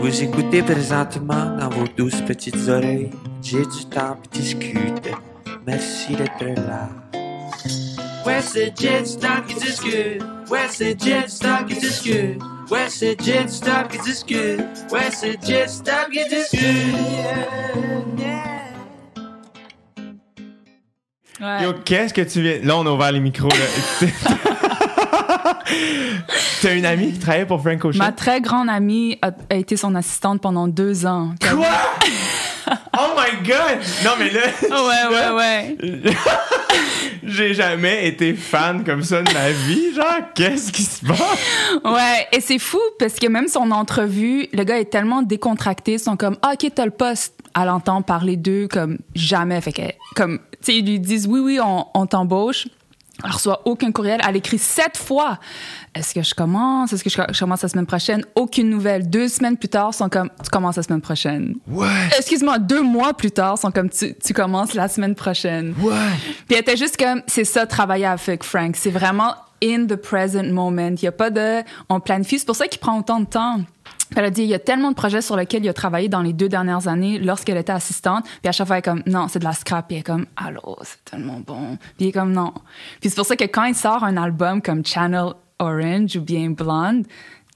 Vous écoutez présentement dans vos douces petites oreilles. J'ai du temps pour discuter. Merci d'être là. Ouais, c'est Jet Stock qui discute. Ouais, c'est Jet Stock qui discute. Ouais, c'est Jet Stock qui discute. Ouais, c'est Jet Stock qui discute. Ouais. Yo, qu'est-ce que tu viens. Là, on a ouvert les micros. là. T'as une amie qui travaillait pour Frank Ocean? Ma très grande amie a, a été son assistante pendant deux ans. Quoi? oh my god! Non, mais là. Ouais, ouais, ouais. J'ai jamais été fan comme ça de ma vie. Genre, qu'est-ce qui se passe? Ouais, et c'est fou parce que même son entrevue, le gars est tellement décontracté, ils sont comme ah, OK, t'as le poste. Elle entend parler d'eux comme jamais fait que comme tu sais ils lui disent oui oui, on, on t'embauche. Elle reçoit aucun courriel. Elle écrit sept fois. Est-ce que je commence? Est-ce que je, commence la semaine prochaine? Aucune nouvelle. Deux semaines plus tard, sont comme, tu commences la semaine prochaine. What? Excuse-moi, deux mois plus tard, sont comme, tu, tu commences la semaine prochaine. What? Puis elle était juste comme, c'est ça, travailler avec Frank. C'est vraiment in the present moment. Il n'y a pas de, on planifie. C'est pour ça qu'il prend autant de temps. Elle a dit, il y a tellement de projets sur lesquels il a travaillé dans les deux dernières années lorsqu'elle était assistante. Puis à chaque fois, elle est comme, non, c'est de la scrap. Puis elle est comme, allô, c'est tellement bon. Puis il est comme, non. Puis c'est pour ça que quand il sort un album comme Channel Orange ou bien Blonde,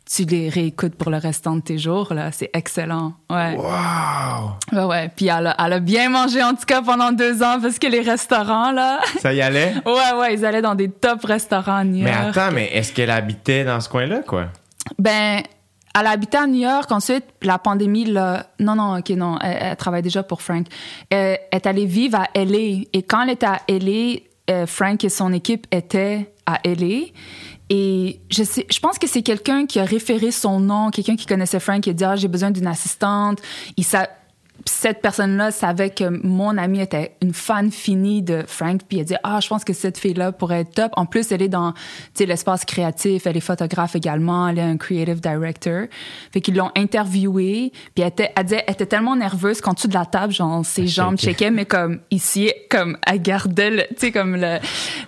tu les réécoutes pour le restant de tes jours, là. C'est excellent. Ouais. Wow! Ouais, ouais. Puis elle a, elle a bien mangé, en tout cas, pendant deux ans, parce que les restaurants, là. Ça y allait? Ouais, ouais, ils allaient dans des top restaurants à New Mais York. attends, mais est-ce qu'elle habitait dans ce coin-là, quoi? Ben, elle habitait à New York. Ensuite, la pandémie, là, non, non, ok, non, elle, travaille déjà pour Frank. Elle est allée vivre à LA. Et quand elle était à LA, euh, Frank et son équipe étaient à LA. Et je sais, je pense que c'est quelqu'un qui a référé son nom, quelqu'un qui connaissait Frank, a dit, ah, j'ai besoin d'une assistante. Il cette personne-là savait que mon amie était une fan finie de Frank, puis elle dit ah je pense que cette fille-là pourrait être top. En plus elle est dans tu sais l'espace créatif, elle est photographe également, elle est un creative director. Fait qu'ils l'ont interviewée, puis elle était, elle disait, elle était tellement nerveuse qu'en dessous de la table genre ses jambes shakeait. checkaient, mais comme ici comme elle gardait le tu sais comme le,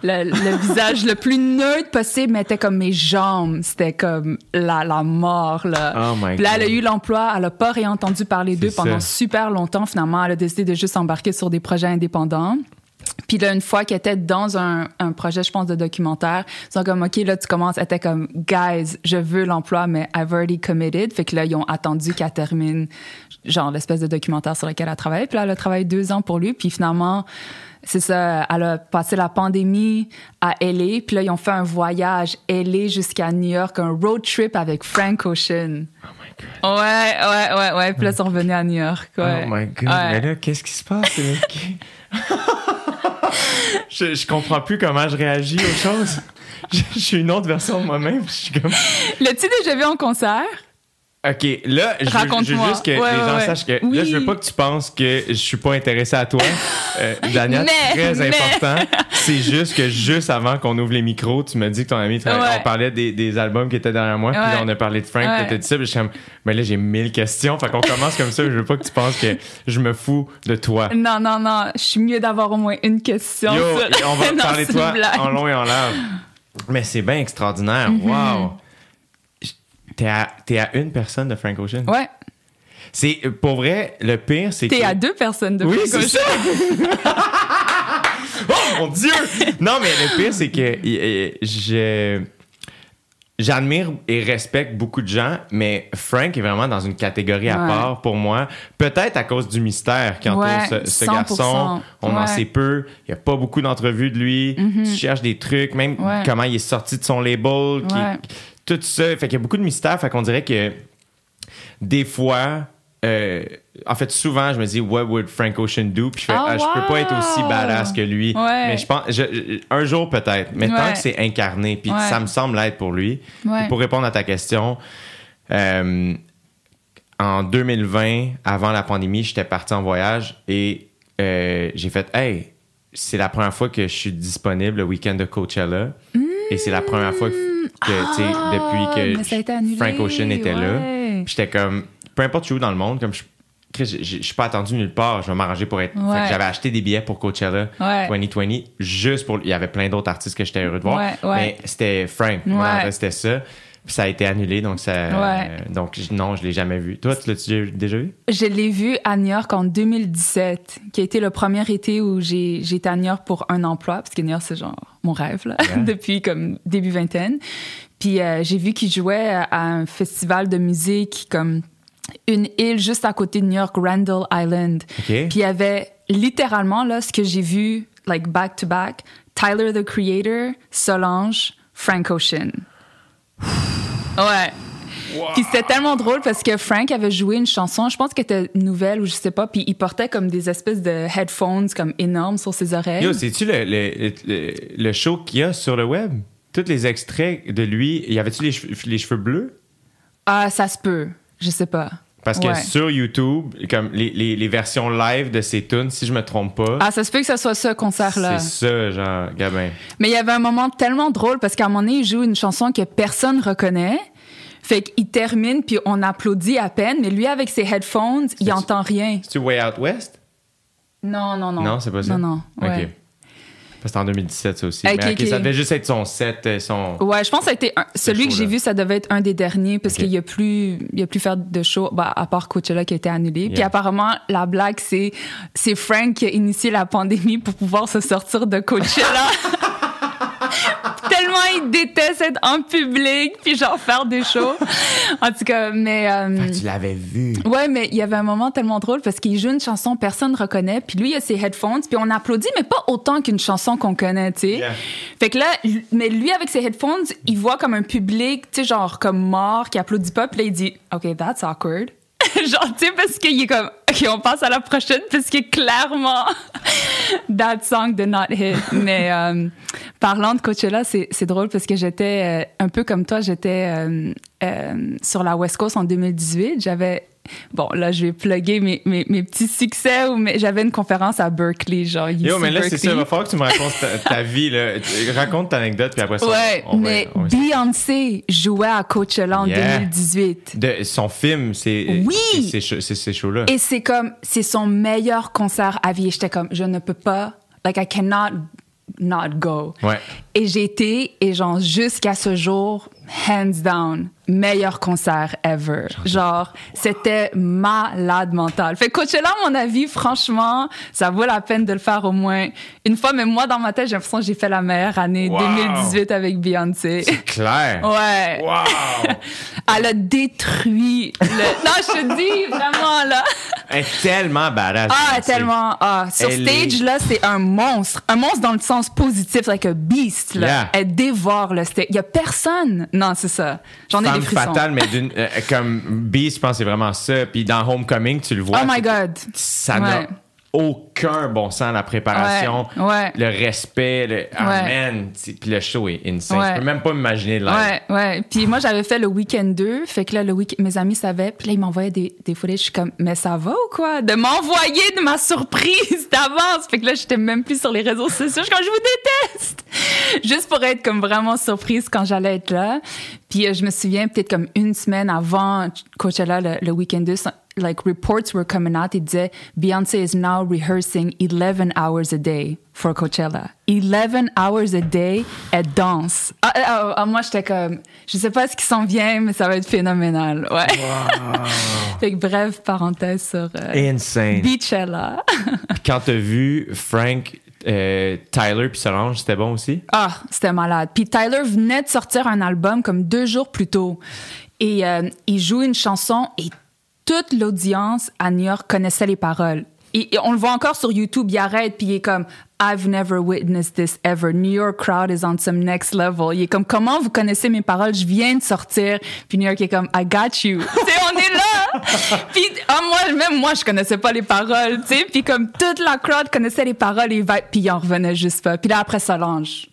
le le visage le plus neutre possible, mais elle était comme mes jambes, c'était comme la la mort là. Oh my Puis là elle a eu l'emploi, elle a pas réentendu parler d'eux pendant ça. super longtemps. Finalement, elle a décidé de juste embarquer sur des projets indépendants. Puis là, une fois qu'elle était dans un, projet, je pense, de documentaire, ils sont comme, OK, là, tu commences, elle était comme, guys, je veux l'emploi, mais I've already committed. Fait que là, ils ont attendu qu'elle termine, genre, l'espèce de documentaire sur lequel elle travaillait. Puis là, elle a travaillé deux ans pour lui. Puis finalement, c'est ça, elle a passé la pandémie à LA. Puis là, ils ont fait un voyage LA jusqu'à New York, un road trip avec Frank Ocean. Ouais, ouais, ouais, ouais. Puis là, ils sont revenus à New York. Ouais. Oh my god, Ouais. mais là, qu'est-ce qui se passe, je, je comprends plus comment je réagis aux choses. Je, je suis une autre version de moi-même. Je suis comme. L'as-tu déjà vu en concert? Ok, là, je veux, je veux Raconte-moi. juste que Ouais, les ouais, gens ouais. sachent que. Oui. Là, je veux pas que tu penses que je suis pas intéressé à toi. Euh, Dania, très mais- important. C'est juste que juste avant qu'on ouvre les micros, tu m'as dit que ton ami. On parlait des, des albums qui étaient derrière moi. Puis là, on a parlé de Frank. T'as dit ça. Puis je suis comme, mais là, j'ai mille questions. Fait qu'on commence comme ça. Je veux pas que tu penses que je me fous de toi. Non, non, non. Je suis mieux d'avoir au moins une question. Yo, sur- on va Non, parler de toi en long et en large. Mais c'est bien extraordinaire. Mm-hmm. Wow. T'es à, t'es à une personne de Frank Ocean. Ouais. C'est, pour vrai, le pire, c'est que. T'es à deux personnes de Oui, Frank c'est Ocean. ça. oh mon Dieu! Non, mais le pire, c'est que je. J'admire et respecte beaucoup de gens, mais Frank est vraiment dans une catégorie à Ouais. part pour moi. Peut-être à cause du mystère qui entoure Ouais, ce, ce 100%. garçon. On en Ouais. sait peu. Il n'y a pas beaucoup d'entrevues de lui. Tu cherches des trucs, même Ouais. comment il est sorti de son label. qui- Ouais. Tout ça. Fait qu'il y a beaucoup de mystère. Fait qu'on dirait que des fois, euh, en fait, souvent, je me dis, what would Frank Ocean do? Puis je fais, Ah, ah, je peux pas être aussi badass que lui. Ouais. Mais je pense, je- un jour peut-être. Mais tant que c'est incarné, puis Ouais. ça me semble l'être pour lui. Pour répondre à ta question, euh, en 2020, avant la pandémie, j'étais parti en voyage et euh, j'ai fait, hey, c'est la première fois que je suis disponible le week-end de Coachella. Et c'est la première fois que, que, Ah, depuis mais ça a été que annulé, Frank Ocean était là. ouais. J'étais comme, peu importe où dans le monde, comme je, je, suis pas attendu nulle part, je vais m'arranger pour être. Ouais. j'avais acheté des billets pour Coachella Ouais. 2020 juste pour. Il y avait plein d'autres artistes que j'étais heureux de voir. Ouais. Mais c'était Frank. C'était ça. Ça a été annulé, donc ça. Ouais. euh, donc non, je l'ai jamais vu. Toi, tu l'as-tu déjà vu? Je l'ai vu à New York en 2017, qui a été le premier été où j'ai été à New York pour un emploi, parce que New York, c'est genre mon rêve, là, depuis comme début vingtaine. Puis euh, j'ai vu qu'il jouait à un festival de musique, comme une île juste à côté de New York, Randall Island. OK. Puis il y avait littéralement, là, ce que j'ai vu, like back to back, Tyler the Creator, Solange, Frank Ocean. Ouais. Puis c'était tellement drôle parce que Frank avait joué une chanson, je pense qu'elle était nouvelle ou je sais pas, puis il portait comme des espèces de headphones comme énormes sur ses oreilles. Yo, c'est-tu le, le, le, le show qu'il y a sur le web? Tous les extraits de lui, y avait-tu les, cheveux- les cheveux bleus? Ah, ça se peut. Je sais pas. Parce que Ouais. sur YouTube, comme les, les, les versions live de ses tunes, si je me trompe pas, Ah, ça se peut que ce soit ce concert-là. c'est ça, genre, Gabin. Mais il y avait un moment tellement drôle parce qu'à un moment donné, il joue une chanson que personne reconnaît. Fait qu'il termine, puis on applaudit à peine, mais lui, avec ses headphones, il entend rien. C'est-tu Way Out West? Non, non, non. Non, c'est pas ça? Non, non. Ouais. OK. C'était en 2017, ça aussi. Mais ça devait juste être son set, euh, son... Ouais, je pense que ça a été un- celui que j'ai vu, ça devait être un des derniers parce qu'il y a plus, il y a plus faire de show, bah, à part Coachella qui a été annulé. Puis apparemment, la blague, c'est, c'est Frank qui a initié la pandémie pour pouvoir se sortir de Coachella. Tellement il déteste être en public puis genre faire des shows. En tout cas, mais. euh, tu l'avais vu. Ouais, mais il y avait un moment tellement drôle parce qu'il joue une chanson, personne ne reconnaît, puis lui, il a ses headphones, puis on applaudit, mais pas autant qu'une chanson qu'on connaît, tu sais. Yeah. Fait que là, mais lui, avec ses headphones, il voit comme un public, tu sais, genre comme mort, qui applaudit pas, puis là, il dit, OK, that's awkward. genre, tu sais, parce qu'il est comme, OK, on passe à la prochaine, parce que clairement, that song did not hit. mais euh, parlant de Coachella, c'est drôle parce que j'étais euh, un peu comme toi, j'étais euh, sur la West Coast en 2018. J'avais Bon, là, je vais plugger mes, mes, mes petits succès, ou j'avais une conférence à Berkeley, genre UC Yo, mais là, c'est ça. Il va falloir que tu me racontes ta, ta vie. Là. Raconte ta anecdote, puis après ça, Ouais, on, on va- mais on Beyoncé jouait à Coachella en Yeah. 2018. De, son film, c'est Oui. c'est- ces shows-là. Et c'est comme, c'est son meilleur concert à vie. Et J'étais comme, je ne peux pas, like, I cannot not go. Ouais. Et j'ai été, et genre, jusqu'à ce jour, hands down, meilleur concert ever. Genre, c'était malade mental. Fait que Coachella, à mon avis, franchement, ça vaut la peine de le faire au moins une fois. Mais moi, dans ma tête, j'ai l'impression que j'ai fait la meilleure année Wow. 2018 avec Beyoncé. C'est clair. Ouais. Wow! Elle a détruit le... Non, je te dis, vraiment, là. Elle est tellement badass. Ah, Beyoncé. tellement. Ah, sur Elle stage, est- là, c'est un monstre. Un monstre dans le sens positif, like a beast, là. Yeah. Elle dévore le stage. Il y a personne. Non, c'est ça. J'en ai Femme fatale, mais d'une, euh, comme Beast, je pense que c'est vraiment ça. Puis dans Homecoming, tu le vois. Oh my God. Ça Ouais. Aucun bon sens, la préparation, Ouais, ouais. le respect, le. Ah, Ouais. c'est- Puis le show est insane. Je peux même pas m'imaginer live. Ouais, ouais. Puis moi, j'avais fait le week-end 2. Fait que là, le week mes amis savaient. Puis là, ils m'envoyaient des, des footage. Je suis comme, mais ça va ou quoi? De m'envoyer de ma surprise d'avance. Fait que là, j'étais même plus sur les réseaux sociaux. Je suis comme, je vous déteste! Juste pour être comme vraiment surprise quand j'allais être là. Puis euh, je me souviens, peut-être comme une semaine avant Coachella, le, le week-end 2, so- like reports were coming out. Ils disaient, Beyoncé is now rehearsing 11 hours a day for Coachella. 11 hours a day, elle danse. Ah, ah, ah, moi, j'étais comme, je sais pas ce qui s'en vient, mais ça va être phénoménal. Ouais. fait que bref, parenthèse sur euh, Insane. Beachella. Quand t'as vu Frank, euh, Tyler puis Solange, c'était bon aussi? Ah, c'était malade. Puis Tyler venait de sortir un album comme deux jours plus tôt. Et euh, il joue une chanson et toute l'audience à New York connaissait les paroles. Et, et on le voit encore sur YouTube, il arrête puis il est comme I've never witnessed this ever. New York crowd is on some next level. Il est comme comment vous connaissez mes paroles? Je viens de sortir. Puis New York est comme I got you. sais, on est là. puis ah, moi même moi je connaissais pas les paroles, tu sais. Puis comme toute la crowd connaissait les paroles et puis il en revenait juste pas. Puis là après Solange.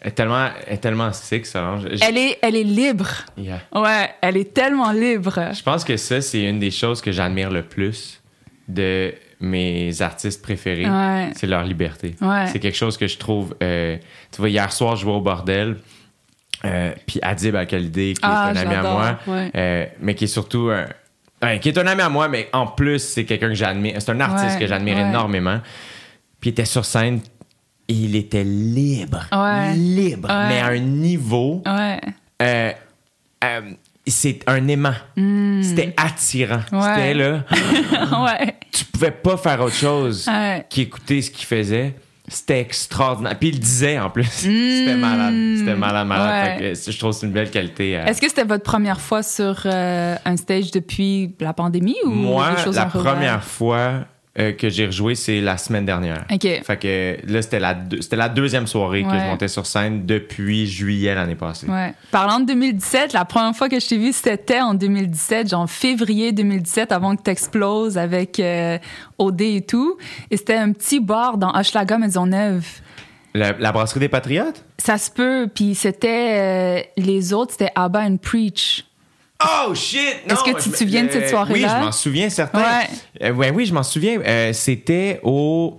Elle est tellement, elle est tellement sick, Solange. Je- Elle est, elle est libre. Yeah. Ouais, elle est tellement libre. Je pense que ça, c'est une des choses que j'admire le plus de mes artistes préférés. Ouais. C'est leur liberté. Ouais. C'est quelque chose que je trouve. euh, tu vois, hier soir, je jouais au bordel. euh, puis Adib Al-Khalidé, qui Ah, est un ami à moi, ouais. euh, mais qui est surtout un, un- qui est un ami à moi, mais en plus, c'est quelqu'un que j'admire. C'est un artiste que j'admire énormément. Puis il était sur scène, et il était libre. Ouais. Libre. Ouais. Mais à un niveau. Ouais. euh, euh, c'est un aimant. C'était attirant. Hmm. C'était là. Tu pouvais pas faire autre chose qu'écouter ce qu'il faisait. C'était extraordinaire. Puis il disait en plus. C'était malade. C'était malade, malade. Hmm. Ouais. Je trouve que c'est une belle qualité. euh. Est-ce que c'était votre première fois sur euh, un stage depuis la pandémie ou Moi, choses la première fois euh, que j'ai rejoué, c'est la semaine dernière. OK. Fait que là, c'était la, deux- c'était la deuxième soirée que je montais sur scène depuis juillet l'année passée. Ouais. Parlant de 2017, la première fois que je t'ai vu, c'était en 2017, genre février 2017, avant que t'exploses avec euh, OD et tout. Et c'était un petit bar dans Hochelaga, Maisonneuve. La, la brasserie des Patriotes? Ça se peut, puis c'était... euh, les autres, c'était Abba and Preach. Oh shit! Est-ce que tu te souviens de cette euh, soirée-là? Oui, je m'en souviens, certain. Ouais. Euh, ouais, oui, je m'en souviens. Euh, c'était au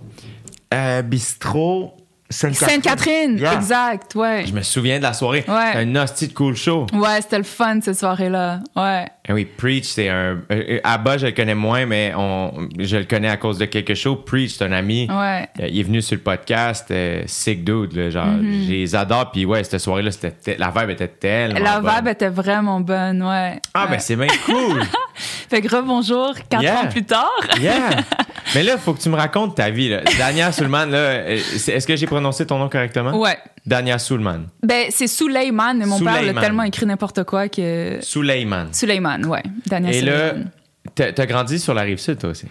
euh, bistrot Sainte-Catherine. Sainte-Catherine, Yeah. exact, ouais. Je me souviens de la soirée. Ouais. Un hostie de cool show. Ouais, c'était le fun, cette soirée-là. Ouais. Eh oui, Preach, c'est un. euh, euh, Abba, je le connais moins, mais on, je le connais à cause de quelque chose. Preach, c'est un ami. Ouais. Euh, Il est venu sur le podcast, euh, sick dude, là, genre, Mm-hmm. je les adore. Puis ouais, cette soirée-là, c'était te- la vibe était tellement La bonne. vibe était vraiment bonne, ouais. Ah, Ouais. ben c'est bien cool! Fait que rebonjour, quatre Yeah. ans plus tard. Yeah! Mais là, il faut que tu me racontes ta vie. Là. Dania Soulman, là, est-ce que j'ai prononcé ton nom correctement? Ouais. Dania Soulman. Ben, c'est Souleyman, mais mon père l'a tellement écrit n'importe quoi que. Souleyman. Souleyman, ouais. Daniel Et là, Souleyman. t'as t'as grandi sur la rive sud, toi aussi?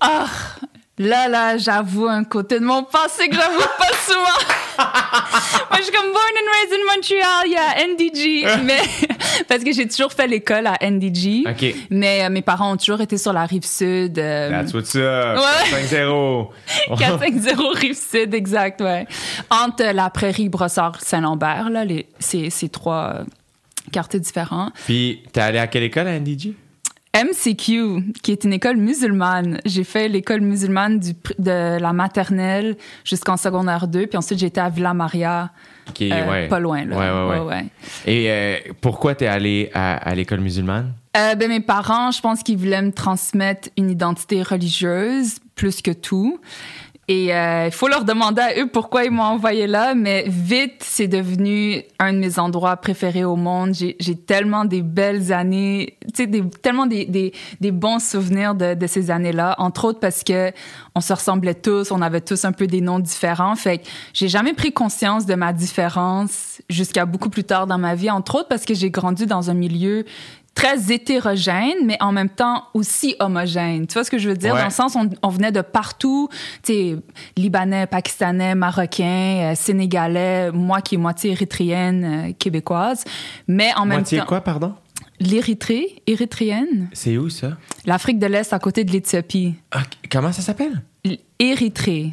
Ah! Là, là, j'avoue un côté de mon passé que j'avoue pas souvent. Moi, je suis comme born and raised in Montreal, yeah, NDG. mais, parce que j'ai toujours fait l'école à NDG. OK. Mais euh, mes parents ont toujours été sur la rive sud. euh, That's what's up. Ouais. 5-0. 450 rive sud, exact, ouais. Entre la prairie Brossard Saint-Lambert, là, les, ces, ces trois euh, quartiers différents. Puis, t'es allé à quelle école à NDG? MCQ, qui est une école musulmane. J'ai fait l'école musulmane du, de la maternelle jusqu'en secondaire 2, puis ensuite j'étais à Villa Maria, OK, euh, ouais. pas loin. Là. Ouais, ouais, ouais. Et euh, pourquoi t'es allé à, à l'école musulmane? Euh, ben, mes parents, je pense qu'ils voulaient me transmettre une identité religieuse plus que tout. Et euh, il faut leur demander à eux pourquoi ils m'ont envoyé là, mais vite, c'est devenu un de mes endroits préférés au monde. J'ai tellement des belles années, tu sais, tellement des, des, des bons souvenirs de, de ces années-là, entre autres parce que on se ressemblait tous, on avait tous un peu des noms différents. Fait que j'ai jamais pris conscience de ma différence jusqu'à beaucoup plus tard dans ma vie, entre autres parce que j'ai grandi dans un milieu très hétérogène, mais en même temps aussi homogène. Tu vois ce que je veux dire? Ouais. Dans le sens, on, on venait de partout, tu sais, Libanais, Pakistanais, Marocains, euh, Sénégalais, moi qui est moitié érythréenne, euh, québécoise, mais en même Moitié temps... quoi, pardon? L'érythrée, érythréenne, C'est où, ça? l'Afrique de l'Est à côté de l'Éthiopie. Ah, comment ça s'appelle? Érythrée,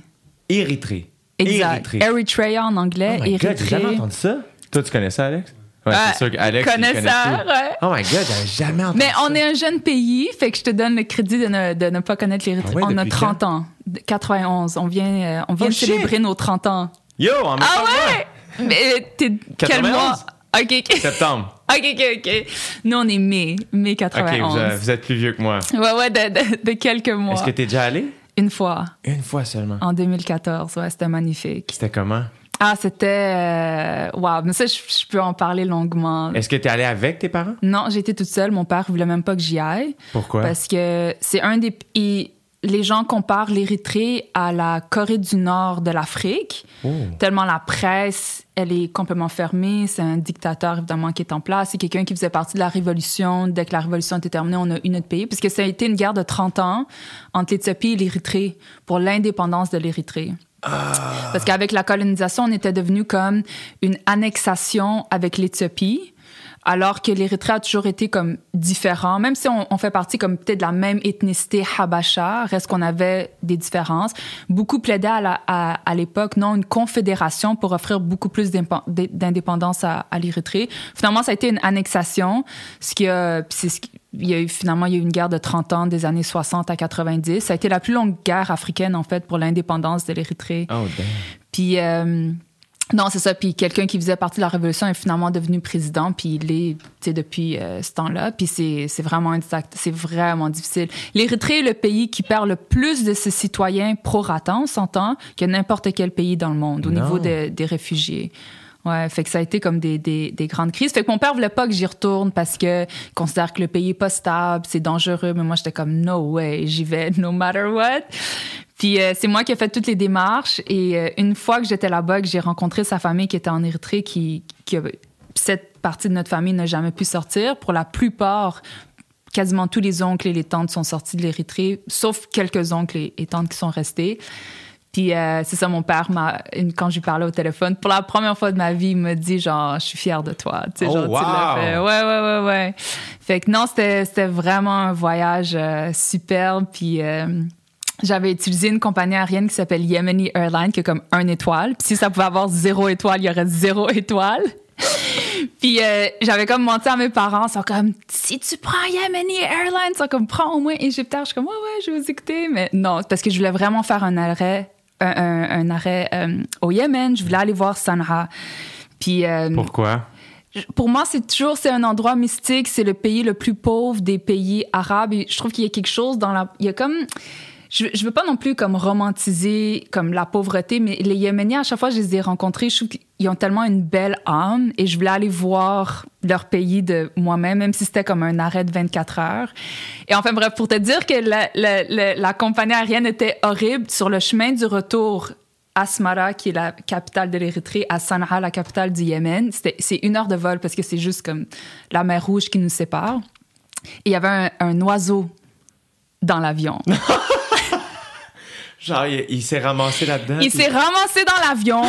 Érythrée. exact. Érythrée. Eritrea en anglais, Oh my God, j'ai Érythrée. jamais entendu ça. Toi, tu connais ça, Alex? Ouais, Ouais, c'est sûr qu'Alex, il connais connaît ça, tout. ouais. Oh my God, j'avais jamais entendu Mais ça. on est un jeune pays, fait que je te donne le crédit de ne, de ne pas connaître l'Érythrée. Ah ouais, on a depuis 30 ans, de- 91. On vient, euh, on vient Oh, shit. célébrer nos 30 ans. Yo, en même Ah moi. ouais? Mais euh, t'es quel 91? mois? OK, OK. Septembre. OK, OK, OK. Nous, on est mai, mai OK, 91. vous, euh, vous êtes plus vieux que moi. Ouais, ouais, de, de- de quelques mois. Est-ce que t'es déjà allé? Une fois, Une fois seulement. en 2014. Ouais, c'était magnifique. C'était comment? Ah, c'était... euh, Wow, mais ça, je, je peux en parler longuement. Est-ce que t'es allé avec tes parents? Non, j'étais toute seule. Mon père voulait même pas que j'y aille. Pourquoi? Parce que c'est un des. il- les gens comparent l'Érythrée à la Corée du Nord de l'Afrique. Oh. Tellement la presse, elle est complètement fermée. C'est un dictateur, évidemment, qui est en place. C'est quelqu'un qui faisait partie de la révolution. Dès que la révolution était terminée, on a eu notre pays. Puisque ça a été une guerre de 30 ans entre l'Éthiopie et l'Érythrée pour l'indépendance de l'Érythrée. Parce qu'avec la colonisation, on était devenu comme une annexation avec l'Éthiopie, alors que l'Érythrée a toujours été comme différent, même si on, fait partie comme peut-être de la même ethnicité Habasha, reste qu'on avait des différences. Beaucoup plaidaient à, l'époque, non, une confédération pour offrir beaucoup plus d'indépendance à, l'Érythrée. Finalement, ça a été une annexation, ce qui qui- il y a eu finalement il y a eu une guerre de 30 ans des années 60 à 90. Ça a été la plus longue guerre africaine en fait pour l'indépendance de l'Érythrée. Oh. Puis euh, non, c'est ça. Puis quelqu'un qui faisait partie de la révolution est finalement devenu président, puis il est, tu sais, depuis euh, ce temps-là. Puis c'est c'est vraiment exact, c'est vraiment difficile. L'Érythrée est le pays qui perd le plus de ses citoyens pro-rata, on s'entend, que n'importe quel pays dans le monde au Non. niveau de- des réfugiés. Ouais, fait que ça a été comme des, des, des grandes crises. Fait que mon père voulait pas que j'y retourne parce que il considère que le pays est pas stable, c'est dangereux. Mais moi, j'étais comme, no way, j'y vais no matter what. Puis euh, c'est moi qui ai fait toutes les démarches. Et euh, une fois que j'étais là-bas, que j'ai rencontré sa famille qui était en Érythrée, qui, qui cette partie de notre famille n'a jamais pu sortir. Pour la plupart, quasiment tous les oncles et les tantes sont sortis de l'Érythrée, sauf quelques oncles et tantes qui sont restés. Puis euh, c'est ça, mon père m'a, une- quand je lui parlais au téléphone, pour la première fois de ma vie, il me dit genre, je suis fière de toi. Tu sais, Oh, genre, tu l'as fait. Ouais, ouais, ouais, ouais. Fait que non, c'était, c'était vraiment un voyage euh, superbe. Puis euh, j'avais utilisé une compagnie aérienne qui s'appelle Yemeni Airlines, qui a comme un étoile. Puis si ça pouvait avoir zéro étoile, il y aurait zéro étoile. Puis euh, j'avais comme menti à mes parents, ils sont comme si tu prends Yemeni Airlines, ils sont comme prends au moins Égyptaire. Je suis comme ouais ouais, je vais vous écouter, mais non, parce que je voulais vraiment faire un arrêt, un- un arrêt euh, au Yémen. Je voulais aller voir Sanaa. Puis euh, Pourquoi? pour moi, c'est toujours c'est un endroit mystique. C'est le pays le plus pauvre des pays arabes. Et je trouve qu'il y a quelque chose dans la. Il y a comme. Je, je veux pas non plus comme romantiser comme la pauvreté, mais les Yéméniens, à chaque fois que je les ai rencontrés, je trouve qu'ils ont tellement une belle âme et je voulais aller voir leur pays de moi-même, même si c'était comme un arrêt de 24 heures. Et enfin, bref, pour te dire que la, compagnie aérienne était horrible, sur le chemin du retour Asmara, qui est la capitale de l'Érythrée, à Sanaa, la capitale du Yémen. C'est une heure de vol parce que c'est juste comme la mer Rouge qui nous sépare. Et il y avait un oiseau dans l'avion. Genre, il, il s'est ramassé là-dedans. Il puis- s'est ramassé dans l'avion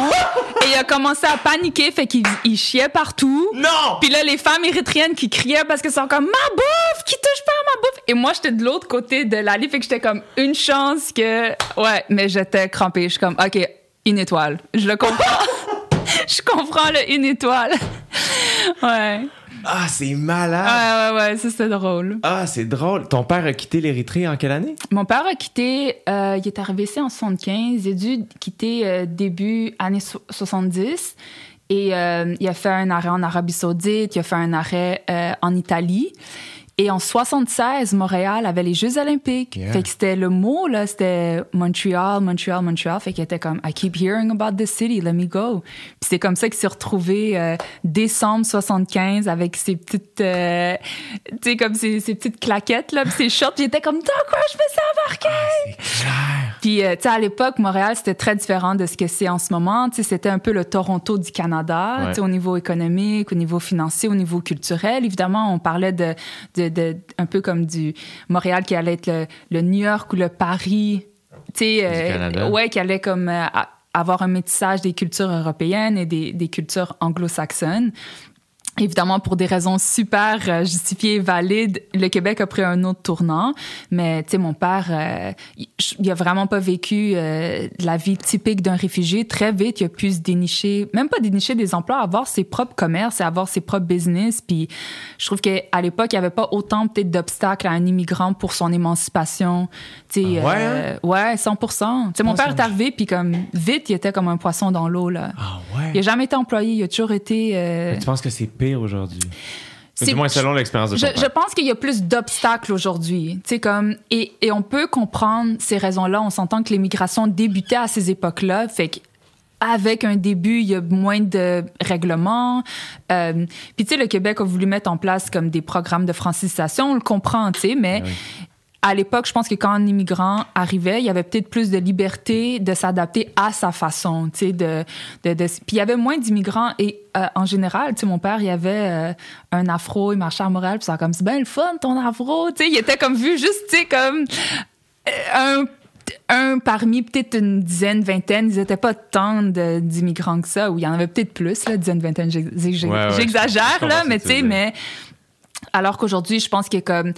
et il a commencé à paniquer, fait qu'il il chiait partout. Non! Puis là, les femmes érythréennes qui criaient parce que c'est comme ma bouffe, qui touche pas à ma bouffe. Et moi, j'étais de l'autre côté de l'allée, fait que j'étais comme une chance que. Ouais, mais j'étais crampée. Je suis comme, OK, une étoile. Je le comprends. Je comprends le une étoile. Ouais. Ah, c'est malade! Ouais, ouais, ouais, ça c'était drôle. Ah, c'est drôle. Ton père a quitté l'Érythrée en quelle année? Mon père a quitté, euh, il est arrivé ici en 75, il a dû quitter euh, début années so- 70 et euh, il a fait un arrêt en Arabie Saoudite, il a fait un arrêt en Italie. Et en 76, Montréal avait les Jeux olympiques. Yeah. Fait que c'était le mot, là, c'était Montreal, Montreal, Montreal. Fait qu'il était comme, I keep hearing about this city, let me go. Puis c'est comme ça qu'il s'est retrouvé euh, décembre 75 avec ses petites, euh, tu sais, comme ses, ses petites claquettes, là, puis ses shorts. Était comme, dans quoi je me suis embarqué? C'est clair. Puis, euh, tu sais, à l'époque, Montréal, c'était très différent de ce que c'est en ce moment. Tu sais, c'était un peu le Toronto du Canada, Ouais. tu sais, au niveau économique, au niveau financier, au niveau culturel. Évidemment, on parlait de, de, de- un peu comme du Montréal qui allait être le, le New York ou le Paris, tu sais, euh, ouais, qui allait comme euh, avoir un métissage des cultures européennes et des, des cultures anglo-saxonnes. Évidemment, pour des raisons super euh, justifiées et valides, le Québec a pris un autre tournant. Mais, tu sais, mon père, euh, il, a vraiment pas vécu euh, la vie typique d'un réfugié. Très vite, il a pu se dénicher, même pas dénicher des emplois, avoir ses propres commerces et avoir ses propres business. Puis, je trouve qu'à l'époque, il y avait pas autant peut-être d'obstacles à un immigrant pour son émancipation. Tu sais, Ah ouais, euh, ouais, 100 Tu sais, mon Ah, père est arrivé, puis comme, vite, il était comme un poisson dans l'eau, là. Ah ouais? Il a jamais été employé, il a toujours été... euh, Mais Tu penses que c'est pire aujourd'hui? c'est- Du moins, selon l'expérience de je, je pense qu'il y a plus d'obstacles aujourd'hui. Tu sais, comme, et, et on peut comprendre ces raisons-là. On s'entend que l'immigration débutait à ces époques-là. Fait que avec un début, il y a moins de règlements. Euh, Puis, tu sais, le Québec a voulu mettre en place comme des programmes de francisation. On le comprend, tu sais, mais oui. À l'époque, je pense que quand un immigrant arrivait, il y avait peut-être plus de liberté de s'adapter à sa façon, tu sais, de, de, de- puis il y avait moins d'immigrants et euh, en général, tu sais, mon père, il avait euh, un afro, il marchait à Montréal, puis ça comme c'est bien le fun ton afro, tu sais, il était comme vu juste, tu sais, comme euh, un un parmi peut-être une dizaine, vingtaine, ils n'étaient pas tant d'immigrants que ça, ou il y en avait peut-être plus, là, dizaine, vingtaine, Ouais, ouais, j'exagère, là, que mais tu sais, mais alors qu'aujourd'hui, je pense qu'il y a comme,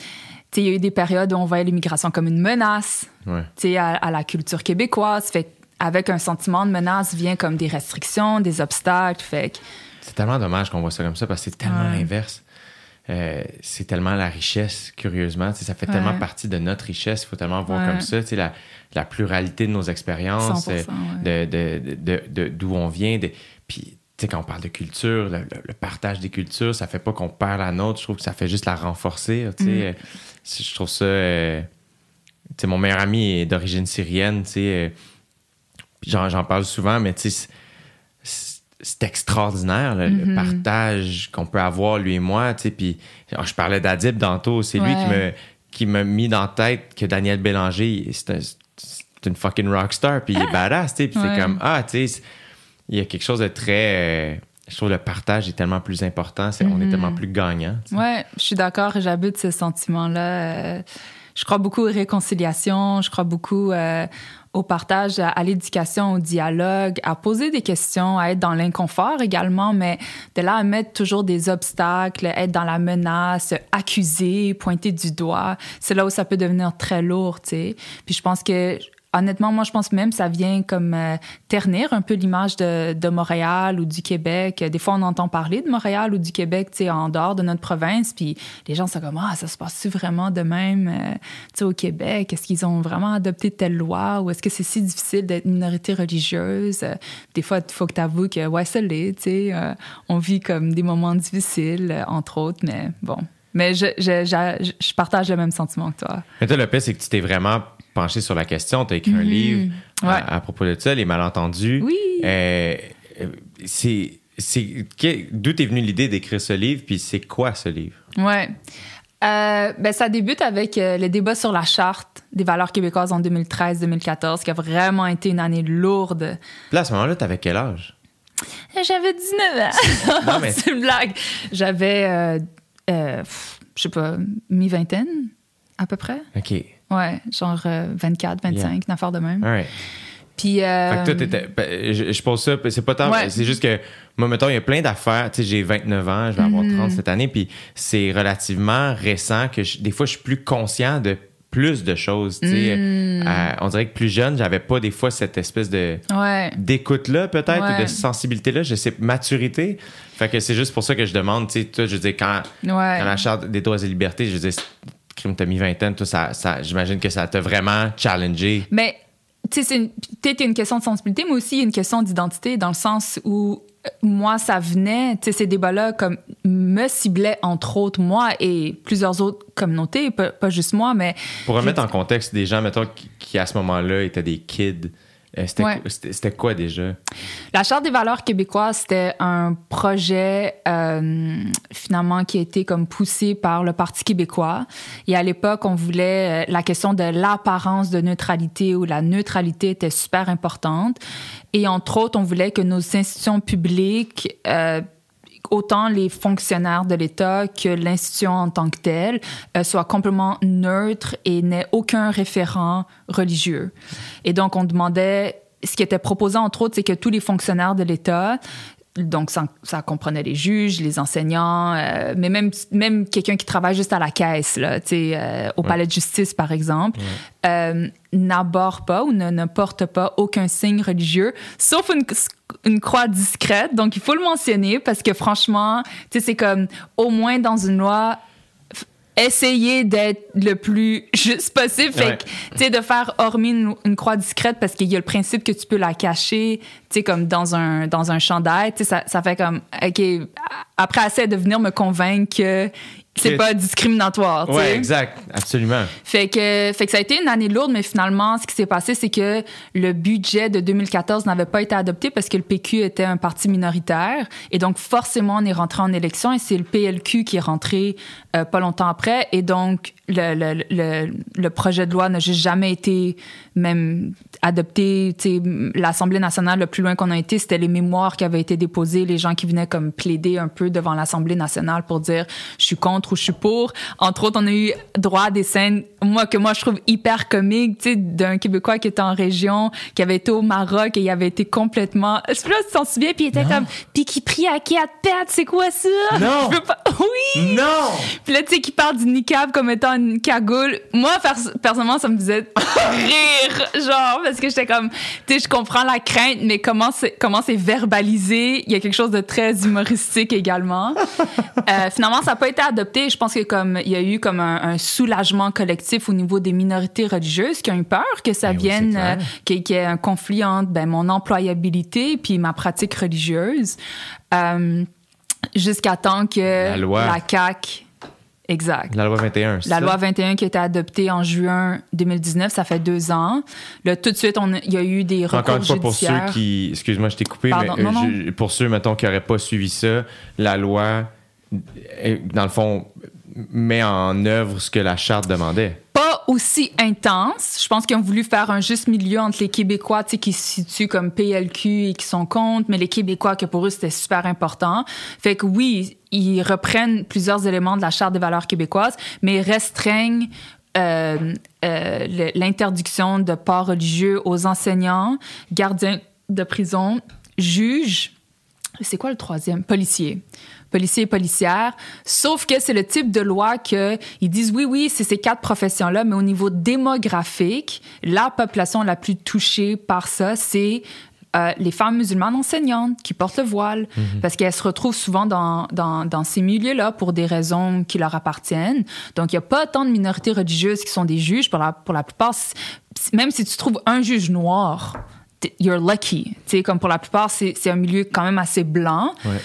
il y a eu des périodes où on voyait l'immigration comme une menace, Ouais. à, à la culture québécoise. Fait avec un sentiment de menace vient comme des restrictions, des obstacles. Fait que, C'est tellement dommage qu'on voit ça comme ça parce que c'est tellement Ouais. l'inverse. Euh, c'est tellement la richesse, curieusement. Ça fait tellement partie de notre richesse. Il faut tellement voir comme ça. La, la pluralité de nos expériences, 100%, euh, de, de, de- de- d'où on vient. de- Puis, tu sais, quand on parle de culture, le, le- le partage des cultures, ça fait pas qu'on perd la nôtre. Je trouve que ça fait juste la renforcer. Tu sais, Mm. Je trouve ça. euh, tu sais, mon meilleur ami est d'origine syrienne. Tu sais, euh, j'en, parle souvent, mais tu sais, c'est- extraordinaire, là, le partage qu'on peut avoir, lui et moi. tu sais, Puis je parlais d'Adib tantôt, c'est lui qui me qui m'a mis dans la tête que Daniel Bélanger, c'est un- une fucking rockstar, puis il est badass, tu sais. Puis Ouais. c'est comme, ah, tu sais, il y a quelque chose de très... euh, je trouve le partage est tellement plus important, c'est, on est tellement plus gagnant. tu sais. Ouais, je suis d'accord, j'habite ce sentiment-là. Euh, je crois beaucoup aux réconciliations, je crois beaucoup euh, au partage, à, à l'éducation, au dialogue, à poser des questions, à être dans l'inconfort également, mais de là à mettre toujours des obstacles, être dans la menace, accuser, pointer du doigt, c'est là où ça peut devenir très lourd, tu sais. Puis je pense que honnêtement, moi, je pense même que ça vient comme euh, ternir un peu l'image de, Montréal ou du Québec. Des fois, on entend parler de Montréal ou du Québec, tu sais, en dehors de notre province, puis les gens sont comme, ah, ça se passe-tu vraiment de même, euh, tu sais, au Québec? Est-ce qu'ils ont vraiment adopté telle loi ou est-ce que c'est si difficile d'être minorité religieuse? Des fois, il faut que tu avoues que, ouais, ça l'est, tu sais, euh, on vit comme des moments difficiles, entre autres, mais bon. Mais je, je, je, je partage le même sentiment que toi. Mais toi, le pire, c'est que tu t'es vraiment penché sur la question. Tu as écrit un livre à- Mhm. Ouais. à, propos de ça, Les malentendus. Oui. Euh, c'est, d'où t'es venue l'idée d'écrire ce livre, puis c'est quoi ce livre? Ouais. Euh, ben, ça débute avec euh, le débat sur la charte des valeurs québécoises en 2013-2014, qui a vraiment été une année lourde. Là, à ce moment-là, t'avais quel âge? J'avais 19 ans. Non, mais- c'est une blague. J'avais, euh, euh, je sais pas, mi-vingtaine, à peu près. OK. Ouais, genre euh, 24, 25, Yeah. une affaire de même. Right. Puis. euh, Fait que toi, ben, je, je pose ça, c'est pas tant. Ouais. C'est juste que, moi, mettons, il y a plein d'affaires. Tu sais, j'ai 29 ans, je vais avoir Mhm. 30 cette année, puis c'est relativement récent que je- des fois, je suis plus conscient de plus de choses. Tu sais, Mhm. Euh, on dirait que plus jeune, j'avais pas des fois cette espèce de ouais. d'écoute-là, peut-être, ou Ouais. de sensibilité-là, je sais, maturité. Fait que c'est juste pour ça que je demande, tu sais, toi, je veux dire, quand, Ouais. quand la Charte des droits et libertés, je veux dire, crime, t'as mis vingtaine, tout ça, ça j'imagine que ça t'a vraiment challengé. Mais, tu sais, c'est une- peut-être une question de sensibilité, mais aussi une question d'identité, dans le sens où euh, moi, ça venait, tu sais, ces débats-là, comme, me ciblaient, entre autres, moi et plusieurs autres communautés, pas, pas juste moi, mais. Pour remettre en contexte des gens, mettons, qui, qui, à ce moment-là étaient des kids, c'était Ouais. quoi- c'était c'était quoi déjà? La Charte des valeurs québécoises, c'était un projet euh, finalement qui a été comme poussé par le Parti québécois. Et à l'époque, on voulait euh, la question de l'apparence de neutralité ou la neutralité était super importante. Et entre autres, on voulait que nos institutions publiques euh, autant les fonctionnaires de l'État que l'institution en tant que telle euh, soient complètement neutres et n'aient aucun référent religieux. Et donc, on demandait, ce qui était proposé entre autres, c'est que tous les fonctionnaires de l'État donc, ça, ça comprenait les juges, les enseignants, euh, mais même, même quelqu'un qui travaille juste à la caisse, là, euh, au palais de justice, par exemple, euh, n'aborde pas ou ne, ne porte pas aucun signe religieux, sauf une, une croix discrète. Donc, il faut le mentionner parce que franchement, tu sais, c'est comme au moins dans une loi, essayer d'être le plus juste possible. Fait Ouais. que, tu sais, de faire hormis une, une croix discrète parce qu'il y a le principe que tu peux la cacher, tu sais, comme dans un, dans un chandail, tu sais, ça, ça fait comme, OK, après, essaie de venir me convaincre que c'est pas discriminatoire, sais. exact, absolument. Fait que, fait que ça a été une année lourde, mais finalement, ce qui s'est passé, c'est que le budget de 2014 n'avait pas été adopté parce que le PQ était un parti minoritaire. Et donc, forcément, on est rentré en élection et c'est le PLQ qui est rentré euh, pas longtemps après. Et donc, le, le, le, le projet de loi n'a juste jamais été même adopté. L'Assemblée nationale, le plus loin qu'on a été, c'était les mémoires qui avaient été déposées, les gens qui venaient comme plaider un peu devant l'Assemblée nationale pour dire je suis contre ou je suis pour. Entre autres, on a eu droit à des scènes, moi, que moi, je trouve hyper comiques, d'un Québécois qui était en région, qui avait été au Maroc et il avait été complètement, je sais pas si tu t'en souviens, puis il était comme, puis qui prie à quatre pattes, c'est quoi ça? Non. Je veux pas, oui! Non! Puis là, tu sais, qui parle du niqab comme étant une cagoule. Moi, pers- personnellement, ça me faisait rire, genre, parce que j'étais comme, tu sais, je comprends la crainte, mais comment c'est, comment c'est verbalisé, il y a quelque chose de très humoristique également. Euh, finalement, ça n'a pas été adopté. Je pense que comme, il y a eu comme un, un soulagement collectif au niveau des minorités religieuses qui ont eu peur que ça oui, vienne, clair. euh, qu'il qu'il y ait un conflit entre ben, mon employabilité puis ma pratique religieuse. Euh, jusqu'à temps que La loi. la CAQ Exact. La loi 21. c'est La ça? loi 21 qui a été adoptée en juin 2019, ça fait deux ans. Là, tout de suite, on a- il y a eu des recours Encore une fois, pour ceux qui. Excuse-moi, je t'ai coupé, Pardon, mais euh, non, non. je- pour ceux, mettons, qui n'auraient pas suivi ça, la loi, euh, dans le fond, met en œuvre ce que la charte demandait. Pas aussi intense. Je pense qu'ils ont voulu faire un juste milieu entre les Québécois, qui se situent comme PLQ et qui sont contre, mais les Québécois, que pour eux, c'était super important. Fait que oui, ils reprennent plusieurs éléments de la Charte des valeurs québécoises, mais restreignent euh, euh, l'interdiction de port religieux aux enseignants, gardiens de prison, juges, c'est quoi le troisième? Policier. Policier et policière. Sauf que c'est le type de loi que ils disent oui, oui, c'est ces quatre professions-là, mais au niveau démographique, la population la plus touchée par ça, c'est euh, les femmes musulmanes enseignantes qui portent le voile, parce qu'elles se retrouvent souvent dans, dans, dans ces milieux-là pour des raisons qui leur appartiennent. Donc, il n'y a pas tant de minorités religieuses qui sont des juges. Pour la, pour la plupart, même si tu trouves un juge noir, you're lucky. Tu sais, comme pour la plupart, c'est c'est un milieu quand même assez blanc. Ouais.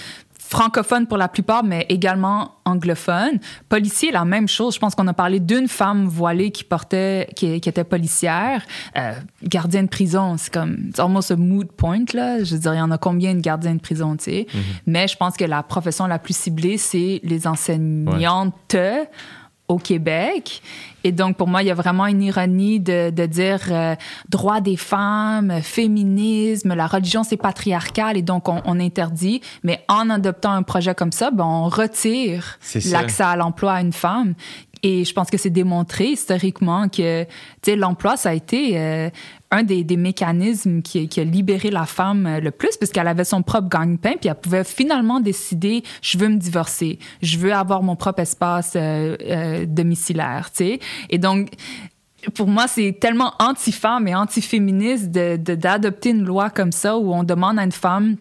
Francophone pour la plupart, mais également anglophone. Policier, la même chose. Je pense qu'on a parlé d'une femme voilée qui portait, qui, qui était policière. Euh, gardien de prison, c'est comme, c'est almost a mood point, là. Je veux dire, il y en a combien de gardiens de prison, tu sais? Mais je pense que la profession la plus ciblée, c'est les enseignantes au Québec. Et donc, pour moi, il y a vraiment une ironie de, de dire euh, droit des femmes, féminisme, la religion, c'est patriarcal et donc on, on interdit. Mais en adoptant un projet comme ça, ben, on retire l'accès à l'emploi à une femme. Et je pense que c'est démontré historiquement que l'emploi, ça a été euh, un des, des mécanismes qui, qui a libéré la femme euh, le plus, puisqu'elle avait son propre gagne-pain, puis elle pouvait finalement décider, je veux me divorcer, je veux avoir mon propre espace euh, euh, domiciliaire, tu sais. Et donc, pour moi, c'est tellement anti-femme et anti-féministe de- de- d'adopter une loi comme ça où on demande à une femme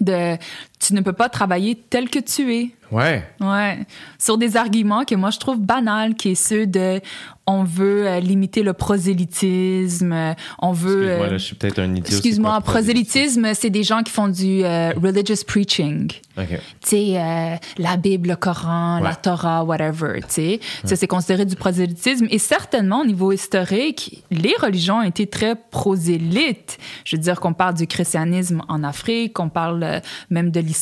de tu ne peux pas travailler tel que tu es. Ouais. Ouais, sur des arguments que moi je trouve banals, qui est ceux de on veut euh, limiter le prosélytisme, euh, on veut. Excuse-moi, euh, là, je suis peut-être un idiot. Excuse-moi, prosélytisme, c'est des gens qui font du euh, religious preaching. OK. Tu sais, la Bible, le Coran, la Ouais. Torah, whatever, tu sais. Ça, c'est considéré du prosélytisme. Et certainement, au niveau historique, les religions ont été très prosélytes. Je veux dire qu'on parle du christianisme en Afrique, qu'on parle même de l'islam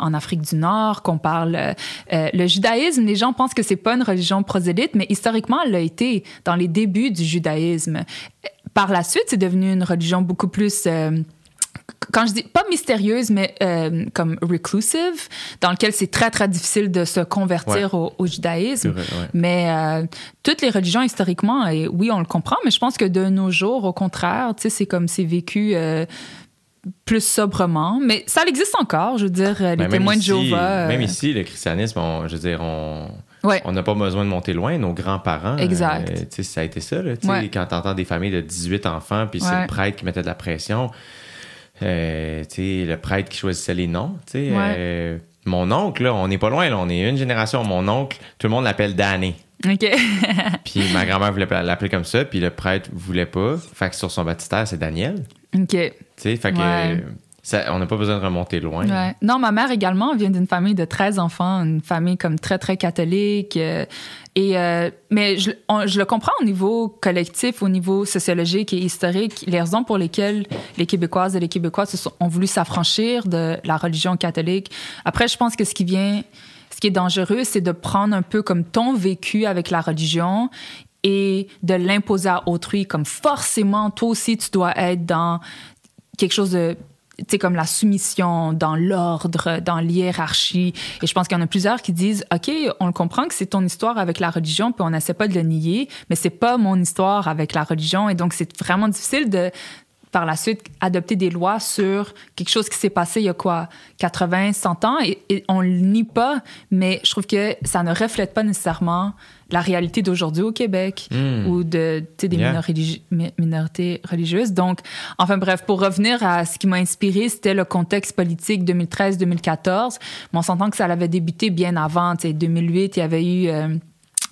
en Afrique du Nord, qu'on parle... euh, euh, le judaïsme, les gens pensent que c'est pas une religion prosélyte, mais historiquement, elle l'a été dans les débuts du judaïsme. Par la suite, c'est devenu une religion beaucoup plus... euh, quand je dis pas mystérieuse, mais euh, comme reclusive, dans lequel c'est très, très difficile de se convertir au, au judaïsme. C'est vrai, ouais. Mais euh, toutes les religions, historiquement, et oui, on le comprend, mais je pense que de nos jours, au contraire, tu sais, c'est comme c'est vécu euh, plus sobrement. Mais ça existe encore, je veux dire, euh, les Ben, témoins de Jéhovah. euh, Même ici, le christianisme, on- je veux dire, on. Ouais. On n'a pas besoin de monter loin. Nos grands-parents, Exact. euh, sais, ça a été ça. Là, Ouais. Quand tu entends des familles de 18 enfants, puis c'est Ouais. le prêtre qui mettait de la pression, euh, le prêtre qui choisissait les noms. euh, mon oncle, là, on n'est pas loin, là, on est une génération. Mon oncle, tout le monde l'appelle Danny. OK. Puis ma grand-mère voulait l'appeler comme ça, puis le prêtre voulait pas. Fait que sur son baptistère, c'est Daniel. OK. Tu sais, fait que Ouais. ça- on n'a pas besoin de remonter loin. Ouais. Non, ma mère également vient d'une famille de 13 enfants, une famille comme très, très catholique. euh, et, euh, mais je, on- je le comprends au niveau collectif, au niveau sociologique et historique, les raisons pour lesquelles les Québécoises et les Québécois se sont, ont voulu s'affranchir de la religion catholique. Après, je pense que ce qui vient, ce qui est dangereux, c'est de prendre un peu comme ton vécu avec la religion et de l'imposer à autrui, comme forcément, toi aussi, tu dois être dans quelque chose de tu sais, comme la soumission dans l'ordre, dans l'hiérarchie. Et je pense qu'il y en a plusieurs qui disent, OK, on le comprend que c'est ton histoire avec la religion, puis on n'essaie pas de le nier, mais c'est pas mon histoire avec la religion. Et donc, c'est vraiment difficile de, par la suite, adopter des lois sur quelque chose qui s'est passé il y a quoi, 80, 100 ans, et, et on le nie pas, mais je trouve que ça ne reflète pas nécessairement la réalité d'aujourd'hui au Québec Mm. ou de, tu sais, des Yeah. minori- mi- minorités religieuses. Donc, enfin bref, pour revenir à ce qui m'a inspiré, c'était le contexte politique 2013-2014. Mais on s'entend que ça avait débuté bien avant. Tu sais, 2008, il y avait eu... euh,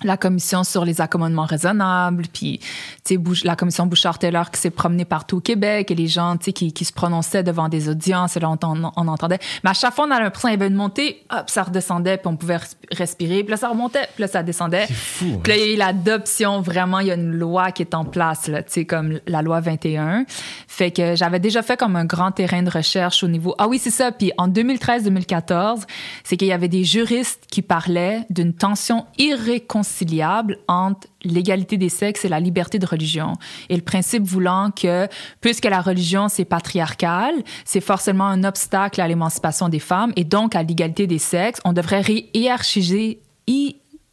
la commission sur les accommodements raisonnables, puis tu sais la commission Bouchard-Taylor qui s'est promenée partout au Québec et les gens tu sais qui, qui se prononçaient devant des audiences et là on, on, entendait. Mais à chaque fois on a l'impression qu'il y avait une montée, hop ça redescendait puis on pouvait respirer, puis là ça remontait, puis là ça descendait. C'est fou. Puis là hein? il y a eu l'adoption vraiment, il y a une loi qui est en place là, tu sais comme la loi 21. Fait que j'avais déjà fait comme un grand terrain de recherche au niveau Ah oui, c'est ça, puis en 2013-2014, c'est qu'il y avait des juristes qui parlaient d'une tension irréconciliable entre l'égalité des sexes et la liberté de religion. Et le principe voulant que, puisque la religion, c'est patriarcal, c'est forcément un obstacle à l'émancipation des femmes et donc à l'égalité des sexes, on devrait hiérarchiser...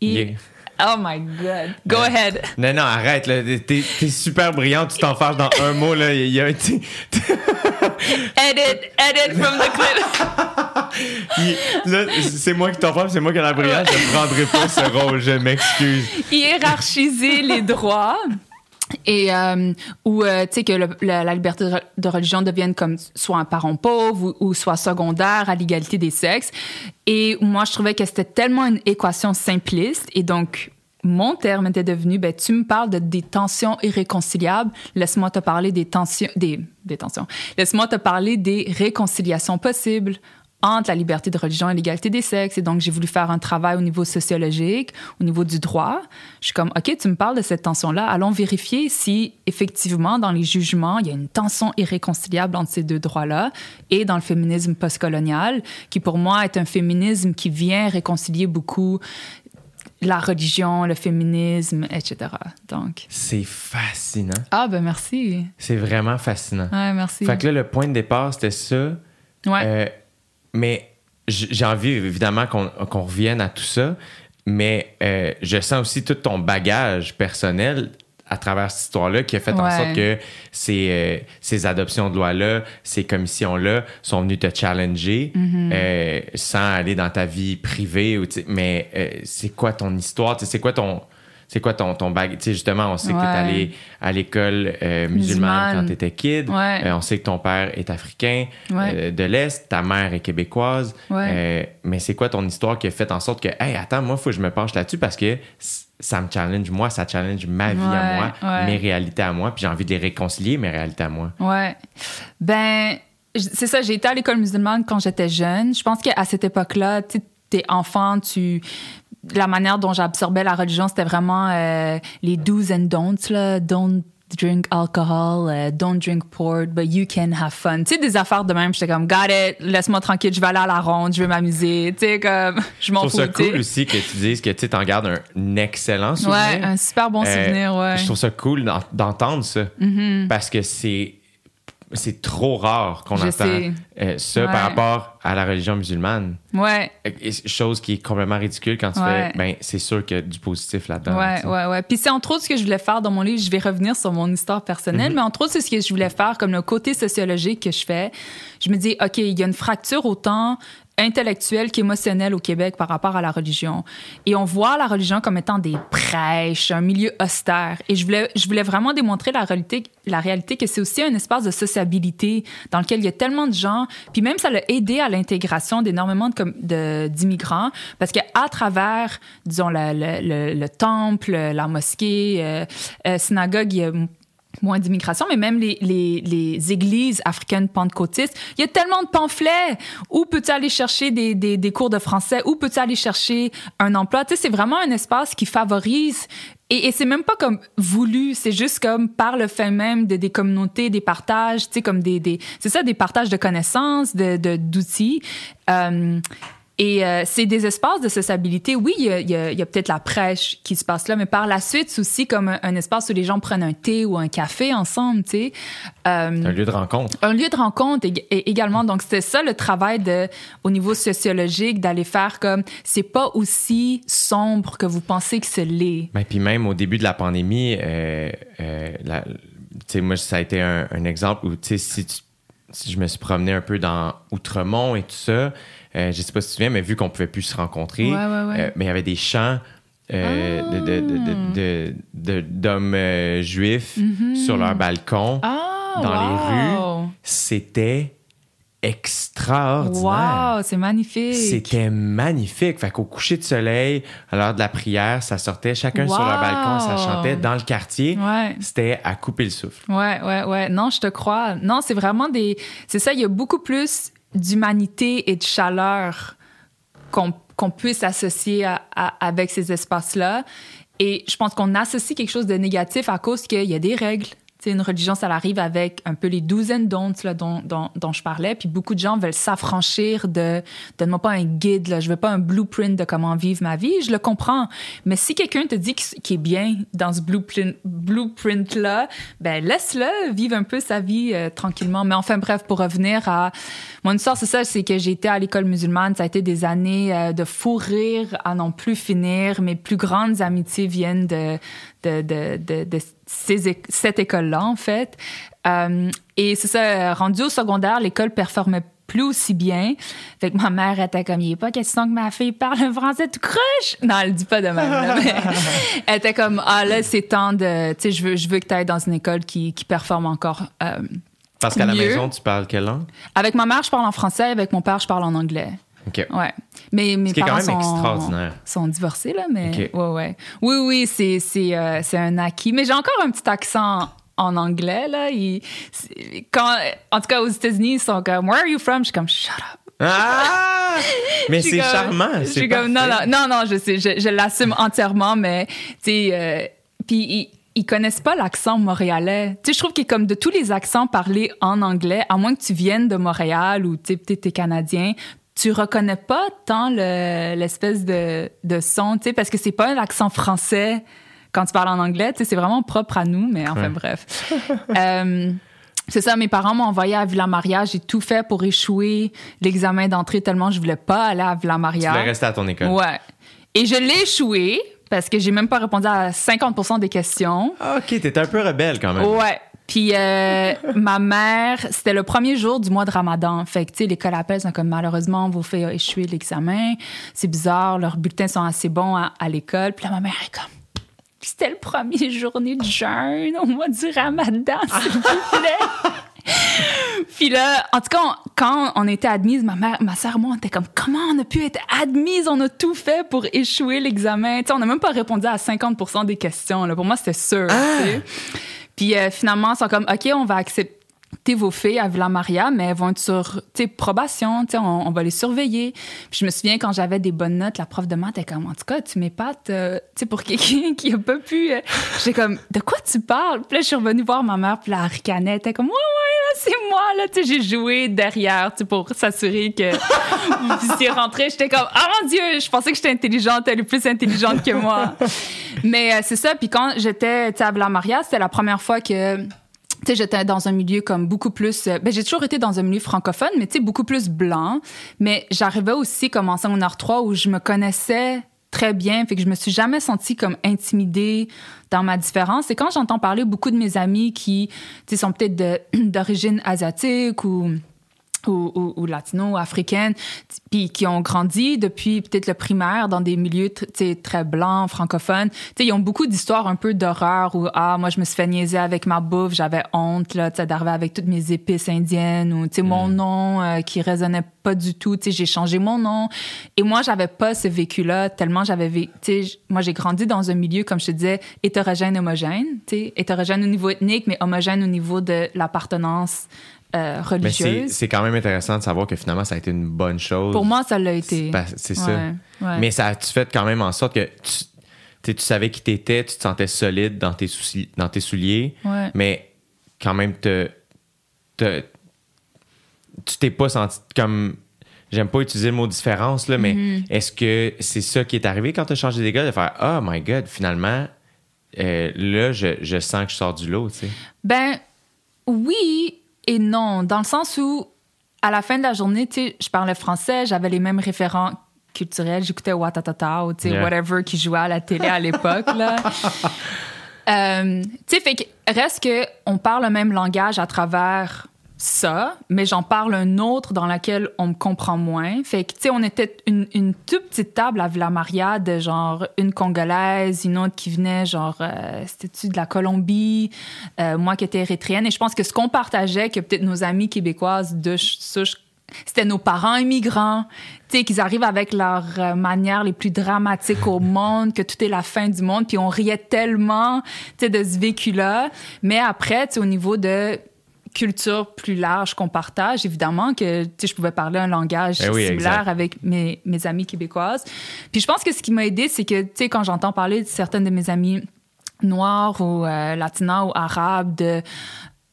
Yeah. Oh my God. Go ahead. Non, non, arrête. T'es, super brillant. Tu t'en fâches dans un mot. Là. Il y a un... edit, edit from the clip. là, c'est moi qui t'en parle, c'est moi qui ai la brillante. Je ne prendrai pas ce rôle. Je m'excuse. Hiérarchiser les droits et euh, ou euh, tu sais que le, la, la, liberté de religion devienne comme soit un parent pauvre ou, ou soit secondaire à l'égalité des sexes et moi je trouvais que c'était tellement une équation simpliste et donc mon terme était devenu ben tu me parles de des tensions irréconciliables laisse-moi te parler des tensions des des tensions laisse-moi te parler des réconciliations possibles entre la liberté de religion et l'égalité des sexes. Et donc, j'ai voulu faire un travail au niveau sociologique, au niveau du droit. Je suis comme, OK, tu me parles de cette tension-là. Allons vérifier si, effectivement, dans les jugements, il y a une tension irréconciliable entre ces deux droits-là et dans le féminisme postcolonial, qui pour moi est un féminisme qui vient réconcilier beaucoup la religion, le féminisme, etc. Donc. C'est fascinant. Ah, ben merci. C'est vraiment fascinant. Ouais, merci. Fait que là, le point de départ, c'était ça. Ouais. Euh, mais j'ai envie, évidemment, qu'on qu revienne à tout ça. Mais euh, je sens aussi tout ton bagage personnel à travers cette histoire-là qui a fait Ouais. en sorte que ces, euh, ces adoptions de loi-là, ces commissions-là sont venues te challenger Mm-hmm. euh, sans aller dans ta vie privée. Ou, mais euh, c'est quoi ton histoire? C'est quoi ton. C'est quoi ton, ton bagage? Tu sais, justement, on sait que tu es allé à l'école musulmane Musulmane. quand tu étais kid. Ouais. On sait que ton père est africain de l'Est, ta mère est québécoise. Mais c'est quoi ton histoire qui a fait en sorte que, hey, attends, moi, il faut que je me penche là-dessus parce que ça me challenge, moi, ça challenge ma vie à moi, ouais. mes réalités à moi, puis j'ai envie de les réconcilier, mes réalités à moi. Ouais. Ben, c'est ça, j'ai été à l'école musulmane quand j'étais jeune. Je pense qu'à cette époque-là, tu t'es enfant, tu. La manière dont j'absorbais la religion, c'était vraiment euh, les do's and don'ts, là. Don't drink alcohol, euh, don't drink pork, but you can have fun. Tu sais, des affaires de même, j'étais comme, got it, laisse-moi tranquille, je vais aller à la ronde, je vais m'amuser. Tu sais, comme, je Je m'en trouve fous. ça tu sais. cool aussi que tu dises que tu t'en gardes un excellent souvenir. Ouais, un super bon Euh, souvenir, ouais. Mm-hmm. Je trouve ça cool d'en- d'entendre ça. Parce que c'est c'est trop rare qu'on entend euh, ça Ouais. par rapport à la religion musulmane. Ouais. Chose qui est complètement ridicule quand tu Ouais. fais, ben, c'est sûr qu'il y a du positif là-dedans. Ouais, sais. ouais, ouais. Puis c'est entre autres ce que je voulais faire dans mon livre. Je vais revenir sur mon histoire personnelle, Mhm. mais entre autres, c'est ce que je voulais faire comme le côté sociologique que je fais. Je me dis, OK, il y a une fracture autant intellectuelle qu'émotionnelle au Québec par rapport à la religion. Et on voit la religion comme étant des prêches, un milieu austère. Et je voulais, je voulais vraiment démontrer la réalité, la réalité que c'est aussi un espace de sociabilité dans lequel il y a tellement de gens. Puis même, ça l'a aidé à l'intégration d'énormément de, com- de- d'immigrants parce qu'à travers, disons, le, le- le- le temple, la mosquée, euh, euh, synagogue, il y a moins d'immigration, mais même les, les, les églises africaines pentecôtistes, il y a tellement de pamphlets. Où peux-tu aller chercher des, des, des cours de français? Où peux-tu aller chercher un emploi? Tu sais, c'est vraiment un espace qui favorise et, et c'est même pas comme voulu, c'est juste comme par le fait même de des communautés, des partages, tu sais, comme des, des c'est ça, des partages de connaissances, de, de- d'outils. Euh, et euh, c'est des espaces de sociabilité. Oui, il y a, il y a- il y a peut-être la prêche qui se passe là, mais par la suite, c'est aussi comme un, un espace où les gens prennent un thé ou un café ensemble, tu sais. Euh, un lieu de rencontre. un lieu de rencontre ég- et- également. Donc, c'était ça le travail de, au niveau sociologique, d'aller faire comme, c'est pas aussi sombre que vous pensez que ce l'est. Ben, puis même au début de la pandémie, euh, euh, la- moi, ça a été un, un exemple où, tu sais, si, tu- si je me suis promené un peu dans Outremont et tout ça, euh, je sais pas si tu te souviens, mais vu qu'on pouvait plus se rencontrer, Ouais, ouais, ouais. euh, mais il y avait des chants euh, de- de- de- de- de- de- d'hommes euh, juifs sur leur balcon. Ah, Dans les wow. C'était extraordinaire. Wow, c'est magnifique. C'était magnifique. Fait qu'au coucher de soleil, à l'heure de la prière, ça sortait chacun sur leur balcon, ça chantait dans le quartier. Ouais. C'était à couper le souffle. Ouais, ouais, ouais. Non, je te crois. Non, c'est vraiment des. C'est ça, il y a beaucoup plus d'humanité et de chaleur qu'on puisse associer avec ces espaces-là. Et je pense qu'on associe quelque chose de négatif à cause qu'il y a des règles. Sais, une religion, ça arrive avec un peu les douzaines d'ondes là, dont, dont, dont je parlais. Puis beaucoup de gens veulent s'affranchir de donne-moi pas un guide, là, je veux pas un blueprint de comment vivre ma vie. Je le comprends. Mais si quelqu'un te dit qu'il est bien dans ce blueprint, blueprint-là, ben laisse-le vivre un peu sa vie euh, tranquillement. Mais enfin, bref, pour revenir à mon histoire, c'est ça, c'est que été à l'école musulmane. Ça a été des années euh, de fou rire à n'en plus finir. Mes plus grandes amitiés viennent de, de, de, de ces cette école-là, en fait. Euh, et c'est ça, rendu au secondaire, l'école performait plus aussi bien. Fait que ma mère était comme, il est pas question que ma fille parle un français tout cruche. Non, elle dit pas de même. là, mais elle était comme, ah là, c'est temps de, tu sais, je veux, je veux que tu ailles dans une école qui, qui performe encore. Euh, Parce qu'à la maison, tu parles quelle langue? avec ma mère, je parle en français. Avec mon père, je parle en anglais. OK. Ouais. Mais mes Ce qui est quand parents même sont, extraordinaire. sont divorcés, là, mais Ok. ouais, ouais. Oui, oui, c'est, c'est, euh, c'est un acquis. Mais j'ai encore un petit accent en anglais, là. Quand, en tout cas, aux États-Unis, ils sont comme, Where are you from? Je suis comme, Shut up. Ah! Mais c'est comme- charmant. Je suis comme, non, non, non, non, je sais, je, je l'assume entièrement, mais, tu sais, euh, puis ils, connaissent pas l'accent montréalais. Tu sais, je trouve que comme de tous les accents parlés en anglais, à moins que tu viennes de Montréal ou tu t'es canadien, tu reconnais pas tant le- l'espèce de, de son, tu sais, parce que c'est pas un accent français quand tu parles en anglais, tu sais, c'est vraiment propre à nous, mais enfin Ouais. bref. Euh, c'est ça, mes parents m'ont envoyé à Villa Maria. J'ai tout fait pour échouer l'examen d'entrée tellement je voulais pas aller à Villa Tu Maria. voulais rester à ton école. Ouais. Et je l'ai échoué parce que j'ai même pas répondu à 50% des questions. OK, t'étais un peu rebelle quand même. Ouais. Puis euh, ma mère, c'était le premier jour du mois de Ramadan. Fait que, tu sais, l'école appelle, c'est comme malheureusement, on vous fait échouer l'examen. C'est bizarre, leurs bulletins sont assez bons à, à l'école. Puis là, ma mère est comme. C'était le premier journée de jeûne au mois du Ramadan, s'il vous plaît. Puis là, en tout cas, on- quand on était admise, ma mère, ma sœur, moi, on était comme, comment on a pu être admise? On a tout fait pour échouer l'examen. Tu sais, on n'a même pas répondu à 50% des questions. Là. Pour moi, c'était sûr. tu sais. Puis euh, finalement, ils sont comme, OK, on va accepter vos filles à Villa Maria, mais elles vont être sur tu sais, probation, tu sais, on, on va les surveiller. Puis je me souviens quand j'avais des bonnes notes, la prof de maths était comme, en tout cas, tu m'épates, euh, pour quelqu'un qui a pas pu. euh, J'étais comme, de quoi tu parles? Puis là, je suis revenue voir ma mère, puis elle ricanait, elle était comme, ouais, ouais, là, c'est moi, là, tu j'ai joué derrière, tu sais, pour s'assurer que vous puissiez rentrer. J'étais comme, ah mon Dieu, je pensais que j'étais intelligente, elle est plus intelligente que moi. Mais euh, c'est ça, puis quand j'étais, à Villa Maria, c'était la première fois que tu sais, j'étais dans un milieu comme beaucoup plus. euh, Ben, j'ai toujours été dans un milieu francophone, mais tu sais, beaucoup plus blanc. Mais j'arrivais aussi comme en secondaire 3 où je me connaissais très bien, fait que je me suis jamais sentie comme intimidée dans ma différence. Et quand j'entends parler beaucoup de mes amis qui, tu sais, sont peut-être d'origine asiatique ou ou, ou, ou latino ou africaine, t- puis qui ont grandi depuis peut-être le primaire dans des milieux très blancs, francophones. Tu sais, ils ont beaucoup d'histoires un peu d'horreur où, ah, moi, je me suis fait niaiser avec ma bouffe, j'avais honte, là, tu sais, d'arriver avec toutes mes épices indiennes ou, tu sais, mon nom euh, qui résonnait pas du tout, tu sais, j'ai changé mon nom. Et moi, j'avais pas ce vécu-là tellement j'avais vécu, tu sais, j- moi, j'ai grandi dans un milieu, comme je te disais, hétérogène, homogène, tu sais, hétérogène au niveau ethnique, mais homogène au niveau de l'appartenance euh, c'est religieuse. c'est quand même intéressant de savoir que finalement, ça a été une bonne chose. Pour moi, ça l'a été. C'est ça. Ouais, ouais. Mais ça a-tu fait quand même en sorte que tu, tu savais qui t'étais, tu te sentais solide dans tes, souci- dans tes souliers, Ouais. mais quand même, te, te- tu t'es pas senti comme. J'aime pas utiliser le mot différence, là, mais Mm-hmm. est-ce que c'est ça qui est arrivé quand tu as changé d'école, de faire Oh my God, finalement, euh, là, je, je sens que je sors du lot, tu sais. Ben, oui et non, dans le sens où, à la fin de la journée, tu sais, je parlais français, j'avais les mêmes référents culturels, j'écoutais Watatata ou, tu sais, Yeah. whatever qui jouait à la télé à l'époque, là. Euh, tu sais, fait que reste que on parle le même langage à travers ça, mais j'en parle un autre dans lequel on me comprend moins. Fait que, tu sais, on était une, une toute petite table à Villa Maria de genre une Congolaise, une autre qui venait genre, euh, c'était-tu de la Colombie, euh, moi qui étais érythréenne. Et je pense que ce qu'on partageait, que peut-être nos amies québécoises de c'était nos parents immigrants, tu sais, qu'ils arrivent avec leurs euh, manières les plus dramatiques au monde, que tout est la fin du monde, puis on riait tellement, tu sais, de ce vécu-là. Mais après, tu sais, au niveau de culture plus large qu'on partage, évidemment que je pouvais parler un langage Eh oui, similaire exact. avec mes, mes amies québécoises. Puis je pense que ce qui m'a aidé, c'est que quand j'entends parler de certaines de mes amies noires ou euh, latinas ou arabes de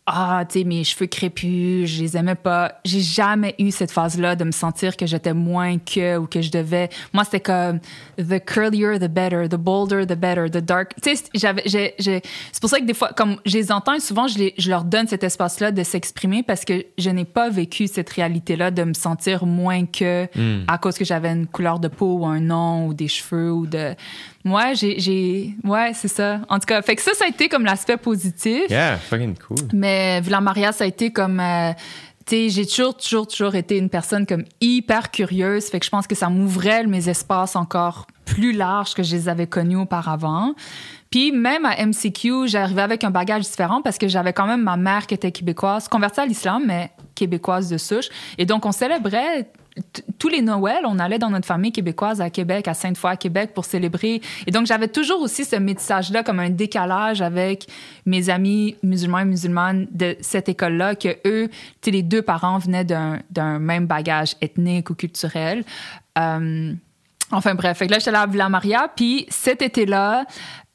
ah, tu sais, mes cheveux crépus, je les aimais pas. J'ai jamais eu cette phase-là de me sentir que j'étais moins que ou que je devais. Moi, c'était comme the curlier, the better, the bolder, the better, the dark. Tu sais, j'avais, c'est pour ça que des fois, comme je les entends, souvent, je, les- je leur donne cet espace-là de s'exprimer parce que je n'ai pas vécu cette réalité-là de me sentir moins que à cause que j'avais une couleur de peau ou un nom ou des cheveux ou de. Moi, j'ai, j'ai, ouais, c'est ça. En tout cas, fait que ça, ça a été comme l'aspect positif. Yeah, fucking cool. Mais Maria, ça a été comme. euh, j'ai toujours, toujours, toujours été une personne comme hyper curieuse. Fait que je pense que ça m'ouvrait mes espaces encore plus larges que je les avais connus auparavant. Puis même à MCQ, j'arrivais avec un bagage différent parce que j'avais quand même ma mère qui était québécoise, convertie à l'islam, mais québécoise de souche. Et donc, on célébrait tous les Noëls, on allait dans notre famille québécoise à Québec, à Sainte-Foy à Québec pour célébrer. Et donc, j'avais toujours aussi ce métissage-là comme un décalage avec mes amis musulmans et musulmanes de cette école-là, que eux, tu les deux parents venaient d'un, même bagage ethnique ou culturel. Euh, enfin bref, fait que là, j'étais là à Villa Maria. Puis cet été-là,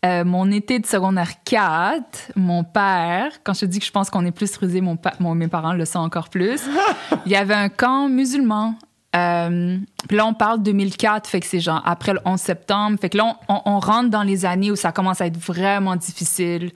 euh, mon été de secondaire 4, mon père, quand je te dis que je pense qu'on est plus rusé, mon- mes parents le sont encore plus, il y avait un camp musulman. Euh, là, on parle 2004, fait que c'est genre après le 11 septembre. Fait que là, on, on rentre dans les années où ça commence à être vraiment difficile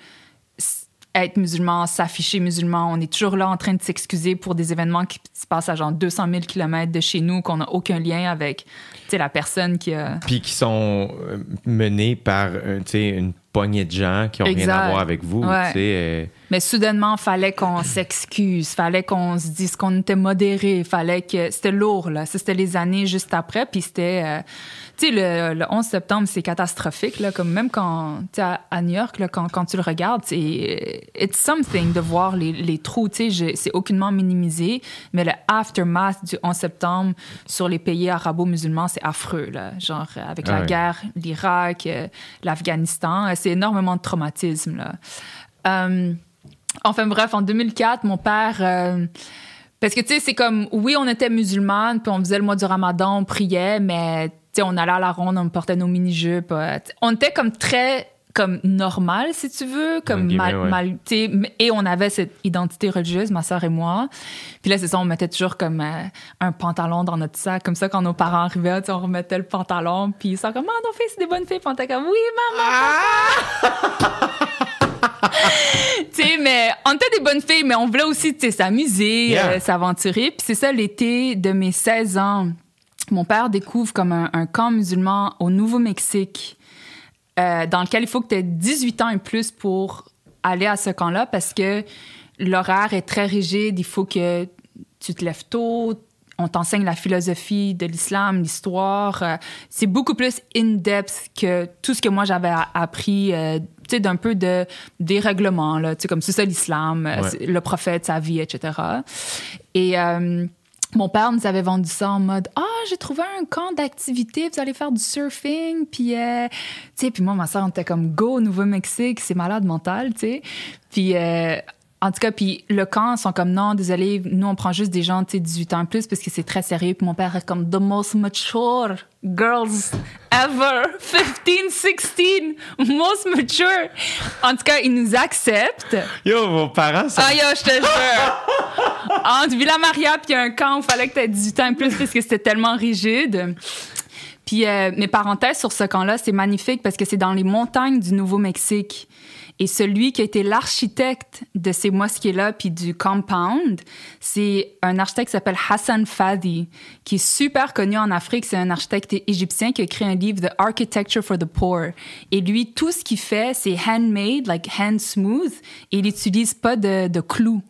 être musulman, s'afficher musulman. On est toujours là en train de s'excuser pour des événements qui se passent à genre 200 000 km de chez nous, qu'on n'a aucun lien avec la personne qui a... Puis qui sont euh, menés par euh, une poignée de gens qui ont rien à voir avec vous. Ouais. Euh, Mais soudainement, fallait qu'on s'excuse, fallait qu'on se dise qu'on était modéré, fallait que c'était lourd là. C'était les années juste après, puis c'était, euh, tu sais, le, le 11 septembre c'est catastrophique là, comme même quand tu à, à New York là, quand, quand tu le regardes, c'est it's something de voir les, les trous, tu sais, c'est aucunement minimisé, mais le aftermath du 11 septembre sur les pays arabo-musulmans c'est affreux là, genre euh, avec Ah la ouais. guerre, l'Irak, euh, l'Afghanistan, euh, c'est énormément de traumatisme là. Euh, enfin bref, en 2004, mon père... euh, parce que, tu sais, c'est comme, oui, on était musulmane, puis on faisait le mois du ramadan, on priait, mais, tu sais, on allait à la ronde, on portait nos mini-jupes. euh, on était comme très, comme normal, si tu veux, comme mal, ouais. mal- tu sais, m- et on avait cette identité religieuse, ma sœur et moi. Puis là, c'est ça, on mettait toujours comme euh, un pantalon dans notre sac, comme ça, quand nos parents arrivaient, tu sais, on remettait le pantalon, puis ils sont comme, ah, nos filles, c'est des bonnes filles, puis on était comme, oui, maman, tu sais, mais on était des bonnes filles, mais on voulait aussi, s'amuser, Yeah. euh, s'aventurer. Puis c'est ça, l'été de mes 16 ans, mon père découvre comme un, un camp musulman au Nouveau-Mexique, euh, dans lequel il faut que tu aies 18 ans et plus pour aller à ce camp-là, parce que l'horaire est très rigide, il faut que tu te lèves tôt, on t'enseigne la philosophie de l'islam, l'histoire. euh, c'est beaucoup plus in-depth que tout ce que moi j'avais appris, euh, tu sais, d'un peu de des règlements, là, tu sais, comme c'est ça l'islam, euh, Ouais. le prophète, sa vie, etc. Et euh, mon père nous avait vendu ça en mode ah j'ai trouvé un camp d'activité vous allez faire du surfing puis euh, tu sais puis moi ma soeur on était comme go au Nouveau-Mexique c'est malade mental tu sais puis euh, en tout cas, puis le camp, ils sont comme non, désolé, nous on prend juste des gens, tu sais, 18 ans et plus parce que c'est très sérieux. Puis mon père est comme the most mature girls ever, 15, 16, most mature. En tout cas, ils nous acceptent. Yo, vos parents, ça. Ah yo, je te jure. Entre Villa Maria puis un camp où il fallait que tu aies 18 ans et plus parce que c'était tellement rigide. Puis euh, mes parenthèses sur ce camp-là, c'est magnifique parce que c'est dans les montagnes du Nouveau-Mexique. Et celui qui a été l'architecte de ces mosquées-là puis du compound, c'est un architecte qui s'appelle Hassan Fadi, qui est super connu en Afrique. C'est un architecte égyptien qui a écrit un livre, The Architecture for the Poor. Et lui, tout ce qu'il fait, c'est handmade, like hand smooth, et il n'utilise pas de, de clous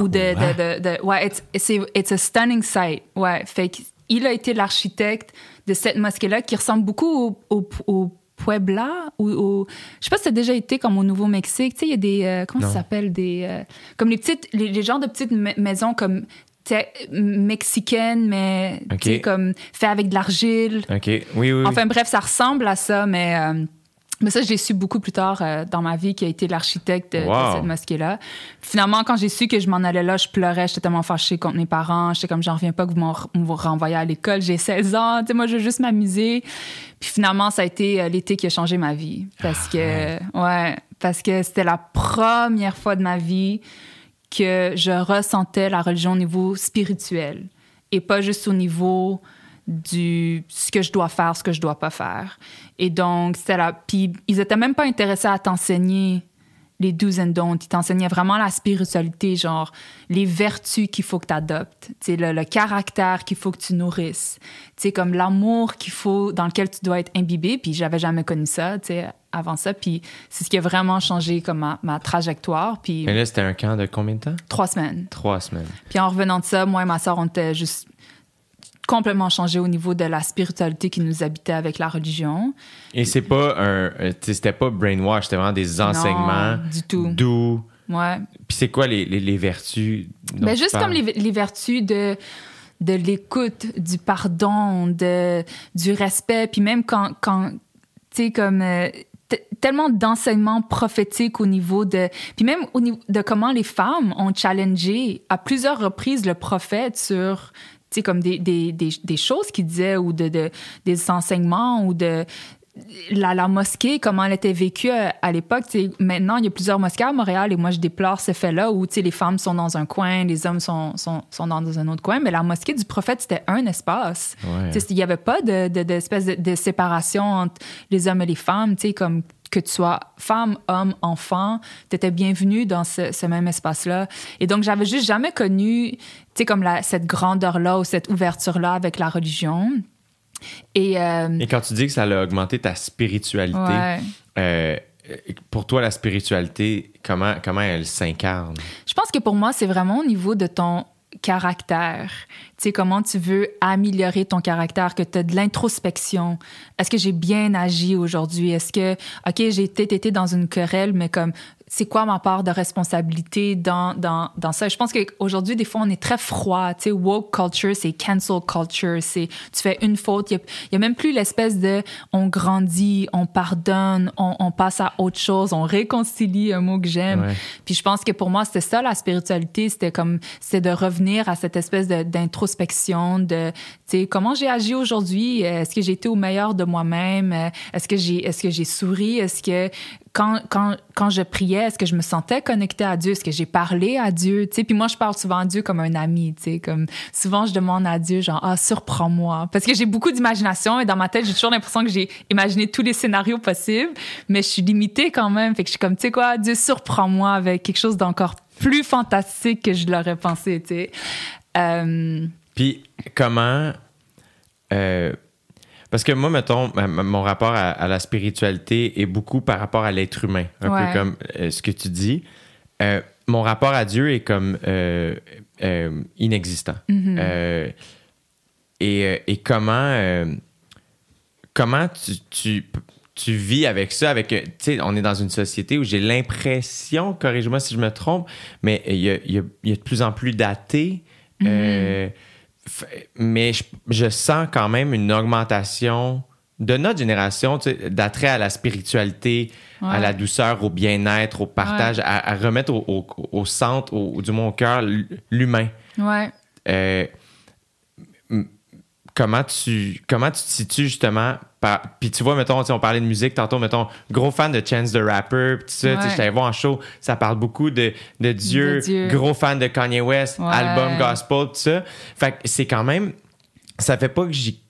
ou de, de, de, de- ouais, it's, c'est, it's a stunning sight. Ouais, fait qu'il a été l'architecte de cette mosquée-là qui ressemble beaucoup au, au, au Puebla ou au, je sais pas si t'as déjà été comme au Nouveau-Mexique. Tu sais, il y a des, euh, comment Non. ça s'appelle des, euh, comme les petites, les, les genres de petites ma- maisons comme mexicaine, mais Ok. t'sais, comme fait avec de l'argile. OK. Oui, oui, oui. Enfin bref, ça ressemble à ça, mais, euh, mais ça, je l'ai su beaucoup plus tard euh, dans ma vie, qui a été l'architecte de, cette mosquée-là. Finalement, quand j'ai su que je m'en allais là, je pleurais, j'étais tellement fâchée contre mes parents. J'étais comme, j'en reviens pas que vous m'en- renvoyez à l'école, j'ai 16 ans, tu sais, moi, je veux juste m'amuser. Puis finalement, ça a été euh, l'été qui a changé ma vie. Parce que, ouais, parce que c'était la première fois de ma vie que je ressentais la religion au niveau spirituel et pas juste au niveau du ce que je dois faire, ce que je dois pas faire. Et donc, c'était là. Puis, ils étaient même pas intéressés à t'enseigner les do's and don'ts. Ils t'enseignaient vraiment la spiritualité, genre les vertus qu'il faut que tu adoptes, le, le caractère qu'il faut que tu nourrisses, tu sais, comme l'amour qu'il faut, dans lequel tu dois être imbibé. Puis, j'avais jamais connu ça, tu sais, avant ça. Puis, c'est ce qui a vraiment changé comme ma, ma trajectoire. Puis, Mais là, c'était un camp de combien de temps? trois semaines. Trois semaines. Puis en revenant de ça, moi et ma soeur, on était juste complètement changés au niveau de la spiritualité qui nous habitait avec la religion. Et c'est pas un. euh, C'était pas brainwash, c'était vraiment des enseignements. du tout. Doux. Ouais. Puis c'est quoi les, les, les vertus? dont tu juste parles? comme les, les vertus de de l'écoute, du pardon, de du respect, puis même quand quand tu sais comme euh, tellement d'enseignements prophétiques au niveau de puis même au niveau de comment les femmes ont challengé à plusieurs reprises le prophète sur sais comme des, des, des, des choses qu'il disait ou de, de des enseignements ou de la, la mosquée, comment elle était vécue euh, à l'époque. Maintenant, il y a plusieurs mosquées à Montréal et moi, je déplore ce fait-là où les femmes sont dans un coin, les hommes sont, sont, sont dans un autre coin. Mais la mosquée du prophète, c'était un espace. Ouais. Il n'y avait pas de, de, d'espèce de, de séparation entre les hommes et les femmes. Tu sais, comme que tu sois femme, homme, enfant, tu étais bienvenue dans ce, ce même espace-là. Et donc, j'avais juste jamais connu, tu sais, comme la, cette grandeur-là ou cette ouverture-là avec la religion. Et, euh, Et quand tu dis que ça a augmenté ta spiritualité, ouais. euh, pour toi, la spiritualité, comment, comment elle s'incarne? Je pense que pour moi, c'est vraiment au niveau de ton caractère. Tu sais, comment tu veux améliorer ton caractère, que tu as de l'introspection. Est-ce que j'ai bien agi aujourd'hui? Est-ce que, OK, j'ai peut-être été dans une querelle, mais comme, c'est quoi ma part de responsabilité dans, dans, dans ça? Je pense qu'aujourd'hui, des fois, on est très froid. Tu sais, woke culture, c'est cancel culture. C'est, tu fais une faute. Il y a, même plus l'espèce de on grandit, on pardonne, on, on, passe à autre chose, on réconcilie, un mot que j'aime. Ouais. Puis je pense que pour moi, c'était ça, la spiritualité. C'était comme, c'est de revenir à cette espèce de, d'introspection, de, tu sais, comment j'ai agi aujourd'hui? Est-ce que j'ai été au meilleur de moi-même? Est-ce que j'ai, est-ce que j'ai souri? Est-ce que, quand, quand, quand je priais, est-ce que je me sentais connectée à Dieu? Est-ce que j'ai parlé à Dieu? Tu sais, puis moi, je parle souvent à Dieu comme un ami, tu sais, comme souvent, je demande à Dieu, genre, ah, surprends-moi. Parce que j'ai beaucoup d'imagination et dans ma tête, j'ai toujours l'impression que j'ai imaginé tous les scénarios possibles, mais je suis limitée quand même. Fait que je suis comme, tu sais quoi, Dieu, surprends-moi avec quelque chose d'encore plus fantastique que je l'aurais pensé, tu sais. Euh, Puis comment. euh, parce que moi, mettons, mon rapport à, à la spiritualité est beaucoup par rapport à l'être humain, un Ouais. peu comme euh, ce que tu dis. Euh, mon rapport à Dieu est comme euh, inexistant. Mm-hmm. Et, et comment, comment tu, tu, tu vis avec ça? Avec, tu sais, on est dans une société où j'ai l'impression, corrige-moi si je me trompe, mais il y a, y a- y a de plus en plus d'athées. F- mais je, je sens quand même une augmentation de notre génération, tu sais, d'attrait à la spiritualité, à la douceur, au bien-être, au partage, à, à remettre au, au- au centre, au, du moins au cœur, l'humain. ouais. Euh, comment tu comment tu te situes justement puis tu vois mettons on parlait de musique tantôt mettons gros fan de Chance the Rapper puis tout ça tu sais Ouais. je t'allais voir en show ça parle beaucoup de, de Dieu, De Dieu. gros fan de Kanye West Ouais. album gospel tout ça fait que c'est quand même ça fait pas que j'y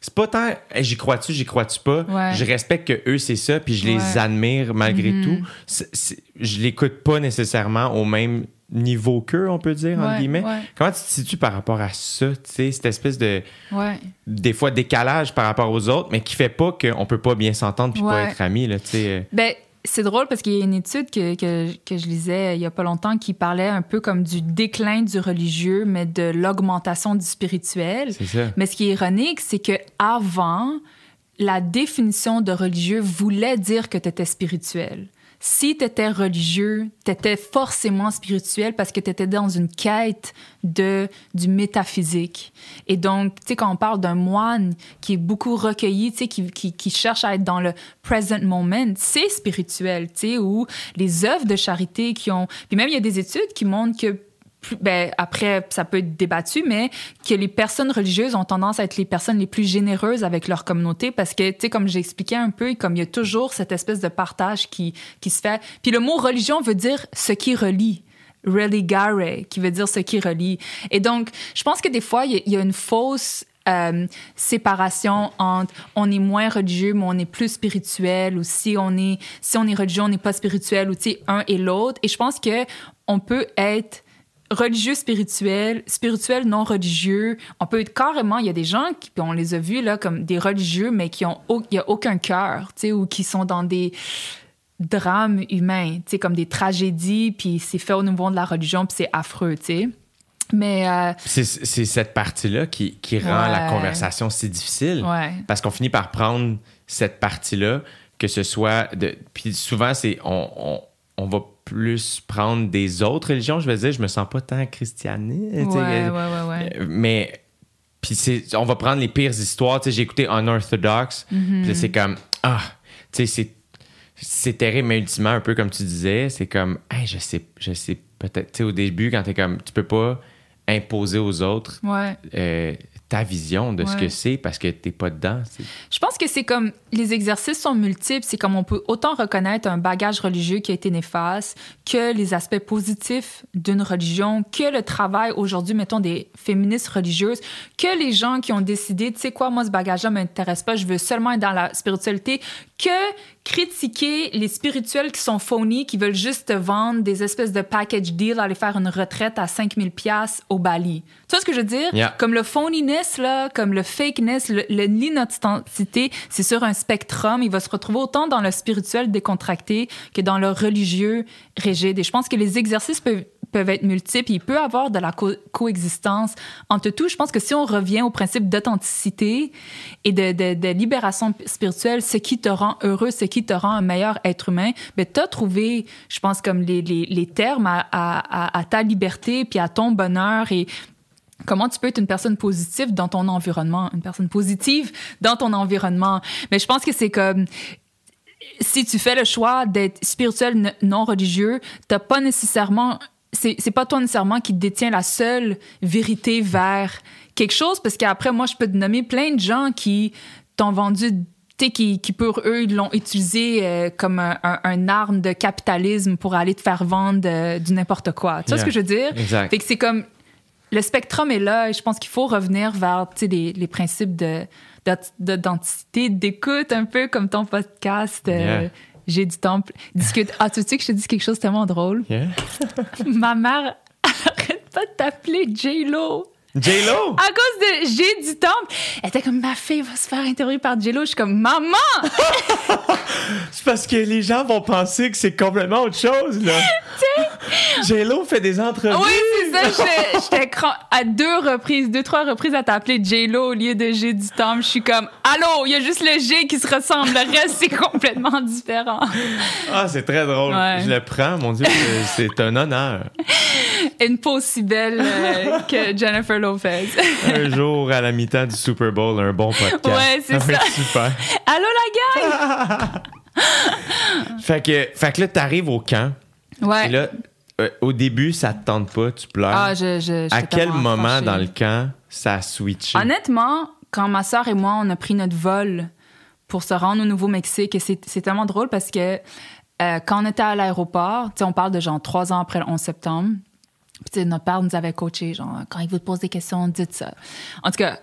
c'est pas tant j'y crois-tu j'y crois-tu pas? Ouais. je respecte que eux c'est ça puis je les Ouais. Mm-hmm. admire malgré tout C'est- c'est- je l'écoute pas nécessairement au même niveau qu'eux on peut dire entre Ouais, guillemets ouais. Comment tu te situes par rapport à ça, tu sais, cette espèce de, Ouais. des fois, décalage par rapport aux autres, mais qui fait pas qu'on peut pas bien s'entendre puis pas être amis, là, tu sais. euh. Ben, c'est drôle parce qu'il y a une étude que, que, que je lisais il y a pas longtemps qui parlait un peu comme du déclin du religieux, mais de l'augmentation du spirituel. C'est ça. Mais ce qui est ironique, c'est que avant, la définition de religieux voulait dire que tu étais spirituel. Si tu étais religieux, tu étais forcément spirituel parce que tu étais dans une quête de, du métaphysique. Et donc, tu sais, quand on parle d'un moine qui est beaucoup recueilli, tu sais, qui, qui, qui, cherche à être dans le present moment, c'est spirituel, tu sais, ou les œuvres de charité qui ont... Puis même, il y a des études qui montrent que ben, après, ça peut être débattu, mais que les personnes religieuses ont tendance à être les personnes les plus généreuses avec leur communauté parce que, tu sais, comme j'ai expliqué un peu, comme il y a toujours cette espèce de partage qui, qui se fait. Puis le mot religion veut dire ce qui relie. Religare, qui veut dire ce qui relie. Et donc, je pense que des fois, il y, a une fausse euh, séparation entre on est moins religieux mais on est plus spirituel ou si on est si on est religieux on n'est pas spirituel ou tu sais un et l'autre et je pense que on peut être religieux spirituel, spirituel non religieux. On peut être carrément, il y a des gens qui, on les a vus là comme des religieux, mais qui ont, y a aucun cœur, tu sais, ou qui sont dans des drames humains, tu sais, comme des tragédies, puis c'est fait au niveau de la religion, puis c'est affreux, tu sais. Mais euh, c'est cette partie-là qui, qui rend la conversation si difficile. Ouais. Parce qu'on finit par prendre cette partie-là, que ce soit de. Puis souvent, c'est on, on, on va plus prendre des autres religions. Je veux dire, je me sens pas tant christianiste. Ouais, ouais, ouais, mais puis c'est, on va prendre les pires histoires. J'ai écouté Unorthodox. Mm c'est comme ah, tu sais, c'est c'est terrible, mais ultimement un peu comme tu disais, c'est comme hey, je sais, je sais peut-être. Tu sais, au début quand t'es comme, tu peux pas imposer aux autres. Ouais. Euh, ta vision de ce que c'est parce que t'es pas dedans. Je pense que c'est comme les exercices sont multiples. C'est comme on peut autant reconnaître un bagage religieux qui a été néfaste que les aspects positifs d'une religion, que le travail aujourd'hui, mettons, des féministes religieuses, que les gens qui ont décidé, tu sais quoi, moi, ce bagage-là m'intéresse pas, je veux seulement être dans la spiritualité, que critiquer les spirituels qui sont phony, qui veulent juste te vendre des espèces de package deal, aller faire une retraite à 5000 pièces au Bali. Tu vois ce que je veux dire? Comme le phoniness, là, comme le fakeness, l'inauthenticité, c'est sur un spectrum. Il va se retrouver autant dans le spirituel décontracté que dans le religieux rigide. Et je pense que les exercices peuvent peuvent être multiples. Il peut y avoir de la coexistence entre tout. Je pense que si on revient au principe d'authenticité et de, libération spirituelle, ce qui te rend heureux, ce qui te rend un meilleur être humain, ben, tu as trouvé, je pense, comme les, termes à, à, à, ta liberté puis à ton bonheur et comment tu peux être une personne positive dans ton environnement, une personne positive dans ton environnement. Mais je pense que c'est comme si tu fais le choix d'être spirituel non religieux, t'as pas nécessairement c'est pas toi nécessairement qui détient la seule vérité vers quelque chose, parce qu'après, moi, je peux te nommer plein de gens qui t'ont vendu qui, qui pour eux, ils l'ont utilisé euh, comme un, un, arme de capitalisme pour aller te faire vendre euh, du n'importe quoi. Tu vois ce que je veux dire? Exact. Fait que c'est comme le spectrum est là et je pense qu'il faut revenir vers les, les principes de d'identité, d'écoute un peu comme ton podcast. Euh, j'ai du temps. Discute. Ah, tu sais que je te dis quelque chose tellement drôle? Ma mère arrête pas de t'appeler J-Lo. J-Lo? À cause de J'ai du temple. Elle était comme, ma fille va se faire interviewer par J-Lo. Je suis comme, maman! c'est parce que les gens vont penser que c'est complètement autre chose, là. J-Lo fait des entrevues. Oui, c'est ça. J'étais à deux reprises, deux, trois reprises à t'appeler J-Lo au lieu de J'ai du temple. Je suis comme, allô, il y a juste le G qui se ressemble. Le reste, c'est complètement différent. Ah, c'est très drôle. Je le prends, mon Dieu. C'est un honneur. Une peau aussi belle euh, que Jennifer Lopez. un jour, à la mi-temps du Super Bowl, un bon podcast. Ouais, c'est ça. super. Allô, la gang! fait, que, fait que là, t'arrives au camp. Ouais. Et là, euh, au début, ça te tente pas, tu pleures. Ah, je, je, à quel moment dans le camp ça a switché? Honnêtement, quand ma soeur et moi, on a pris notre vol pour se rendre au Nouveau-Mexique, c'est tellement drôle parce que euh, quand on était à l'aéroport, on parle de genre trois ans après le 11 septembre, puis notre père nous avait coaché, genre, quand il vous pose des questions, dites ça. En tout cas,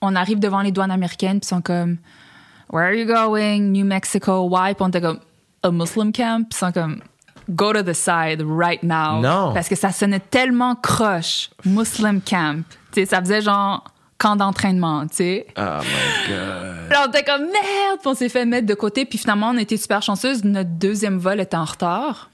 on arrive devant les douanes américaines, puis ils sont comme, Where are you going? New Mexico, why? Puis on était comme, A Muslim camp? Puis ils sont comme, Go to the side right now. Non. Parce que ça sonnait tellement croche, Muslim camp. Tu sais, ça faisait genre camp d'entraînement, tu sais. Oh my God. Là, on était comme merde, puis on s'est fait mettre de côté, puis finalement, on était super chanceuse. Notre deuxième vol était en retard.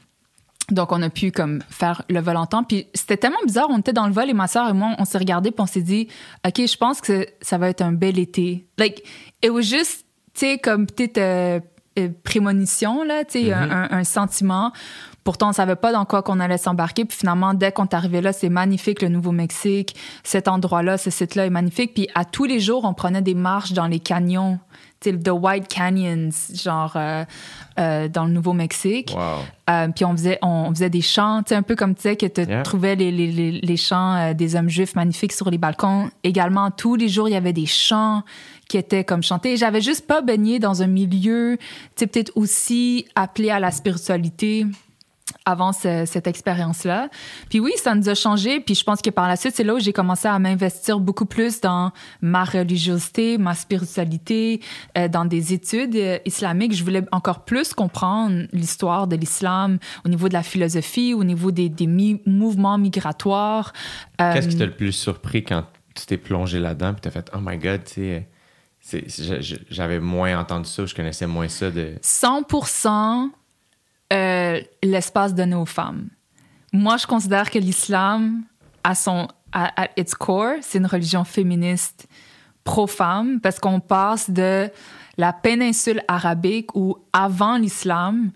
Donc, on a pu comme faire le vol en temps. Puis c'était tellement bizarre. On était dans le vol et ma soeur et moi, on s'est regardé puis on s'est dit, OK, je pense que ça va être un bel été. Like, it was just, tu sais, comme peut-être euh, euh, prémonition, là, tu sais, un, Mhm. un- un sentiment. Pourtant, on savait pas dans quoi qu'on allait s'embarquer. Puis finalement, dès qu'on est arrivé là, c'est magnifique, le Nouveau-Mexique. Cet endroit-là, ce site-là est magnifique. Puis à tous les jours, on prenait des marches dans les canyons, The White Canyons, genre euh, euh, dans le Nouveau-Mexique. Wow. Euh, puis on faisait, on faisait des chants, un peu comme tu sais, que tu Yeah. trouvais les, les, les, les chants des hommes juifs magnifiques sur les balcons. Également, tous les jours, il y avait des chants qui étaient comme chantés. J'avais juste pas baigné dans un milieu, tu sais, peut-être aussi appelé à la spiritualité avant ce- cette expérience-là. Puis oui, ça nous a changé. Puis je pense que par la suite, c'est là où j'ai commencé à m'investir beaucoup plus dans ma religiosité, ma spiritualité, euh, dans des études euh, islamiques. Je voulais encore plus comprendre l'histoire de l'islam au niveau de la philosophie, au niveau des, des mi- mouvements migratoires. Euh, Qu'est-ce qui t'a le plus surpris quand tu t'es plongé là-dedans puis t'as fait Oh my god, tu sais, j'avais moins entendu ça, je connaissais moins ça de. 100% euh, l'espace donné aux femmes. Moi, je considère que l'islam, à son à, its core, c'est une religion féministe pro-femme parce qu'on passe de la péninsule arabique où avant l'islam,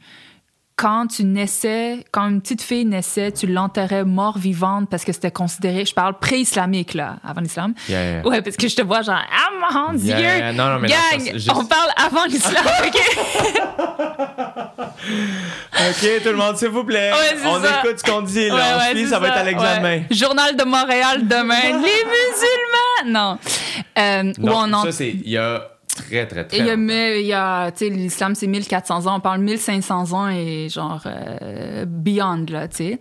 quand tu naissais, quand une petite fille naissait, tu l'enterrais mort vivante parce que c'était considéré, je parle pré-islamique là, avant l'islam. Yeah, yeah. Ouais, parce que je te vois genre, ah mon Dieu! Yeah, yeah, non, non, mais Gang, sens- juste- on parle avant l'islam, OK? Ok, tout le monde, s'il vous plaît. Ouais, on ça. écoute ce qu'on dit, là. Ouais, on ouais, c'est ça va être à l'examen. ouais. Journal de Montréal demain. Les musulmans! Non. Euh, où Non, on en- ça, c'est. Il y a très, très, très. mais il y a, tu sais, l'islam, c'est 1400 ans. On parle 1500 ans et genre euh, beyond, là, tu sais.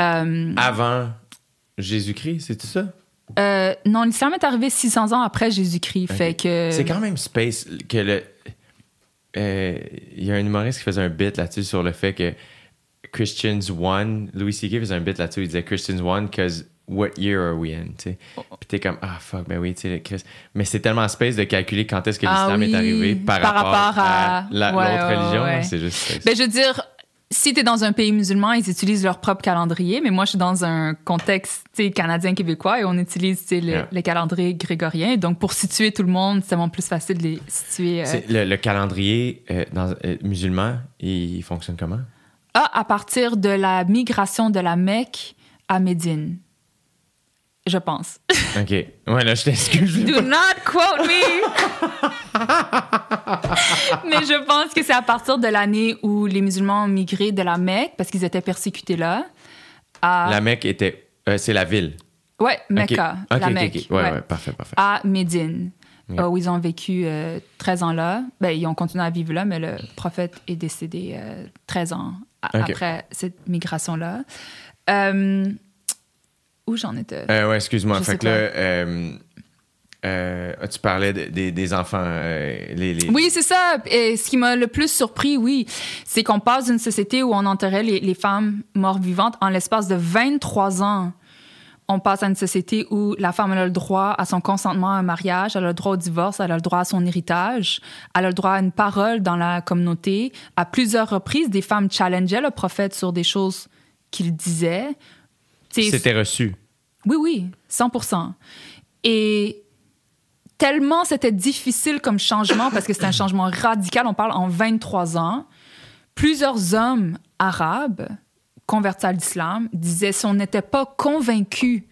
Euh, Avant Jésus-Christ, c'est tout ça? euh, non, l'islam est arrivé 600 ans après Jésus-Christ. Fait que. C'est quand même space que le. Il y a un humoriste qui faisait un bit là-dessus sur le fait que Christians won. Louis C.K. faisait un bit là-dessus. Il disait Christians won because what year are we in? tu sais. Puis t'es comme, ah fuck, ben oui, tu sais. Mais c'est tellement space de calculer quand est-ce que Ah l'islam oui, est arrivé par, par rapport, rapport à, à- ouais, l'autre ouais, religion. ouais. C'est juste. Ben, je veux dire, si tu es dans un pays musulman, ils utilisent leur propre calendrier, mais moi, je suis dans un contexte canadien-québécois et on utilise le, Yeah. le calendrier grégorien. Donc, pour situer tout le monde, c'est vraiment plus facile de les situer. euh, le, le calendrier euh, dans, euh, musulman, il, il fonctionne comment? Ah, à partir de la migration de la Mecque à Médine. Je pense. OK. Ouais, là, je t'excuse. Do not quote me! Mais je pense que c'est à partir de l'année où les musulmans ont migré de la Mecque, parce qu'ils étaient persécutés là, à... La Mecque était. euh, c'est la ville. Ouais, Mecca, Ok, la ok, Mecque. Ouais, ouais. ouais, parfait, parfait. À Médine, Yeah. euh, où ils ont vécu euh, 13 ans là. Ben, ils ont continué à vivre là, mais le prophète est décédé euh, 13 ans a- Ok. après cette migration-là. Euh, où j'en étais? Euh, ouais, excuse-moi. Je Fait sais que là, euh, euh, tu parlais de- des- des enfants. les, les- Oui, c'est ça. Et ce qui m'a le plus surpris, oui, c'est qu'on passe d'une société où on enterrait les, les femmes mortes vivantes en l'espace de 23 ans. On passe à une société où la femme elle a le droit à son consentement à un mariage, elle a le droit au divorce, elle a le droit à son héritage, elle a le droit à une parole dans la communauté. À plusieurs reprises, des femmes challengeaient le prophète sur des choses qu'il disait. C'était reçu. oui, oui, 100% Et tellement c'était difficile comme changement, parce que c'est un changement radical, on parle en 23 ans, plusieurs hommes arabes convertis à l'islam disaient si on n'était pas convaincu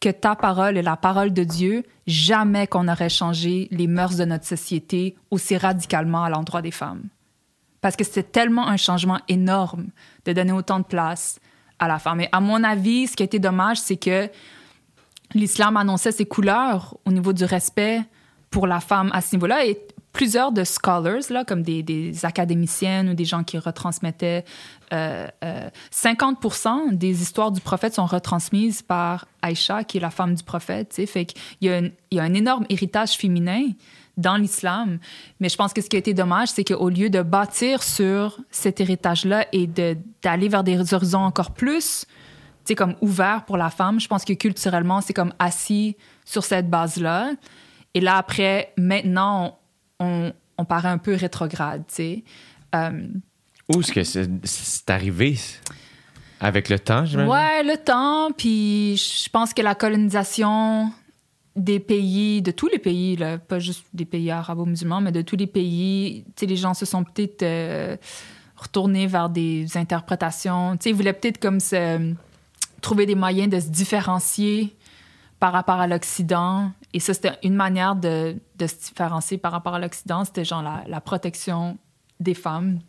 que ta parole est la parole de Dieu, jamais qu'on aurait changé les mœurs de notre société aussi radicalement à l'endroit des femmes. Parce que c'était tellement un changement énorme de donner autant de place à la femme. Et à mon avis, ce qui a été dommage, c'est que l'islam annonçait ses couleurs au niveau du respect pour la femme à ce niveau-là. Et plusieurs de scholars, là, comme des, académiciennes ou des gens qui retransmettaient, euh, euh, 50 des histoires du prophète sont retransmises par Aïcha, qui est la femme du prophète. Fait qu'il il y a un énorme héritage féminin dans l'islam. Mais je pense que ce qui a été dommage, c'est qu'au lieu de bâtir sur cet héritage-là et de- d'aller vers des horizons encore plus tu sais, comme ouvert pour la femme. Je pense que culturellement, c'est comme assis sur cette base-là. Et là, après, maintenant, on, paraît un peu rétrograde, tu sais. Euh, Où est-ce que c'est c'est arrivé? Avec le temps, j'imagine? ouais, le temps, puis je pense que la colonisation des pays, de tous les pays, là, pas juste des pays arabo-musulmans, mais de tous les pays, les gens se sont peut-être euh, retournés vers des interprétations. Tu sais, ils voulaient peut-être comme se, trouver des moyens de se différencier par rapport à l'Occident. Et ça, c'était une manière de, de, se différencier par rapport à l'Occident. C'était genre la, la, protection des femmes.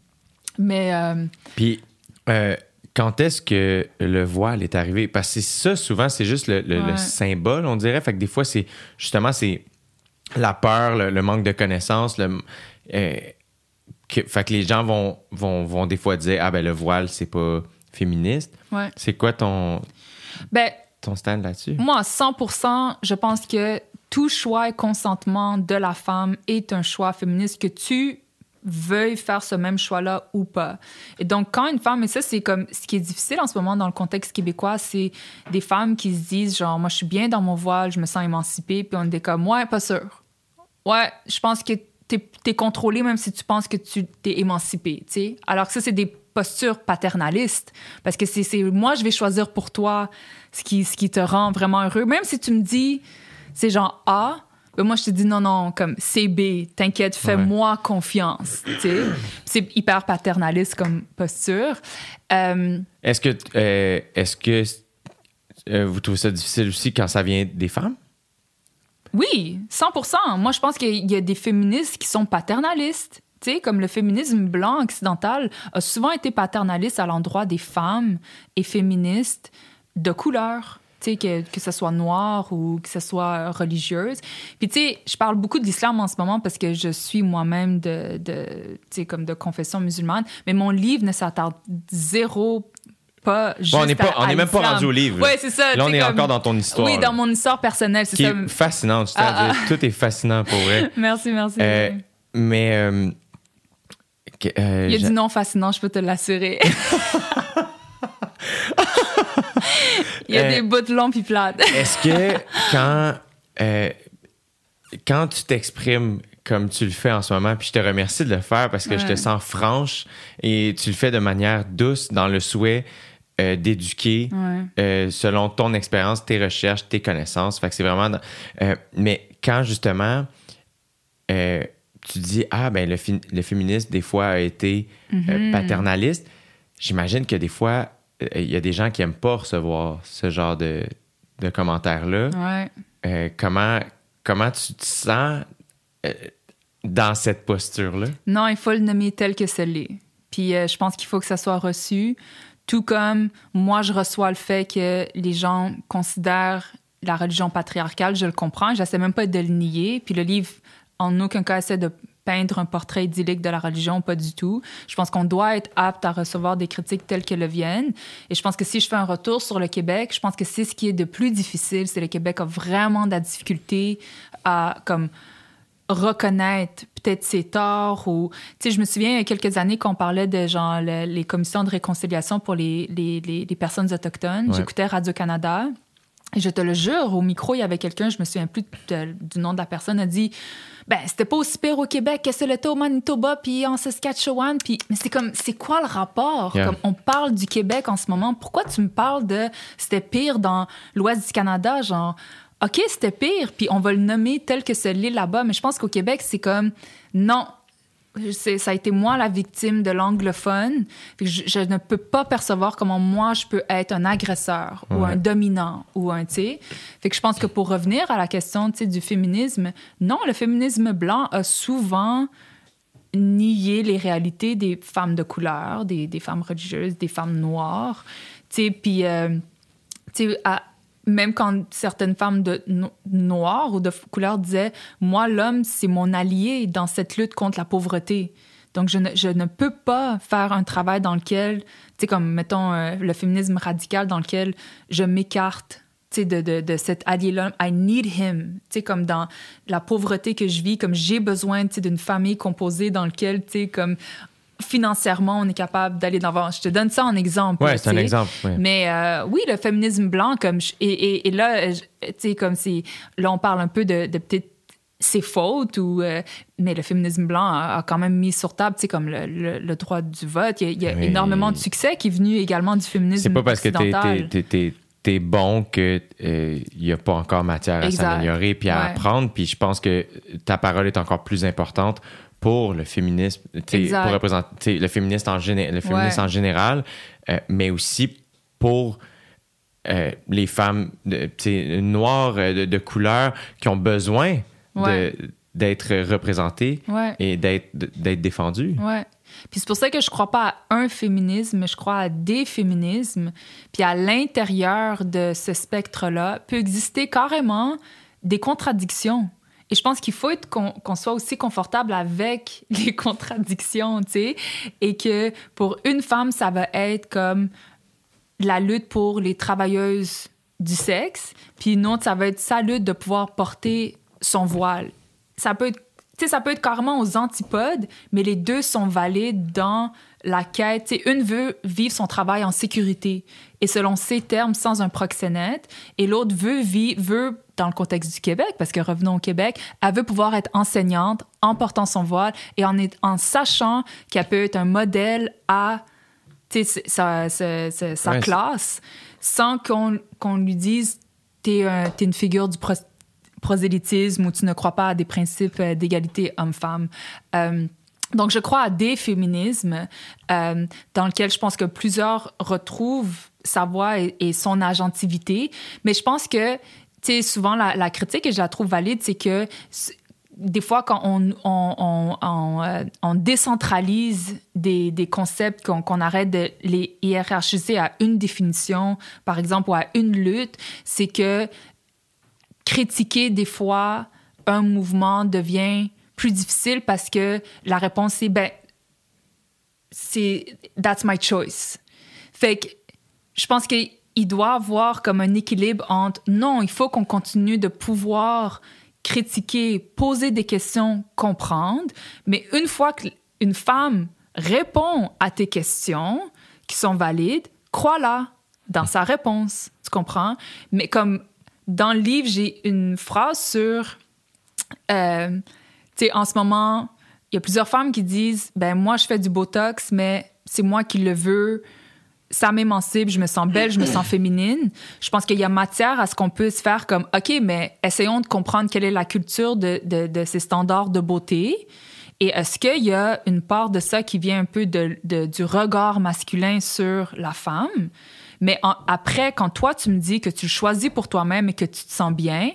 Mais. Euh, Puis, euh, quand est-ce que le voile est arrivé? Parce que ça, souvent, c'est juste le, le, Ouais. le symbole, on dirait. Fait que des fois, c'est justement, c'est la peur, le, le manque de connaissances. Le, euh, que, fait que les gens vont, vont, vont des fois dire Ah, ben le voile, c'est pas féministe. ouais. C'est quoi ton, Ben, ton stand là-dessus? Moi, à 100 je pense que tout choix et consentement de la femme est un choix féministe, que tu veuilles faire ce même choix-là ou pas. Et donc, quand une femme, et ça, c'est comme ce qui est difficile en ce moment dans le contexte québécois, c'est des femmes qui se disent, genre, moi, je suis bien dans mon voile, je me sens émancipée, puis on est comme, ouais, pas sûr. Ouais, je pense que t'es es contrôlé même si tu penses que tu t'es émancipé, tu sais. Alors que ça, c'est des postures paternalistes. Parce que c'est moi, je vais choisir pour toi ce qui, ce qui te rend vraiment heureux. Même si tu me dis, c'est genre A, ben moi, je te dis non, non, comme c'est B, t'inquiète, fais-moi confiance. C'est hyper paternaliste comme posture. Euh, Est-ce que, euh, est-ce que euh, vous trouvez ça difficile aussi quand ça vient des femmes? Oui, 100 Moi, je pense qu'il y a des féministes qui sont paternalistes. Tu sais, comme le féminisme blanc occidental a souvent été paternaliste à l'endroit des femmes et féministes de couleur. Tu que, que ce soit noire ou que ce soit religieuse. Puis, tu sais, je parle beaucoup de l'islam en ce moment parce que je suis moi-même de, de tu sais, comme de confession musulmane. Mais mon livre ne s'attarde zéro pas juste Bon, on n'est pas- on à n'est même pas rendu au livre. Ouais, c'est ça. Là, on tu est comme- encore dans ton histoire, Oui, dans mon histoire personnelle, c'est Qui ça. est fascinante, Ah, c'est-à-dire tout est fascinant pour vrai. Merci, merci. Euh, mais euh, que- euh, Il y a du non fascinant, je peux te l'assurer. Il y a Euh, des bouts longs puis plates. Est-ce que quand, euh, quand tu t'exprimes comme tu le fais en ce moment, puis je te remercie de le faire parce que je te sens franche et tu le fais de manière douce dans le souhait euh, d'éduquer Ouais. euh, selon ton expérience, tes recherches, tes connaissances. Fait que c'est vraiment. dans- euh, mais quand justement tu dis ah ben le, le féminisme des fois a été Mm-hmm. paternaliste, j'imagine que des fois il y a des gens qui aiment pas recevoir ce genre de, de commentaires là. Ouais. Euh, comment comment tu te sens euh, dans cette posture là Non, il faut le nommer tel que ce l'est. Puis euh, je pense qu'il faut que ça soit reçu. Tout comme moi, je reçois le fait que les gens considèrent la religion patriarcale, je le comprends. J'essaie même pas de le nier. Puis le livre, en aucun cas, essaie de peindre un portrait idyllique de la religion, pas du tout. Je pense qu'on doit être apte à recevoir des critiques telles qu'elles le viennent. Et je pense que si je fais un retour sur le Québec, je pense que c'est ce qui est de plus difficile. C'est le Québec a vraiment de la difficulté à, comme, reconnaître peut-être ses torts ou tu sais je me souviens il y a quelques années qu'on parlait de genre le- les commissions de réconciliation pour les, les, les, les personnes autochtones Ouais. j'écoutais Radio Canada et je te le jure au micro il y avait quelqu'un je me souviens plus de- du nom de la personne a dit ben c'était pas aussi pire au Québec que c'est le au Manitoba puis en Saskatchewan puis mais c'est comme c'est quoi le rapport? Yeah. comme on parle du Québec en ce moment pourquoi tu me parles de c'était pire dans l'ouest du Canada? Genre OK, c'était pire, puis on va le nommer tel que ce l'est là-bas, mais je pense qu'au Québec, c'est comme non. Ça a été moi la victime de l'anglophone. Je, je ne peux pas percevoir comment moi je peux être un agresseur ou un dominant ou un, tu sais. Fait que je pense que pour revenir à la question, du féminisme, non, le féminisme blanc a souvent nié les réalités des femmes de couleur, des, des femmes religieuses, des femmes noires, tu sais, puis euh, tu sais, à- même quand certaines femmes de no- noires ou de couleur disaient Moi, l'homme, c'est mon allié dans cette lutte contre la pauvreté. Donc, je ne, je ne peux pas faire un travail dans lequel, tu sais, comme, mettons, euh, le féminisme radical, dans lequel je m'écarte. De, de, de cet allié-là, I need him. Tu sais, comme dans la pauvreté que je vis, comme j'ai besoin tu sais, d'une famille composée dans laquelle, comme financièrement, on est capable d'aller d'avant. Je te donne ça en exemple. Ouais, c'est un exemple. Mais euh, oui, le féminisme blanc, comme je- et, et, et là, euh, tu sais, comme si là on parle un peu de, de peut-être ses fautes ou euh, mais le féminisme blanc a, a quand même mis sur table, tu sais, comme le, le- le droit du vote. Il y a, il y a Oui. énormément de succès qui est venu également du féminisme C'est pas parce que t'es, t'es, t'es, t'es- t'es bon qu'il n'y a pas encore matière à s'améliorer puis à Ouais. apprendre. Puis je pense que ta parole est encore plus importante pour le féminisme, pour représenter le féministe en, géné- le féminisme Ouais. en général, euh, mais aussi pour euh, les femmes de, noires euh, de, de couleur qui ont besoin de- Ouais. d'être représentées Ouais. et d'être défendues. Ouais. Puis c'est pour ça que je crois pas à un féminisme, je crois à des féminismes. Puis à l'intérieur de ce spectre-là peut exister carrément des contradictions. Et je pense qu'il faut qu'on soit aussi confortable avec les contradictions, tu sais, et que pour une femme, ça va être comme la lutte pour les travailleuses du sexe, puis une autre, ça va être sa lutte de pouvoir porter son voile. Ça peut être, tu sais, ça peut être carrément aux antipodes, mais les deux sont valides dans la quête. Tu sais, une veut vivre son travail en sécurité et selon ses termes, sans un proxénète, et l'autre veut veut dans le contexte du Québec, parce que revenons au Québec, elle veut pouvoir être enseignante en portant son voile et en, est- en sachant qu'elle peut être un modèle à sa, sa- sa- sa Ouais, classe sans qu'on qu'on lui dise t'es un- une figure du pros- prosélytisme ou tu ne crois pas à des principes euh, d'égalité homme-femme. Euh, donc, je crois à des féminismes euh, dans lesquels je pense que plusieurs retrouvent sa voix et, et son agentivité. Mais je pense que, sais, souvent, la, la critique, et je la trouve valide, c'est que des fois, quand on, on, on, on, euh, on décentralise des, des concepts, qu'on qu'on arrête de les hiérarchiser à une définition, par exemple, ou à une lutte, c'est que critiquer des fois un mouvement devient plus difficile parce que la réponse c'est ben c'est that's my choice. Fait que je pense qu'il doit avoir comme un équilibre entre non, il faut qu'on continue de pouvoir critiquer, poser des questions, comprendre, mais une fois qu'une femme répond à tes questions qui sont valides, crois-la dans sa réponse, tu comprends? Mais comme dans le livre, j'ai une phrase sur, euh, tu sais, en ce moment, il y a plusieurs femmes qui disent, ben moi, je fais du Botox, mais c'est moi qui le veux, ça m'émancipe, je me sens belle, je me sens féminine. Je pense qu'il y a matière à ce qu'on puisse faire comme, OK, mais essayons de comprendre quelle est la culture de, de, ces standards de beauté. Et est-ce qu'il y a une part de ça qui vient un peu de, du regard masculin sur la femme? Mais après, quand toi, tu me dis que tu choisis pour toi-même et que tu te sens bien,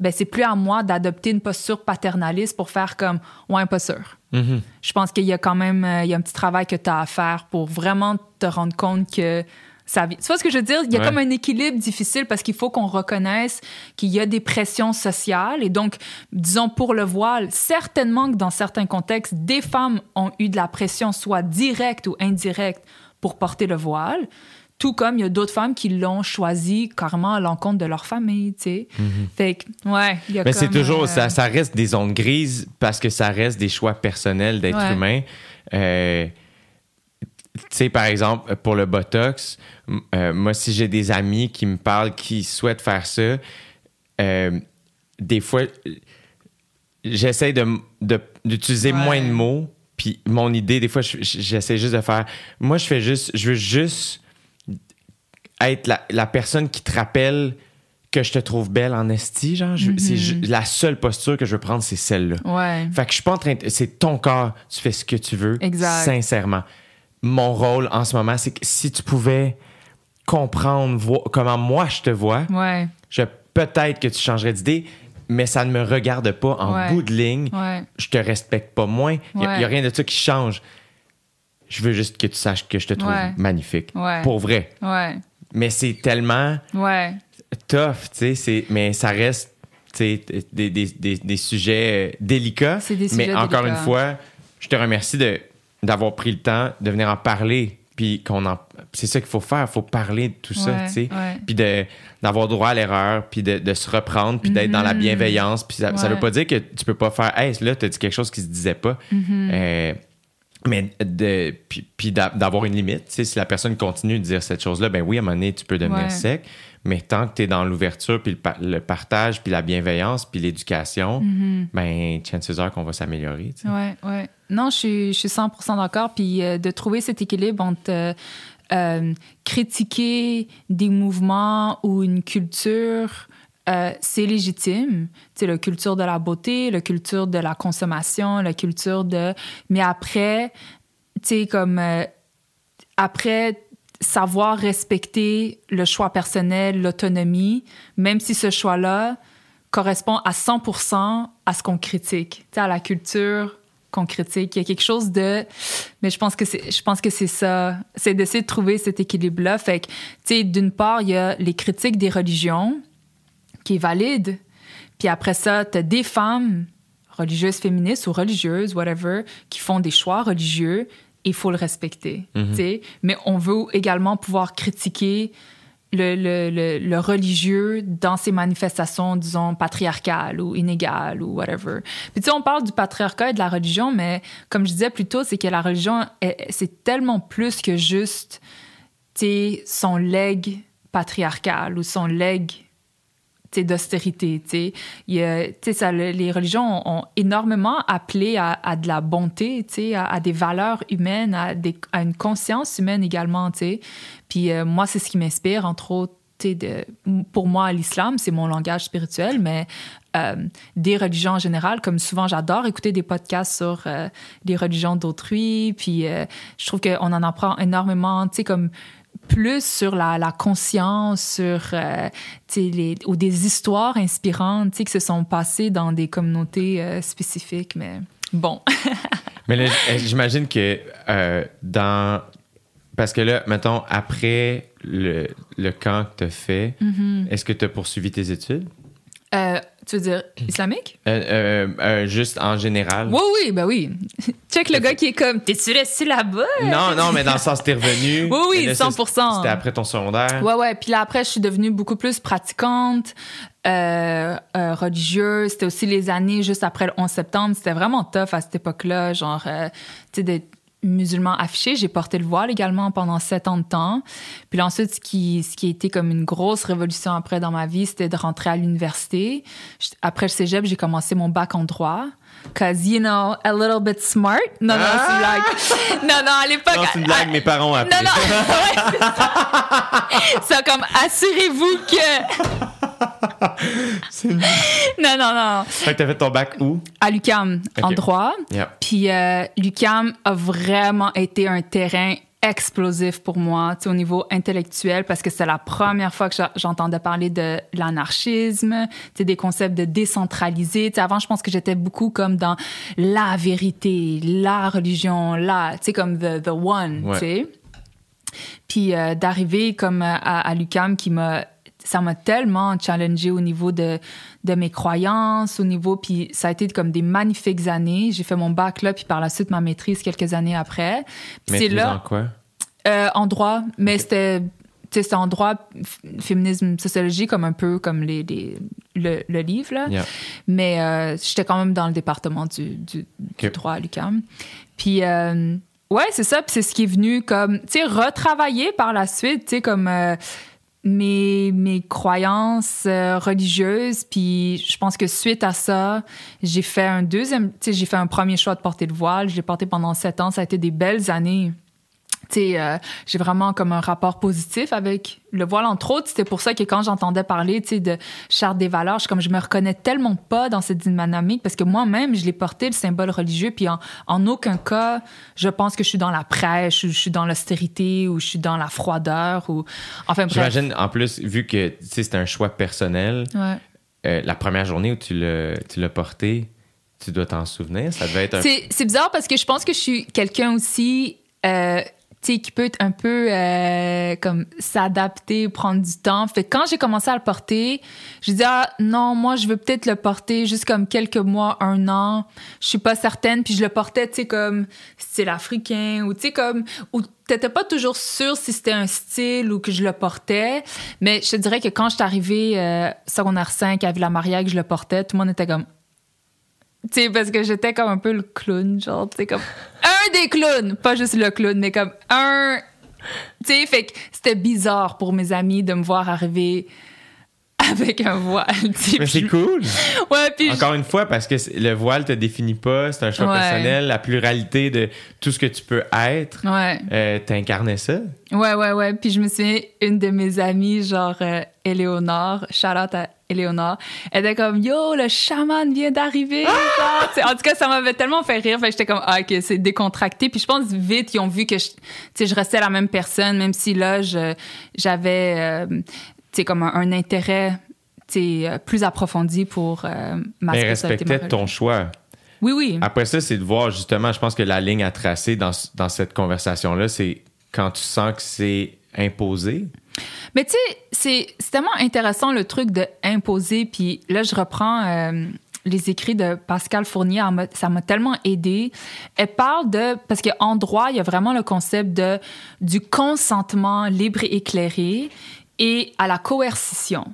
ben c'est plus à moi d'adopter une posture paternaliste pour faire comme, ouais, pas sûr. Je pense qu'il y a quand même euh, il y a un petit travail que tu as à faire pour vraiment te rendre compte que ça vit. Tu vois ce que je veux dire? Il y a Ouais. comme un équilibre difficile parce qu'il faut qu'on reconnaisse qu'il y a des pressions sociales. Et donc, disons pour le voile, certainement que dans certains contextes, des femmes ont eu de la pression, soit directe ou indirecte, pour porter le voile. Tout comme il y a d'autres femmes qui l'ont choisi carrément à l'encontre de leur famille, tu sais. Fait que, ouais, il y a Mais c'est toujours, euh, ça, ça reste des zones grises parce que ça reste des choix personnels d'être Ouais. humain. Euh, tu sais, par exemple, pour le Botox, euh, moi, si j'ai des amis qui me parlent, qui souhaitent faire ça, des fois, j'essaie de, de- d'utiliser Ouais. moins de mots. Puis mon idée, des fois, je- je- j'essaie juste de faire. Moi, je fais juste. Je veux juste être la, la personne qui te rappelle que je te trouve belle en esti, genre. Je- c'est ju- la seule posture que je veux prendre, c'est celle-là. Ouais. Fait que je suis pas en train de- C'est ton corps, tu fais ce que tu veux. Exact. Sincèrement. Mon rôle en ce moment, c'est que si tu pouvais comprendre vo- comment moi je te vois, Ouais. je peut-être que tu changerais d'idée, mais ça ne me regarde pas en Ouais. bout de ligne. Ouais. Je te respecte pas moins. Il n'y a, rien de ça qui change. Je veux juste que tu saches que je te trouve magnifique. Ouais. Pour vrai. Ouais. Mais c'est tellement Ouais. tough, tu sais, mais ça reste des, des, des, des sujets euh, délicats. C'est des mais sujets encore délicats. une fois, je te remercie de, d'avoir pris le temps de venir en parler. Puis qu'on en, c'est ça qu'il faut faire, il faut parler de tout ça, tu sais. ouais. Puis de, d'avoir droit à l'erreur, puis de, de se reprendre, puis d'être dans la bienveillance. Puis ça, ça veut pas dire que tu peux pas faire, hey, là, tu as dit quelque chose qui se disait pas. Euh, mais de, puis, puis d'a- d'avoir une limite. Si la personne continue de dire cette chose-là, ben oui, à un moment donné, tu peux devenir Ouais. sec. Mais tant que tu es dans l'ouverture, puis le, pa- le partage, puis la bienveillance, puis l'éducation, ben chances are qu'on va s'améliorer. Ouais, ouais. Non, je suis, je suis 100 d'accord. Puis euh, de trouver cet équilibre entre euh, euh, critiquer des mouvements ou une culture, euh, c'est légitime. C'est la culture de la beauté, la culture de la consommation, la culture de... Mais après, tu sais, comme... euh, après, savoir respecter le choix personnel, l'autonomie, même si ce choix-là correspond à 100% à ce qu'on critique, à la culture qu'on critique. Il y a quelque chose de... Mais je pense que c'est, je pense que c'est ça. C'est d'essayer de trouver cet équilibre-là. Fait que, tu sais, d'une part, il y a les critiques des religions, qui est valide. Puis après ça, tu as des femmes religieuses féministes ou religieuses, whatever, qui font des choix religieux il faut le respecter. tu sais. Mais on veut également pouvoir critiquer le, le, le, le religieux dans ses manifestations, disons, patriarcales ou inégales ou whatever. Puis tu sais, on parle du patriarcat et de la religion, mais comme je disais plus tôt, c'est que la religion, c'est tellement plus que juste, son legs patriarcal ou son legs d'austérité. les religions ont, énormément appelé à, de la bonté, à, à des valeurs humaines, à, des- à une conscience humaine également. tu sais. Puis euh, moi, c'est ce qui m'inspire, entre autres. De, pour moi, l'islam, c'est mon langage spirituel, mais euh, des religions en général, comme souvent, j'adore écouter des podcasts sur euh, les religions d'autrui. Puis euh, je trouve qu'on en apprend énormément, tu sais, comme plus sur la, la conscience, sur euh, les, ou des histoires inspirantes qui se sont passées dans des communautés euh, spécifiques. Mais bon, Mais là, j- j'imagine que euh, dans. Parce que là, mettons, après le, le camp que tu as fait, Mm-hmm. est-ce que tu as poursuivi tes études? Tu veux dire islamique? Euh, euh, euh, juste en général? Oui, oui, ben oui. Check le gars qui est comme, t'es-tu resté là-bas? Non, non, mais dans le sens, t'es revenu. Oui, oui, là, ça, 100%. C'était après ton secondaire. Ouais, ouais. Puis là, après, je suis devenue beaucoup plus pratiquante, euh, euh, religieuse. C'était aussi les années juste après le 11 septembre. C'était vraiment tough à cette époque-là. Genre, euh, tu sais, musulman affiché. J'ai porté le voile également pendant sept ans de temps. Puis là, ensuite, ce qui, ce qui a été comme une grosse révolution après dans ma vie, c'était de rentrer à l'université. Après le cégep, j'ai commencé mon bac en droit. Cause, you know, a little bit smart. Non, non, c'est une blague. Non, non, à l'époque. Non, c'est une blague, mes parents ont appelé. Non, non, ouais, c'est ça. Ça, comme, assurez-vous que. non, non, non. Fait que t'as fait ton bac où? À l'UCAM, en Ok. droit. Yeah. Puis euh, l'UCAM a vraiment été un terrain explosif pour moi, tu sais, au niveau intellectuel, parce que c'est la première fois que j'entendais parler de l'anarchisme, tu sais, des concepts de décentralisé. Tu sais, avant, je pense que j'étais beaucoup comme dans la vérité, la religion, la, tu sais, comme the, the one, Ouais. tu sais. Puis euh, d'arriver comme à, à l'UCAM qui m'a ça m'a tellement challengé au niveau de, de mes croyances, au niveau puis ça a été comme des magnifiques années. J'ai fait mon bac là puis par la suite ma maîtrise quelques années après. C'est Maîtrise en là quoi? euh, en droit, mais c'était tu sais, c'était en droit féminisme sociologie comme un peu comme les, les- le, le livre là. Yeah. Mais euh, j'étais quand même dans le département du, du, droit à l'UQAM. Puis, euh, ouais, c'est ça. Puis c'est ce qui est venu comme, tu sais, retravailler par la suite, tu sais, comme euh, mes, mes croyances euh, religieuses. Puis je pense que suite à ça, j'ai fait un deuxième, tu sais, j'ai fait un premier choix de porter le voile. Je l'ai porté pendant sept ans. Ça a été des belles années. Euh, j'ai vraiment comme un rapport positif avec le voile, entre autres. C'était pour ça que quand j'entendais parler, de charte des valeurs, je, comme je me reconnais tellement pas dans cette dynamique parce que moi-même, je l'ai porté, le symbole religieux, puis en, en aucun cas, je pense que je suis dans la prêche ou je suis dans l'austérité ou je suis dans la froideur ou... Enfin. J'imagine, en plus, vu que c'est un choix personnel, Ouais. euh, la première journée où tu l'as porté, tu dois t'en souvenir. Ça devait être un. C'est, c'est bizarre parce que je pense que je suis quelqu'un aussi, euh, tu qui peut être un peu euh, comme s'adapter, prendre du temps. Fait que quand j'ai commencé à le porter, je dis ah non, moi je veux peut-être le porter juste comme quelques mois, un an. Je suis pas certaine. Puis je le portais, tu sais, comme style africain ou tu sais comme ou t'étais pas toujours sûre si c'était un style ou que je le portais. Mais je te dirais que quand je suis arrivée euh, secondaire 5 à Villa-Maria que je le portais, tout le monde était comme tu sais, parce que j'étais comme un peu le clown, genre, tu sais, comme un des clowns, pas juste le clown, mais comme un. Tu sais, fait que c'était bizarre pour mes amis de me voir arriver avec un voile. Mais c'est cool. Ouais, puis je- Encore une fois, parce que le voile te définit pas, c'est un choix Ouais. personnel, la pluralité de tout ce que tu peux être, Ouais. euh, t'incarnais ça. Ouais, ouais, ouais. Puis je me souviens, une de mes amies, genre euh, Éléonore, shout out à Éléonore, elle était comme Yo, le chaman vient d'arriver. sais, En tout cas, ça m'avait tellement fait rire. Fait j'étais comme Ah, ok, c'est décontracté. Puis je pense vite, ils ont vu que je, tu sais, je restais la même personne, même si là, j'avais euh, tu sais, comme un, un intérêt tu sais, euh, plus approfondi pour euh, ma Mais respectait ton choix. Oui, oui. Après ça, c'est de voir justement, je pense que la ligne à tracer dans, dans cette conversation-là, c'est quand tu sens que c'est imposé. Mais tu sais, c'est tellement intéressant le truc de imposer. Puis là, je reprends euh, les écrits de Pascal Fournier. Ça m'a tellement aidé. Elle parle de parce qu'en droit, il y a vraiment le concept de du consentement libre et éclairé et à la coercition.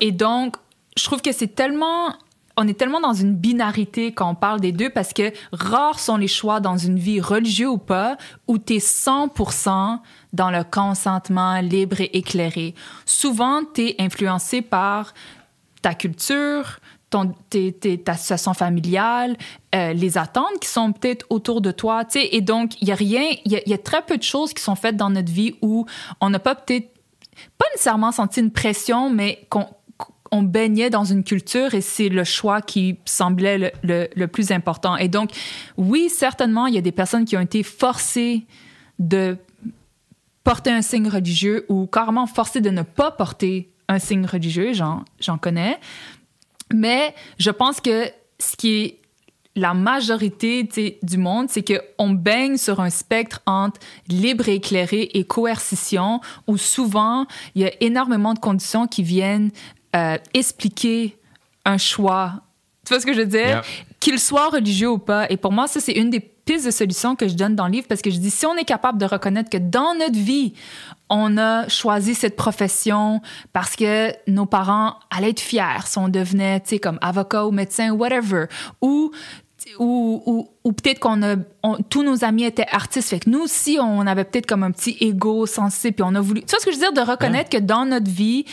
Et donc, je trouve que c'est tellement on est tellement dans une binarité quand on parle des deux parce que rares sont les choix dans une vie religieuse ou pas où tu es 100% dans le consentement libre et éclairé. Souvent, tu es influencé par ta culture, ton, ta situation familiale, euh, les attentes qui sont peut-être autour de toi. Et donc, il y a rien, il y y a très peu de choses qui sont faites dans notre vie où on n'a pas peut-être pas nécessairement senti une pression, mais qu'on on baignait dans une culture et c'est le choix qui semblait le, plus important. Et donc, oui, certainement, il y a des personnes qui ont été forcées de porter un signe religieux ou carrément forcées de ne pas porter un signe religieux, j'en, connais. Mais je pense que ce qui est la majorité du monde, c'est qu'on baigne sur un spectre entre libre et éclairé et coercition, où souvent, il y a énormément de conditions qui viennent euh, expliquer un choix. Tu vois ce que je veux dire? Yeah. Qu'il soit religieux ou pas. Et pour moi, ça, c'est une des pistes de solutions que je donne dans le livre parce que je dis, si on est capable de reconnaître que dans notre vie, on a choisi cette profession parce que nos parents allaient être fiers si on devenait, tu sais, comme avocat ou médecin, whatever, ou ou, ou, ou peut-être qu'on a on- tous nos amis étaient artistes fait que nous aussi on avait peut-être comme un petit ego sensible puis on a voulu tu vois ce que je veux dire? De reconnaître que dans notre vie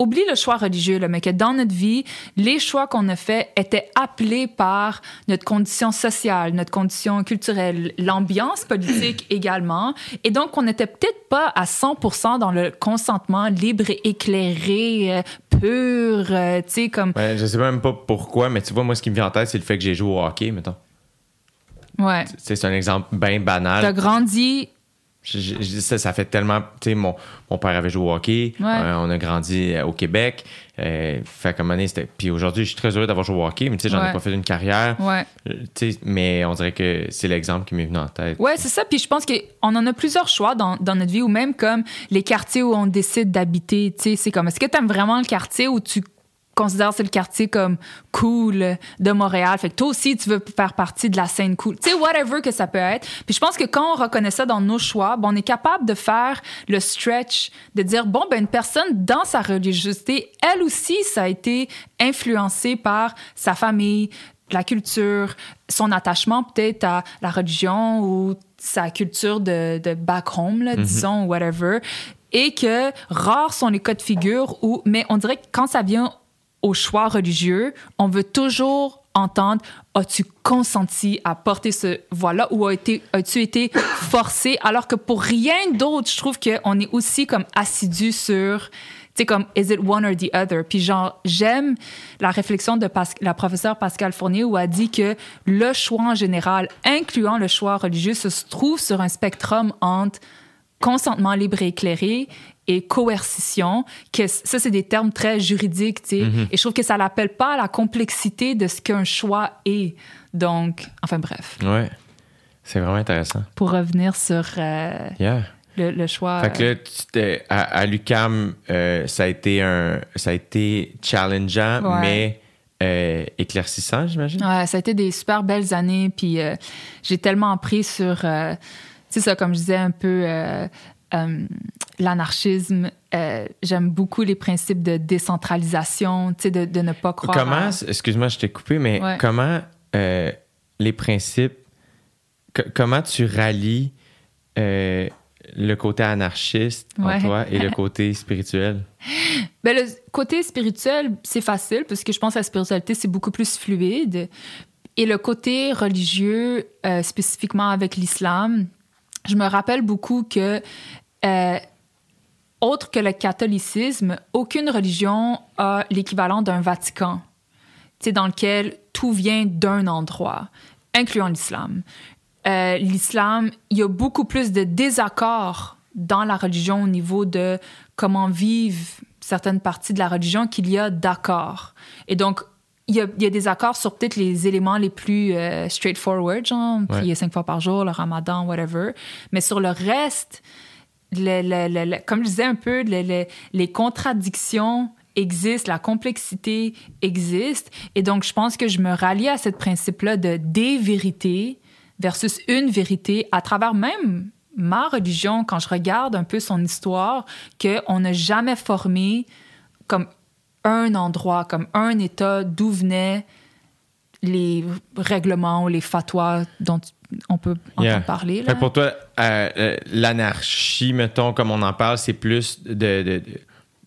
oublie le choix religieux là, mais que dans notre vie les choix qu'on a faits étaient appelés par notre condition sociale notre condition culturelle l'ambiance politique également et donc on n'était peut-être pas à 100% dans le consentement libre et éclairé euh, pur euh, tu sais comme Ouais, je sais même pas pourquoi, mais tu vois, moi, ce qui me vient en tête, c'est le fait que j'ai joué au hockey, mettons. ouais C'est un exemple bien banal. t'as grandi Je- ça, ça fait tellement. Tu sais, mon, mon père avait joué au hockey. Ouais. Euh, on a grandi euh, au Québec. Euh, fait comme année, c'était. Puis aujourd'hui, je suis très heureux d'avoir joué au hockey, mais tu sais, j'en ai pas fait une carrière. ouais Euh, tu sais, mais on dirait que c'est l'exemple qui m'est venu en tête. Ouais, c'est ça. Puis je pense qu'on en a plusieurs choix dans, dans notre vie, ou même comme les quartiers où on décide d'habiter. Tu sais, c'est comme, est-ce que tu aimes vraiment le quartier ou tu considères que c'est le quartier comme cool de Montréal? Fait que toi aussi, tu veux faire partie de la scène cool. Tu sais, whatever que ça peut être. Puis je pense que quand on reconnaît ça dans nos choix, ben, on est capable de faire le stretch, de dire, bon, ben, une personne dans sa religiosité, elle aussi, ça a été influencé par sa famille, la culture, son attachement peut-être à la religion ou sa culture de, de back home, là, disons, whatever. Et que rares sont les cas de figure où, mais on dirait que quand ça vient au choix religieux, on veut toujours entendre as-tu consenti à porter ce voile-là ou as-tu été forcé? Alors que pour rien d'autre, je trouve qu'on est aussi comme assidu sur tu sais comme is it one or the other? Puis genre j'aime la réflexion de la professeure Pascal Fournier où elle dit que le choix en général incluant le choix religieux se trouve sur un spectrum entre consentement libre et éclairé et coercition, que ça, c'est des termes très juridiques, tu sais. Et je trouve que ça n'appelle pas à la complexité de ce qu'un choix est. Donc, enfin bref, Ouais. C'est vraiment intéressant. pour revenir sur euh, Yeah. le, le choix... Fait que là, tu t'es- à, à l'UCAM, euh, ça a été un, ça a été challengeant, Ouais. mais euh, éclaircissant, j'imagine? Ouais, ça a été des super belles années, puis euh, j'ai tellement appris sur, euh, tu sais ça, comme je disais un peu, euh, euh, l'anarchisme. Euh, J'aime beaucoup les principes de décentralisation, tu sais, de, de ne pas croire. Comment, à- excuse-moi, je t'ai coupé, mais Ouais. comment euh, les principes, co- comment tu rallies le côté anarchiste en Ouais. toi et le côté spirituel? Ben, le côté spirituel, c'est facile parce que je pense que la spiritualité, c'est beaucoup plus fluide. Et le côté religieux, euh, spécifiquement avec l'islam, je me rappelle beaucoup que, euh, autre que le catholicisme, aucune religion a l'équivalent d'un Vatican, dans lequel tout vient d'un endroit, incluant l'islam. Euh, l'islam, il y a beaucoup plus de désaccords dans la religion au niveau de comment vivent certaines parties de la religion qu'il y a d'accords. Et donc, il y, a, il y a des accords sur peut-être les éléments les plus euh, straightforward, genre Ouais. prier cinq fois par jour, le ramadan, whatever. Mais sur le reste, comme je disais un peu, le- le- les contradictions existent, la complexité existe. Et donc, je pense que je me rallie à ce principe-là de des vérités versus une vérité à travers même ma religion, quand je regarde un peu son histoire, qu'on n'a jamais formé comme un endroit, comme un État d'où venaient les règlements ou les fatwas dont on peut Yeah. parler. Là. pour toi, euh, euh, l'anarchie, mettons, comme on en parle, c'est plus de, de,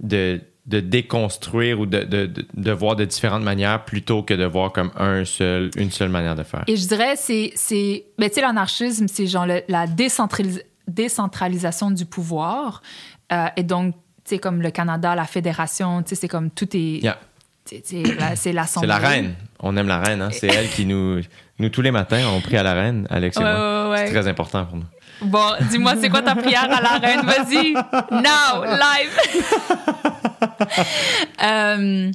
de, de déconstruire ou de, de, de, de voir de différentes manières plutôt que de voir comme un seul, une seule manière de faire. Et je dirais, c'est. c'est ben, tu sais, l'anarchisme, c'est genre le- la décentralis- décentralisation du pouvoir. Euh, et donc, tu sais, comme le Canada, la fédération, tu sais, c'est comme tout est. Yeah. C'est la- c'est l'Assemblée. la reine. On aime la reine. Hein? C'est elle qui nous... Nous, tous les matins, on prie à la reine, Alex et Ouais, moi. ouais, ouais. C'est très important pour nous. Bon, dis-moi, c'est quoi ta prière à la reine? Vas-y, now, live. Euh,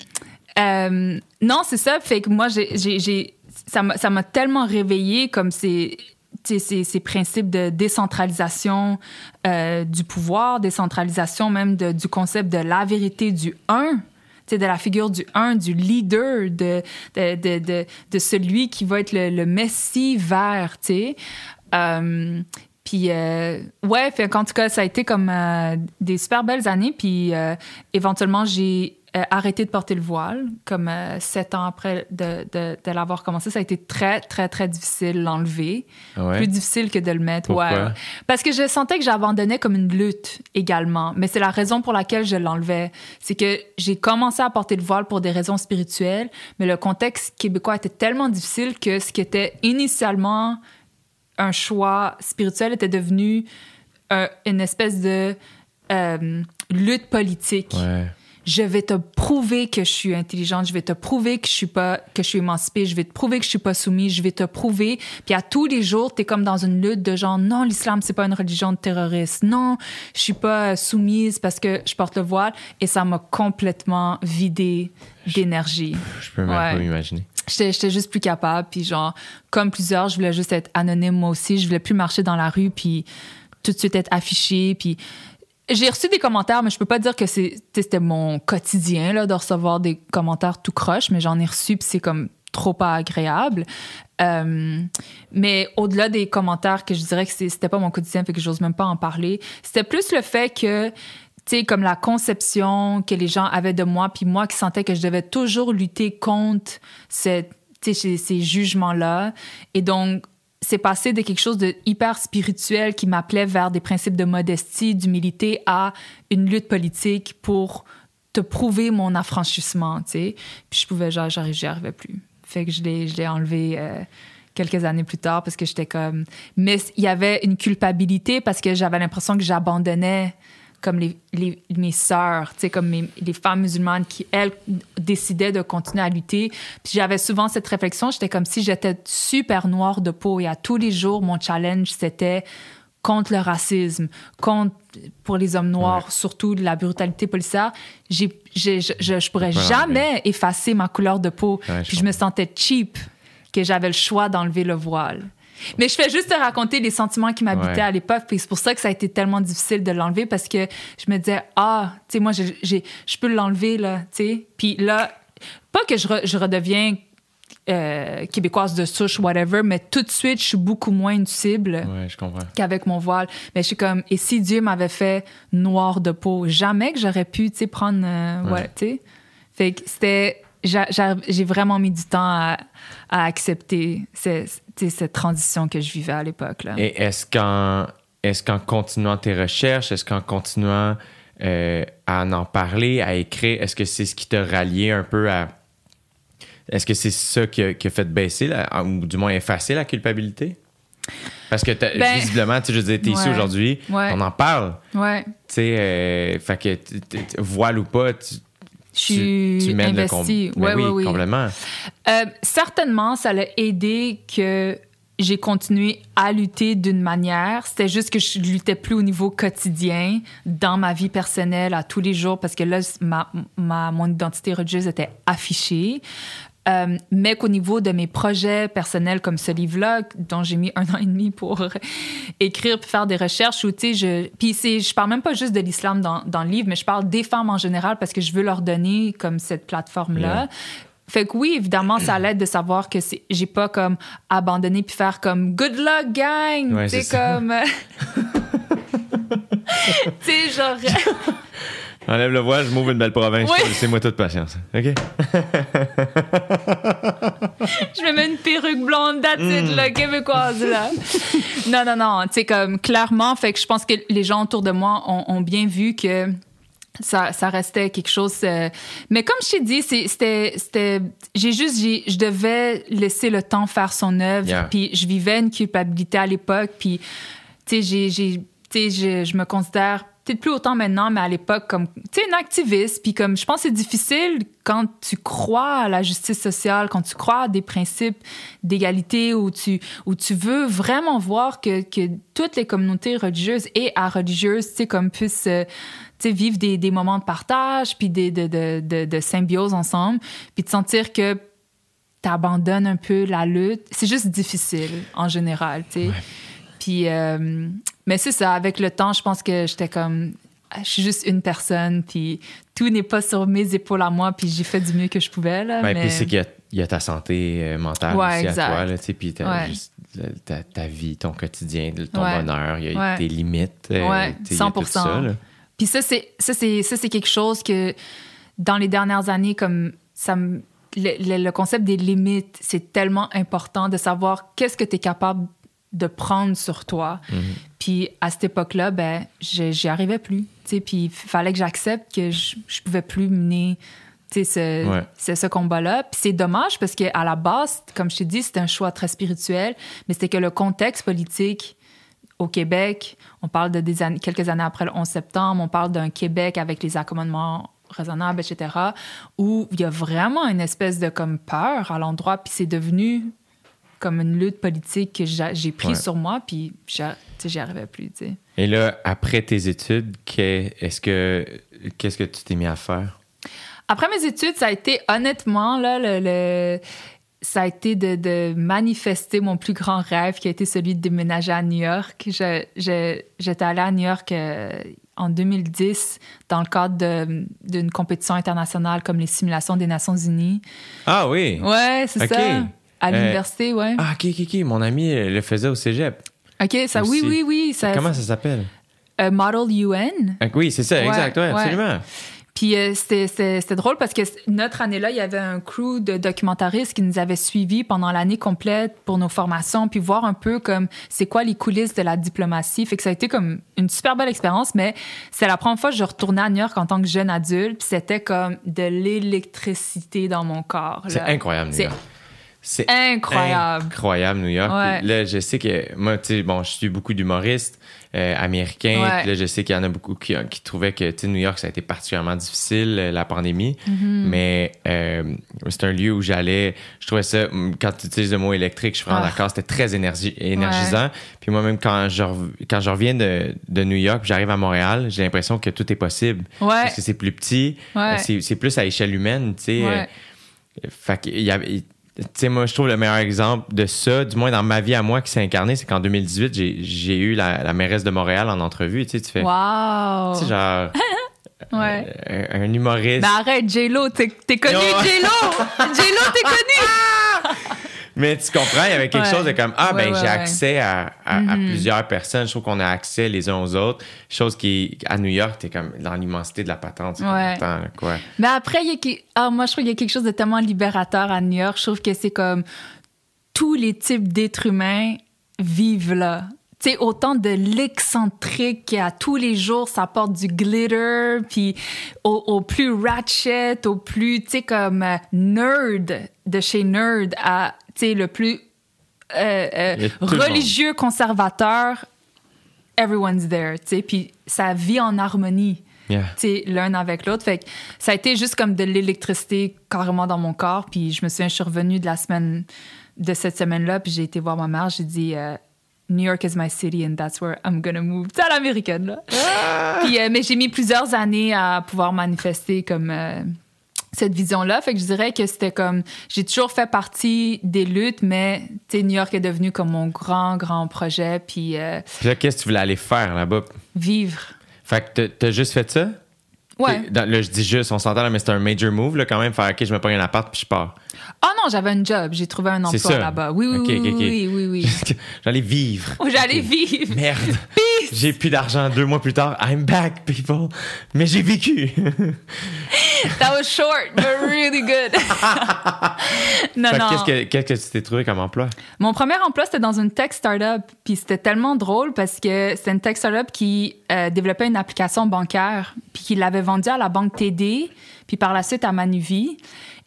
euh, non, c'est ça. Fait que moi, j'ai, ça, m'a, ça m'a tellement réveillée comme ces, tu sais, ces, ces principes de décentralisation euh, du pouvoir, décentralisation même de- du concept de la vérité du un. De la figure du un, du leader, de, de, de, de, celui qui va être le, messie vert, tu sais. Euh, puis, euh, ouais, fait qu'en tout cas, ça a été comme euh, des super belles années. Puis, éventuellement, j'ai euh, arrêté de porter le voile, comme euh, sept ans après de, de, de l'avoir commencé. Ça a été très, très, très difficile l'enlever. Ah ouais? Plus difficile que de le mettre. Pourquoi? Ouais. Parce que je sentais que j'abandonnais comme une lutte également. Mais c'est la raison pour laquelle je l'enlevais. C'est que j'ai commencé à porter le voile pour des raisons spirituelles, mais le contexte québécois était tellement difficile que ce qui était initialement un choix spirituel était devenu euh, une espèce de euh, lutte politique. Ouais. Je vais te prouver que je suis intelligente, je vais te prouver que je suis pas que je suis émancipée, je vais te prouver que je suis pas soumise, je vais te prouver. Puis à tous les jours, tu es comme dans une lutte de genre non, l'islam c'est pas une religion de terroristes. Non, je suis pas soumise parce que je porte le voile et ça m'a complètement vidé d'énergie. Je peux même Ouais. pas m'imaginer. J'étais, j'étais juste plus capable. Puis genre, comme plusieurs, je voulais juste être anonyme moi aussi. Je voulais plus marcher dans la rue puis tout de suite être affichée. Puis j'ai reçu des commentaires, mais je peux pas dire que c'était mon quotidien là, de recevoir des commentaires tout croche, mais j'en ai reçu puis c'est comme trop pas agréable. Euh, mais au-delà des commentaires que je dirais que c'était pas mon quotidien, fait que j'ose même pas en parler, c'était plus le fait que tu sais, comme la conception que les gens avaient de moi, puis moi qui sentais que je devais toujours lutter contre cette, ces, ces jugements-là. Et donc, c'est passé de quelque chose de hyper spirituel qui m'appelait vers des principes de modestie, d'humilité, à une lutte politique pour te prouver mon affranchissement, tu sais. Puis je pouvais, genre, j'y arrivais plus. Fait que je l'ai, je l'ai enlevé euh, quelques années plus tard parce que j'étais comme... Mais il y avait une culpabilité parce que j'avais l'impression que j'abandonnais comme les, les- mes sœurs, tu sais, comme mes- les femmes musulmanes qui, elles, décidaient de continuer à lutter. Puis j'avais souvent cette réflexion, j'étais comme si j'étais super noire de peau et à tous les jours, mon challenge, c'était contre le racisme, contre, pour les hommes noirs, surtout la brutalité policière. J'ai, j'ai- je, je, je pourrais jamais effacer ma couleur de peau. Ouais, je Puis je me sentais cheap que j'avais le choix d'enlever le voile. Mais je fais juste te raconter les sentiments qui m'habitaient Ouais. à l'époque, puis c'est pour ça que ça a été tellement difficile de l'enlever parce que je me disais ah, tu sais moi j'ai, je peux l'enlever là, tu sais. Puis là, pas que je, re- je redeviens euh, québécoise de souche whatever, mais tout de suite je suis beaucoup moins une cible Ouais, qu'avec mon voile. Mais je suis comme, et si Dieu m'avait fait noir de peau, jamais que j'aurais pu, tu sais, prendre, euh, Ouais. voilà, tu sais. Fait que c'était, j'ai vraiment mis du temps à, à accepter cette transition que je vivais à l'époque. Et est-ce qu'en qu'en continuant tes recherches, est-ce qu'en continuant euh, à en parler, à écrire, est-ce que c'est ce qui t'a rallié un peu à. Est-ce que c'est ça qui a, qui a fait baisser, la- ou du moins effacer la culpabilité? Parce que Ben, visiblement, tu sais, je dire, t'es ici aujourd'hui, Ouais. on en parle. Ouais. Tu sais, euh, fait que t- t- t- voile ou pas, tu, Je suis tu, tu mènes investie. le Ouais, Ben oui, oui. complètement. Euh, certainement, ça l'a aidé que j'ai continué à lutter d'une manière. C'était juste que je luttais plus au niveau quotidien, dans ma vie personnelle, à tous les jours, parce que là, ma, ma- mon identité religieuse était affichée. Euh, mais qu'au niveau de mes projets personnels comme ce livre-là, dont j'ai mis un an et demi pour écrire puis faire des recherches, où, tu sais, je... Puis je parle même pas juste de l'islam dans, dans le livre, mais je parle des femmes en général parce que je veux leur donner comme cette plateforme-là. Yeah. Fait que oui, évidemment, ça l'aide de savoir que j'ai pas comme abandonné puis faire comme good luck gang, Ouais, c'est comme, tu sais genre, Enlève le voile, je m'ouvre une belle province. Oui. Laissez-moi toute patience. OK? je me mets une perruque blonde, that's it, Hmm. là, québécoise là. non non non, tu sais comme clairement, fait que je pense que les gens autour de moi ont, ont bien vu que ça, ça restait quelque chose. euh, mais comme je t'ai dit, c'était, c'était, j'ai juste, je devais laisser le temps faire son œuvre. Yeah. Puis je vivais une culpabilité à l'époque. Puis, tu sais, j'ai, j'ai, tu sais, je, je me considère peut-être plus autant maintenant, mais à l'époque comme, tu sais, une activiste. Puis comme, je pense que c'est difficile quand tu crois à la justice sociale, quand tu crois à des principes d'égalité, où tu, où tu veux vraiment voir que, que toutes les communautés religieuses et religieuses, tu sais, comme puissent euh, tu vivre des, des moments de partage, puis de, de, de, de symbiose ensemble, puis de sentir que tu abandonnes un peu la lutte. C'est juste difficile, en général, tu. Puis, euh, mais c'est ça, avec le temps, je pense que j'étais comme, ah, je suis juste une personne, puis tout n'est pas sur mes épaules à moi, puis j'ai fait du mieux que je pouvais, là. Mais... Puis c'est qu'il y a, il y a ta santé euh, mentale Ouais, aussi exact. à toi, là, tu sais, puis Ouais. juste le- ta, ta vie, ton quotidien, ton bonheur, il y a tes limites. euh, Ouais, tu sais, il y a tout 100%. ça, là. Puis ça, c'est ça, c'est ça, c'est quelque chose que dans les dernières années, comme ça me- le, le- le concept des limites, c'est tellement important de savoir qu'est-ce que tu es capable de prendre sur toi. Mhm. Puis à cette époque-là, ben, je- j'y arrivais plus. Puis il fallait que j'accepte que je, je pouvais plus mener ce, Ouais. ce, ce combat-là. Puis c'est dommage parce qu'à la base, comme je t'ai dit, c'était un choix très spirituel, mais c'était que le contexte politique au Québec, on parle de des années, quelques années après le 11 septembre, on parle d'un Québec avec les accommodements raisonnables, etc., où il y a vraiment une espèce de comme peur à l'endroit, puis c'est devenu comme une lutte politique que j'a- j'ai pris Ouais. sur moi, puis j'y arrivais plus. Et là, après tes études, qu'est- est-ce que qu'est-ce que tu t'es mis à faire? Après mes études, ça a été honnêtement là, le, le- ça a été de, de manifester mon plus grand rêve, qui a été celui de déménager à New York. J'étais allée à New York euh, en 2010 dans le cadre d'une compétition internationale comme les simulations des Nations Unies. Ah oui! Ouais, c'est ça. À Euh, l'université, ouais. Ah, ok, ok, ok. Mon ami le faisait au cégep. OK, ça, oui, aussi. oui, oui. Ça, Comment ça s'appelle? euh, Model UN. Ah, oui, c'est ça, Ouais, exact, ouais, ouais. absolument. Puis euh, c'était- drôle parce que notre année-là, il y avait un crew de documentaristes qui nous avait suivis pendant l'année complète pour nos formations, puis voir un peu comme c'est quoi les coulisses de la diplomatie. Fait que ça a été comme une super belle expérience, mais c'est la première fois que je retournais à New York en tant que jeune adulte, puis c'était comme de l'électricité dans mon corps. C'est incroyable, New York. C'est incroyable. incroyable, New York. Ouais. Là, je sais que moi, tu sais, bon, je suis beaucoup d'humoristes euh, américains. Ouais. Là, je sais qu'il y en a beaucoup qui, qui trouvaient que, tu sais, New York, ça a été particulièrement difficile, euh, la pandémie. Mm-hmm. Mais euh, c'est un lieu où j'allais. Je trouvais ça, quand tu utilises le mot électrique, je suis vraiment Ah. d'accord, c'était très énergi- énergisant. Puis moi-même, quand je, quand je reviens de, de New York, j'arrive à Montréal, j'ai l'impression que tout est possible. Ouais. Parce que c'est plus petit, Ouais. euh, c'est c'est plus à échelle humaine, tu sais. Ouais. Fait qu'il y avait- tu sais, moi, je trouve le meilleur exemple de ça, du moins dans ma vie à moi qui s'est incarné, c'est qu'en 2018, j'ai- eu la, la mairesse de Montréal en entrevue. Tu sais, tu fais. Wow! Tu sais, genre. Ouais. euh, un, un humoriste. Mais arrête, J-Lo, t'es t'es connu. J-Lo! J-Lo, t'es connu! Mais tu comprends, il y avait quelque Ouais. chose de comme Ah, Ouais, ben, ouais, j'ai accès à, à- à Mhm. plusieurs personnes. Je trouve qu'on a accès les uns aux autres. Chose qui, à New York, t'es comme dans l'immensité de la patente. attends, quoi? Mais après, il y a ah, moi, je trouve qu'il y a quelque chose de tellement libérateur à New York. Je trouve que c'est comme tous les types d'êtres humains vivent là. tu sais, autant de l'excentrique à tous les jours, ça porte du glitter, puis au, au plus ratchet, au plus, tu sais, comme euh, nerd de chez nerd à, sais, le plus euh, euh, religieux conservateur, everyone's there, tu sais, puis ça vit en harmonie. Yeah. l'un avec l'autre. Fait que ça a été juste comme de l'électricité carrément dans mon corps. Puis je me souviens, je suis revenue de la semaine, de cette semaine-là, puis j'ai été voir ma mère. J'ai dit, euh, New York is my city and that's where I'm gonna move. C'est à l'américaine, là. Puis, euh, mais j'ai mis plusieurs années à pouvoir manifester comme euh, cette vision-là. Fait que je dirais que c'était comme. J'ai toujours fait partie des luttes, mais New York est devenu comme mon grand, grand projet. Puis euh, Puis là, qu'est-ce que tu voulais aller faire là-bas? vivre. Fait que t'as- juste fait ça? Ouais. Dans- là, je dis juste, on s'entend mais c'est un major move là, quand même. Faire, OK, je me prends un appart puis je pars. Ah non, j'avais un job. J'ai trouvé un emploi là-bas. Oui, oui, oui, oui, oui, oui. J'allais vivre. Oh, J'allais vivre. Merde. J'ai plus d'argent deux mois plus tard. I'm back, people. Mais j'ai vécu. That was short, but really good. non, Fait non. Qu'est-ce que, qu'est-ce que tu t'es trouvé comme emploi? Mon premier emploi, c'était dans une tech startup. Puis c'était tellement drôle parce que c'était une tech startup qui euh, développait une application bancaire, puis qui l'avait vendue à la banque TD, puis par la suite à Manuvie.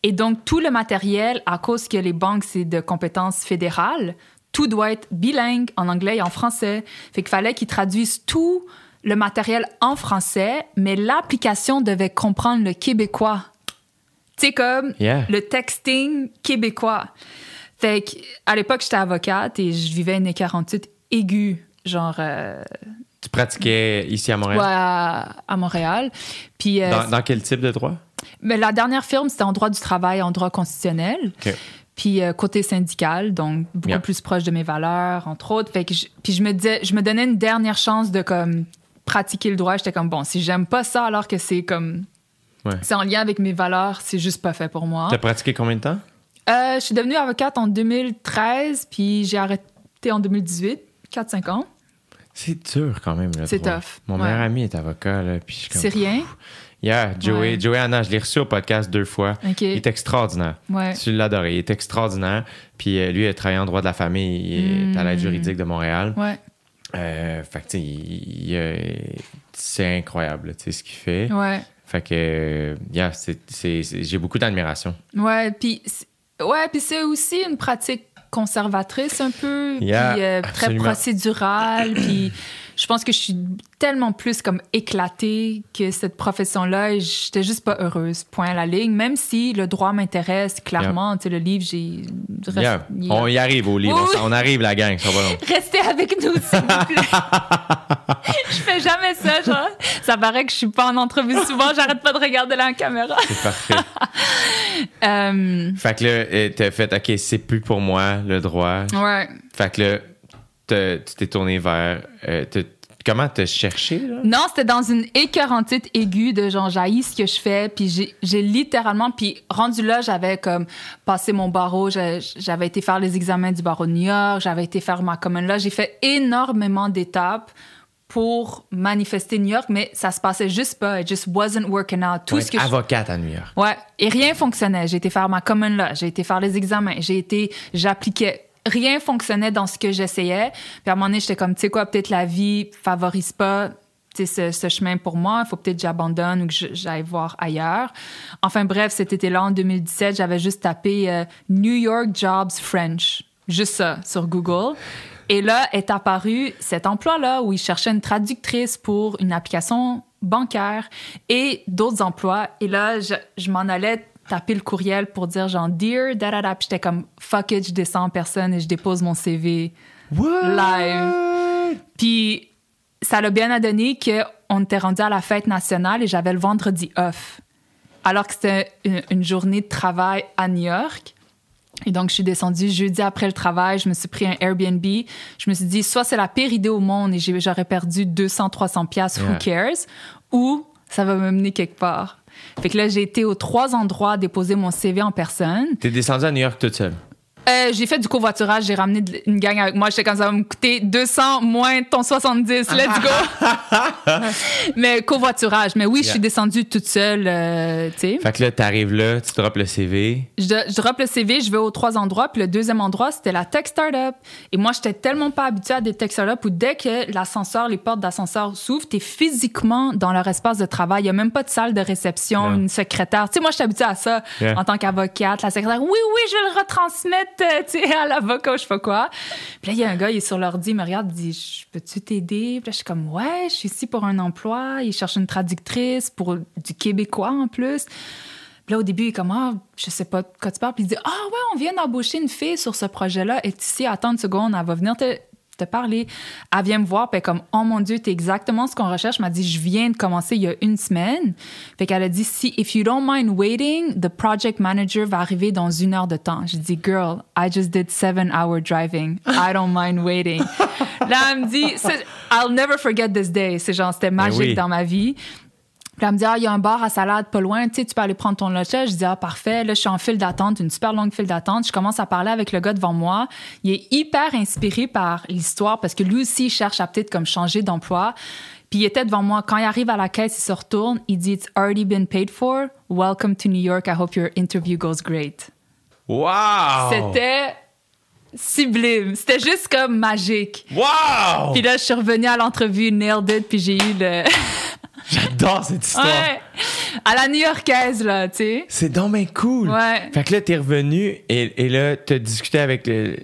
Et donc, tout le matériel, à cause que les banques, c'est de compétences fédérales, tout doit être bilingue en anglais et en français. Fait qu'il fallait qu'ils traduisent tout le matériel en français, mais l'application devait comprendre le québécois. Tu sais, comme Yeah. le texting québécois. Fait que, à l'époque, j'étais avocate et je vivais une 48 aiguë, genre, euh, Tu pratiquais ici à Montréal? ouais, à, à Montréal. Puis, euh, Dans, dans quel type de droit? mais la dernière firme, c'était en droit du travail, en droit constitutionnel. Puis euh, côté syndical, donc beaucoup Yeah. plus proche de mes valeurs, entre autres. Fait que je, puis je me disais, je me donnais une dernière chance de comme pratiquer le droit. J'étais comme bon, si j'aime pas ça, alors que c'est comme Ouais. c'est en lien avec mes valeurs, c'est juste pas fait pour moi. T'as pratiqué combien de temps? Euh, je suis devenue avocate en 2013, puis j'ai arrêté en 2018, 4-5 ans. C'est dur quand même. C'est tough. Mon Ouais. meilleur ami est avocat. Là, puis je suis comme, C'est rien? Yeah, Joey, Ouais. Joey Anna, je l'ai reçu au podcast deux fois. Il est extraordinaire. Ouais. Tu l'adorais. Il est extraordinaire. Puis euh, lui, il a travaillé en droit de la famille. Il est à l'aide juridique de Montréal. Ouais, Euh, fait que, il- il, euh, c'est incroyable, tu sais, ce qu'il fait. ouais. Fait que, euh, yeah, j'ai beaucoup d'admiration. Ouais, puis c'est- ouais, c'est aussi une pratique conservatrice un peu, Yeah, puis euh, très procédurale, puis je pense que je suis tellement plus comme éclatée que cette profession-là, et j'étais juste pas heureuse, point à la ligne, même si le droit m'intéresse clairement, tu sais, le livre, j'ai... Yeah, On y arrive au livre. Oui, On, arrive, la gang. Ça va long. Restez avec nous, s'il vous plaît. je fais jamais ça, genre. Ça paraît que je suis pas en entrevue souvent, j'arrête pas de regarder la caméra. C'est parfait. Euh, fait que là, euh, t'as fait, OK, c'est plus pour moi, le droit. ouais. Fait que là, tu t'es tourné vers. euh, comment t'as cherché, là? Non, c'était dans une écœurantite aiguë de genre, j'haïs ce que je fais. Puis j'ai- j'ai littéralement, puis rendu là, j'avais comme passé mon barreau, j'avais été faire les examens du barreau de New York, j'avais été faire ma commune là. J'ai fait énormément d'étapes pour manifester New York, mais ça se passait juste pas. It just wasn't working out. Tout Pour ce je- avocate à New York. Ouais, et rien fonctionnait. J'ai été faire ma commune là, j'ai été faire les examens, j'ai été, j'appliquais. Rien fonctionnait dans ce que j'essayais. Puis à un moment donné, j'étais comme, tu sais quoi, peut-être la vie favorise pas ce, ce chemin pour moi. Il faut peut-être que j'abandonne ou que j'aille voir ailleurs. Enfin bref, cet été-là, en 2017, j'avais juste tapé euh, New York Jobs French. Juste ça, sur Google. Et là est apparu cet emploi-là où ils cherchaient une traductrice pour une application bancaire et d'autres emplois. Et là, je, je m'en allais taper le courriel pour dire genre Dear, da da da. Puis j'étais comme fuck it, je descends en personne et je dépose mon CV live. Puis ça l'a bien donné qu'on était rendu à la fête nationale et j'avais le vendredi off. Alors que c'était une, une journée de travail à New York. Et donc, je suis descendue jeudi après le travail. Je me suis pris un Airbnb. Je me suis dit, soit c'est la pire idée au monde et j'aurais perdu 200, 300 piastres, who cares, ou ça va me mener quelque part. Fait que là, j'ai été aux trois endroits déposer mon CV en personne. T'es descendu à New York toute seule? Euh, j'ai fait du covoiturage, j'ai ramené de- une gang avec moi. J'étais comme ça va me coûter 200 moins ton 70. Let's go! mais covoiturage. Mais oui, je suis descendue toute seule, euh, tu sais. Fait que là, t'arrives là, tu drops le CV. Je, je drop le CV, je vais aux trois endroits. Puis le deuxième endroit, c'était la tech startup. Et moi, j'étais tellement pas habituée à des tech startups où dès que l'ascenseur, les portes d'ascenseur s'ouvrent, t'es physiquement dans leur espace de travail. Il y a même pas de salle de réception, une secrétaire. Tu sais, moi, j'étais habituée à ça Yeah. en tant qu'avocate. La secrétaire, oui, oui, je vais le retransmettre, euh, tu à l'avocat, je sais pas quoi. Puis là, il y a un gars, il est sur l'ordi, il me regarde, il dit, peux-tu t'aider? Puis là, je suis comme, ouais, je suis ici pour un emploi. Il cherche une traductrice pour du québécois en plus. Puis là, au début, il est comme, ah, je sais pas de quoi tu parles. Puis il dit, ah, ouais, on vient d'embaucher une fille sur ce projet-là. Est ici, attends une seconde, elle va venir te, te parler. Elle vient me voir, puis elle est comme, oh mon Dieu, t'es exactement ce qu'on recherche. Elle m'a dit, je viens de commencer il y a une semaine. Fait qu'elle a dit, si, if you don't mind waiting, the project manager va arriver dans une heure de temps. J'ai dit, girl, I just did seven hour driving. I don't mind waiting. là, elle me dit, I'll never forget this day. C'est genre, c'était magique oui. dans ma vie. Puis elle me dit, ah, il y a un bar à salade pas loin, tu sais, tu peux aller prendre ton lunch. là. Je dis, ah, parfait. Là, je suis en file d'attente, une super longue file d'attente. Je commence à parler avec le gars devant moi. Il est hyper inspiré par l'histoire parce que lui aussi, il cherche à peut-être comme changer d'emploi. Puis il était devant moi. Quand il arrive à la caisse, il se retourne. Il dit, it's already been paid for. Welcome to New York. I hope your interview goes great. Wow! C'était sublime. C'était juste comme magique. Wow! Puis là, je suis revenue à l'entrevue, nailed it, puis j'ai eu le... J'adore cette histoire. Ouais. À la new-yorkaise, là, tu sais. C'est donc bien cool. Ouais. Fait que là, t'es revenu et, et là, t'as discuté avec le.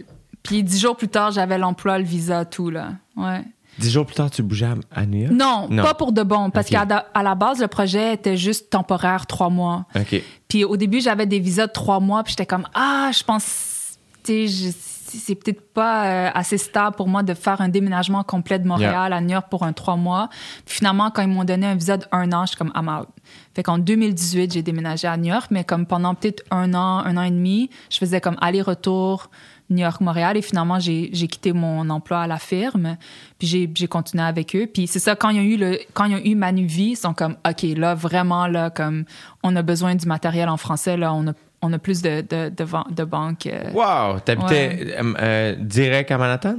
Puis dix jours plus tard, j'avais l'emploi, le visa, tout, là. Ouais. Dix jours plus tard, tu bougeais à, New York? Non, Non. pas pour de bon, parce qu'à à la base, le projet était juste temporaire, trois mois. OK. Puis au début, j'avais des visas de trois mois, puis j'étais comme, ah, je pense, tu sais, je- c'est peut-être pas euh, assez stable pour moi de faire un déménagement complet de Montréal à New York pour un trois mois. Puis finalement, quand ils m'ont donné un visa de un an, je suis comme, I'm out. Fait qu'en 2018, j'ai déménagé à New York, mais comme pendant peut-être un an, un an et demi, je faisais comme aller-retour New York-Montréal et finalement, j'ai quitté mon emploi à la firme. Puis j'ai j'ai continué avec eux. Puis c'est ça, quand ils ont eu, le, quand ils ont eu Manuvie, ils sont comme, OK, là, vraiment, là, comme, on a besoin du matériel en français, là, on a, on a plus de, de, de, van- de banques. euh. Wow! T'habitais euh, euh, direct à Manhattan?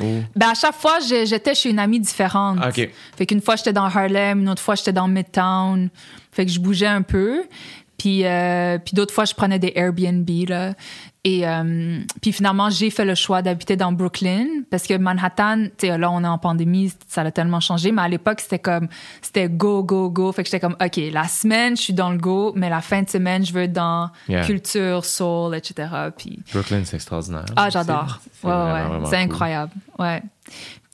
Ou- Ben, à chaque fois, j'étais chez une amie différente. OK. Fait qu'une fois, j'étais dans Harlem, une autre fois, j'étais dans Midtown. Fait que je bougeais un peu. Puis, euh, puis d'autres fois, je prenais des Airbnb, là. Et euh, puis finalement, j'ai fait le choix d'habiter dans Brooklyn parce que Manhattan, tu sais, là, on est en pandémie, ça a tellement changé. Mais à l'époque, c'était comme, c'était go, go, go. Fait que j'étais comme, OK, la semaine, je suis dans le go, mais la fin de semaine, je veux être dans Yeah. culture, soul, etc. Puis Brooklyn, c'est extraordinaire. ah, j'adore. Ouais, ouais, C'est cool. incroyable. Ouais.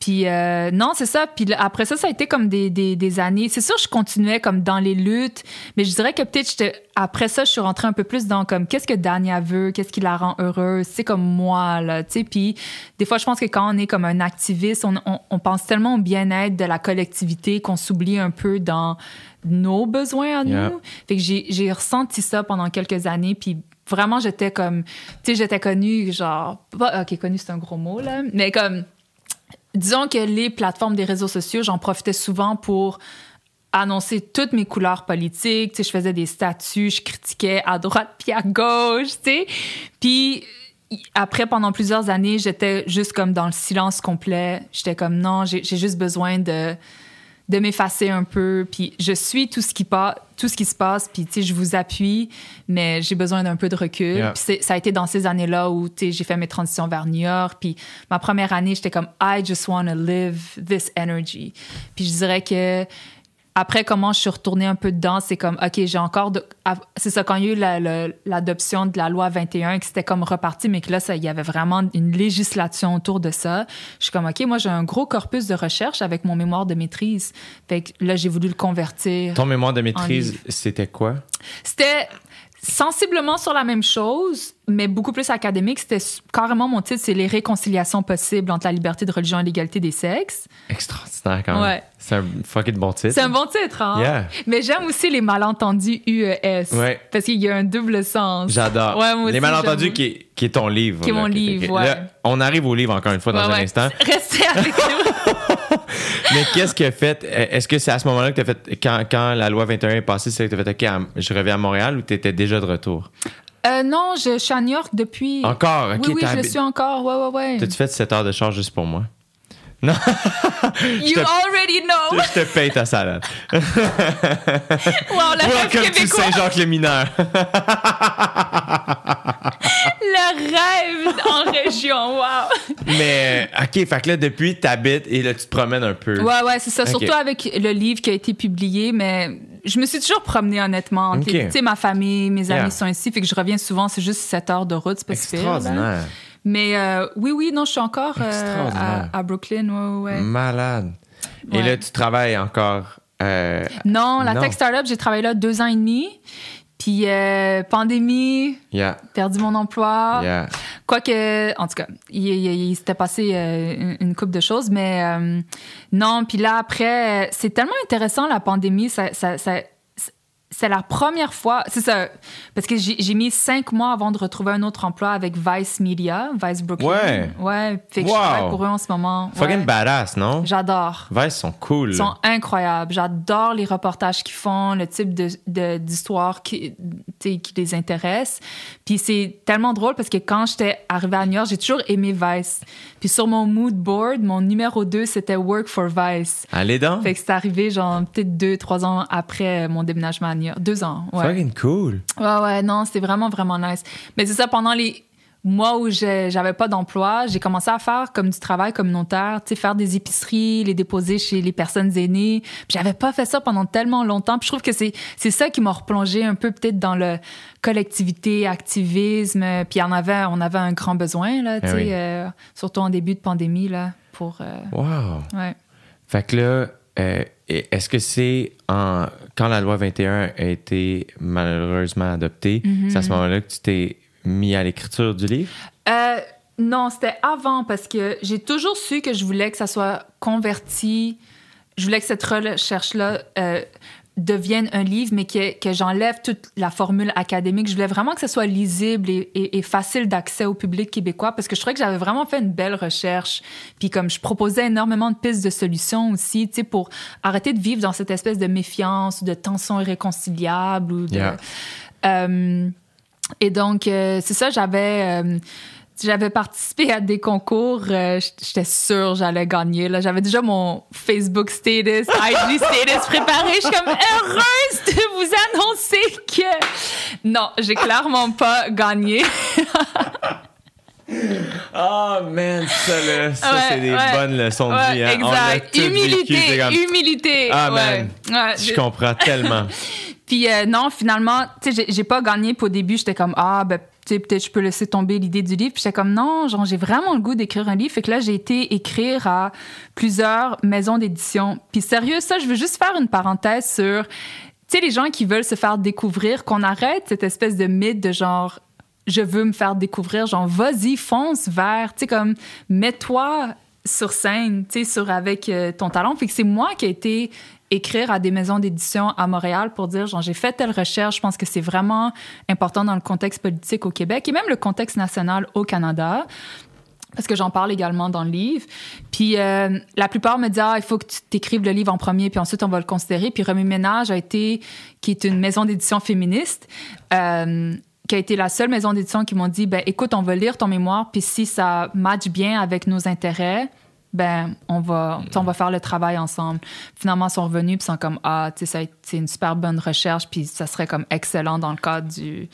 Puis euh, non, c'est ça. Puis après ça, ça a été comme des, des, des années. C'est sûr, je continuais comme dans les luttes, mais je dirais que peut-être après ça, je suis rentrée un peu plus dans comme qu'est-ce que Dania veut, qu'est-ce qui la rend heureuse? C'est comme moi là, tu sais. Puis des fois, je pense que quand on est comme un activiste, on, on, on pense tellement au bien-être de la collectivité qu'on s'oublie un peu dans nos besoins à nous. Yeah. Fait que j'ai ressenti ça pendant quelques années. Puis vraiment, j'étais comme, tu sais, j'étais connue, genre, pas, ok, connue, c'est un gros mot, là, mais comme, disons que les plateformes des réseaux sociaux, j'en profitais souvent pour annoncer toutes mes couleurs politiques. Tu sais, je faisais des statuts, je critiquais à droite puis à gauche, tu sais. Puis après, pendant plusieurs années, j'étais juste comme dans le silence complet. J'étais comme non, j'ai juste besoin de de m'effacer un peu. Puis je suis tout ce qui passe, tout ce qui se passe. Puis tu sais, je vous appuie, mais j'ai besoin d'un peu de recul. Yeah. Puis ça a été dans ces années-là où tu sais, j'ai fait mes transitions vers New York. Puis ma première année, j'étais comme I just want to live this energy. Puis je dirais que après, comment je suis retournée un peu dedans, c'est comme, OK, j'ai encore... de- C'est ça, quand il y a eu la- la- l'adoption de la loi 21, que c'était comme reparti, mais que là, ça- il y avait vraiment une législation autour de ça. Je suis comme, OK, moi, j'ai un gros corpus de recherche avec mon mémoire de maîtrise. Fait que là, j'ai voulu le convertir. Ton mémoire de maîtrise, c'était quoi? C'était sensiblement sur la même chose, mais beaucoup plus académique. C'était carrément mon titre, c'est les réconciliations possibles entre la liberté de religion et l'égalité des sexes. Extraordinaire quand même. Ouais. C'est un fucking bon titre. C'est un bon titre, hein? Yeah. Mais j'aime aussi les malentendus UES. Ouais. Parce qu'il y a un double sens. J'adore. Ouais, moi Les malentendus qui est, qui est ton livre. Qui est mon livre, ok. ouais. Là, on arrive au livre encore une fois dans un instant. Restez avec nous. Mais qu'est-ce que fait Est-ce que c'est à ce moment-là que tu as fait quand, quand la loi 21 est passée, c'est que tu as fait OK, je reviens à Montréal ou tu étais déjà de retour? Euh, non, je, je suis à New York depuis. Encore? Ok, oui, oui, je suis encore. Ouais, ouais, ouais. T'as-tu fait 7 heures de charge juste pour moi? Non, You te- already know! je te paye ta salade. wow, rêve Welcome to québécois! Saint-Jacques-le-Mineur. Le rêve en région, wow! Mais, euh, OK, fait que là, depuis, t'habites et là, tu te promènes un peu. Ouais, ouais, c'est ça. Surtout avec le livre qui a été publié, mais je me suis toujours promenée honnêtement. entre Ok. les- Tu sais, ma famille, mes amis Yeah. sont ici, fait que je reviens souvent. C'est juste 7 heures de route, c'est pas là. Mais euh, oui, oui, non, je suis encore euh, à, à Brooklyn, ouais, ouais, ouais. Malade. Et là, tu travailles encore. euh, Non, la Non. tech startup, j'ai travaillé là deux ans et demi. Puis pandémie, yeah, perdu mon emploi. yeah. Quoique, en tout cas, il, il- il s'était passé une, une couple de choses, mais non. Puis là, après, c'est tellement intéressant la pandémie. Ça, ça, ça- c'est la première fois, c'est ça, parce que j'ai mis cinq mois avant de retrouver un autre emploi avec Vice Media, Vice Brooklyn. Ouais. Ouais, fait que Wow. je travaille pour eux en ce moment. Fucking Ouais. badass, non? J'adore. Vice sont cool. Ils sont incroyables. J'adore les reportages qu'ils font, le type de- de- d'histoire qui, qui les intéresse. Puis c'est tellement drôle parce que quand j'étais arrivée à New York, j'ai toujours aimé Vice. Puis sur mon mood board, mon numéro 2, c'était Work for Vice. Allez donc. Fait que c'est arrivé genre peut-être deux, trois ans après mon déménagement à New York. Deux ans, ouais. Fucking cool. Ouais, ouais, non, c'était vraiment, vraiment nice. Mais c'est ça, pendant les mois où j'avais pas d'emploi, j'ai commencé à faire comme du travail communautaire, tu sais, faire des épiceries, les déposer chez les personnes aînées. J'avais pas fait ça pendant tellement longtemps. Puis je trouve que c'est c'est ça qui m'a replongé un peu peut-être dans le collectivité, activisme. Puis en avait, on avait un grand besoin, là, tu Ah sais, oui. euh, surtout en début de pandémie, là, pour... euh, Wow. ouais. Fait que là, euh, est-ce que c'est en quand la loi 21 a été malheureusement adoptée, Mm-hmm. c'est à ce moment-là que tu t'es mis à l'écriture du livre? Euh, non, c'était avant parce que j'ai toujours su que je voulais que ça soit converti. Je voulais que cette recherche-là euh, devienne un livre, mais que, que j'enlève toute la formule académique. Je voulais vraiment que ça soit lisible et, et- et facile d'accès au public québécois parce que je trouvais que j'avais vraiment fait une belle recherche. Puis comme je proposais énormément de pistes de solutions aussi, tu sais, pour arrêter de vivre dans cette espèce de méfiance ou de tension irréconciliable ou de... Yeah. Euh, et donc, euh, c'est ça, j'avais. euh, j'avais participé à des concours, euh, j'étais sûre j'allais gagner. Là, j'avais déjà mon Facebook status, IG status préparé. Je suis comme heureuse de vous annoncer que non, j'ai clairement pas gagné. Oh man, ça, là, ça Ouais, c'est des ouais. bonnes leçons de vie. hein. On exact. toutes vécues, Humilité, comme- humilité. Ah. Ouais, Je comprends tellement. Puis euh, non, finalement, tu sais, j'ai- pas gagné. Puis au début, j'étais comme ah ben tu peut-être je peux laisser tomber l'idée du livre. Puis j'étais comme non, genre j'ai vraiment le goût d'écrire un livre. Fait que là, j'ai été écrire à plusieurs maisons d'édition. Puis sérieux, ça, je veux juste faire une parenthèse sur tu sais les gens qui veulent se faire découvrir, qu'on arrête cette espèce de mythe de genre je veux me faire découvrir, genre vas-y, fonce vers, tu sais comme mets-toi sur scène, tu sais sur avec euh, ton talent. Fait que c'est moi qui ai été écrire à des maisons d'édition à Montréal pour dire genre j'ai fait telle recherche, je pense que c'est vraiment important dans le contexte politique au Québec et même le contexte national au Canada parce que j'en parle également dans le livre. Puis euh, la plupart me disent ah, il faut que tu t'écrives le livre en premier, puis ensuite on va le considérer. Puis Remue Ménage a été, qui est une maison d'édition féministe, euh, qui a été la seule maison d'édition qui m'ont dit ben écoute, on va lire ton mémoire, puis si ça match bien avec nos intérêts, ben on va, on va faire le travail ensemble. Finalement, ils sont revenus puis sont comme ah, tu sais, été une super bonne recherche, puis ça serait comme excellent dans le cadre du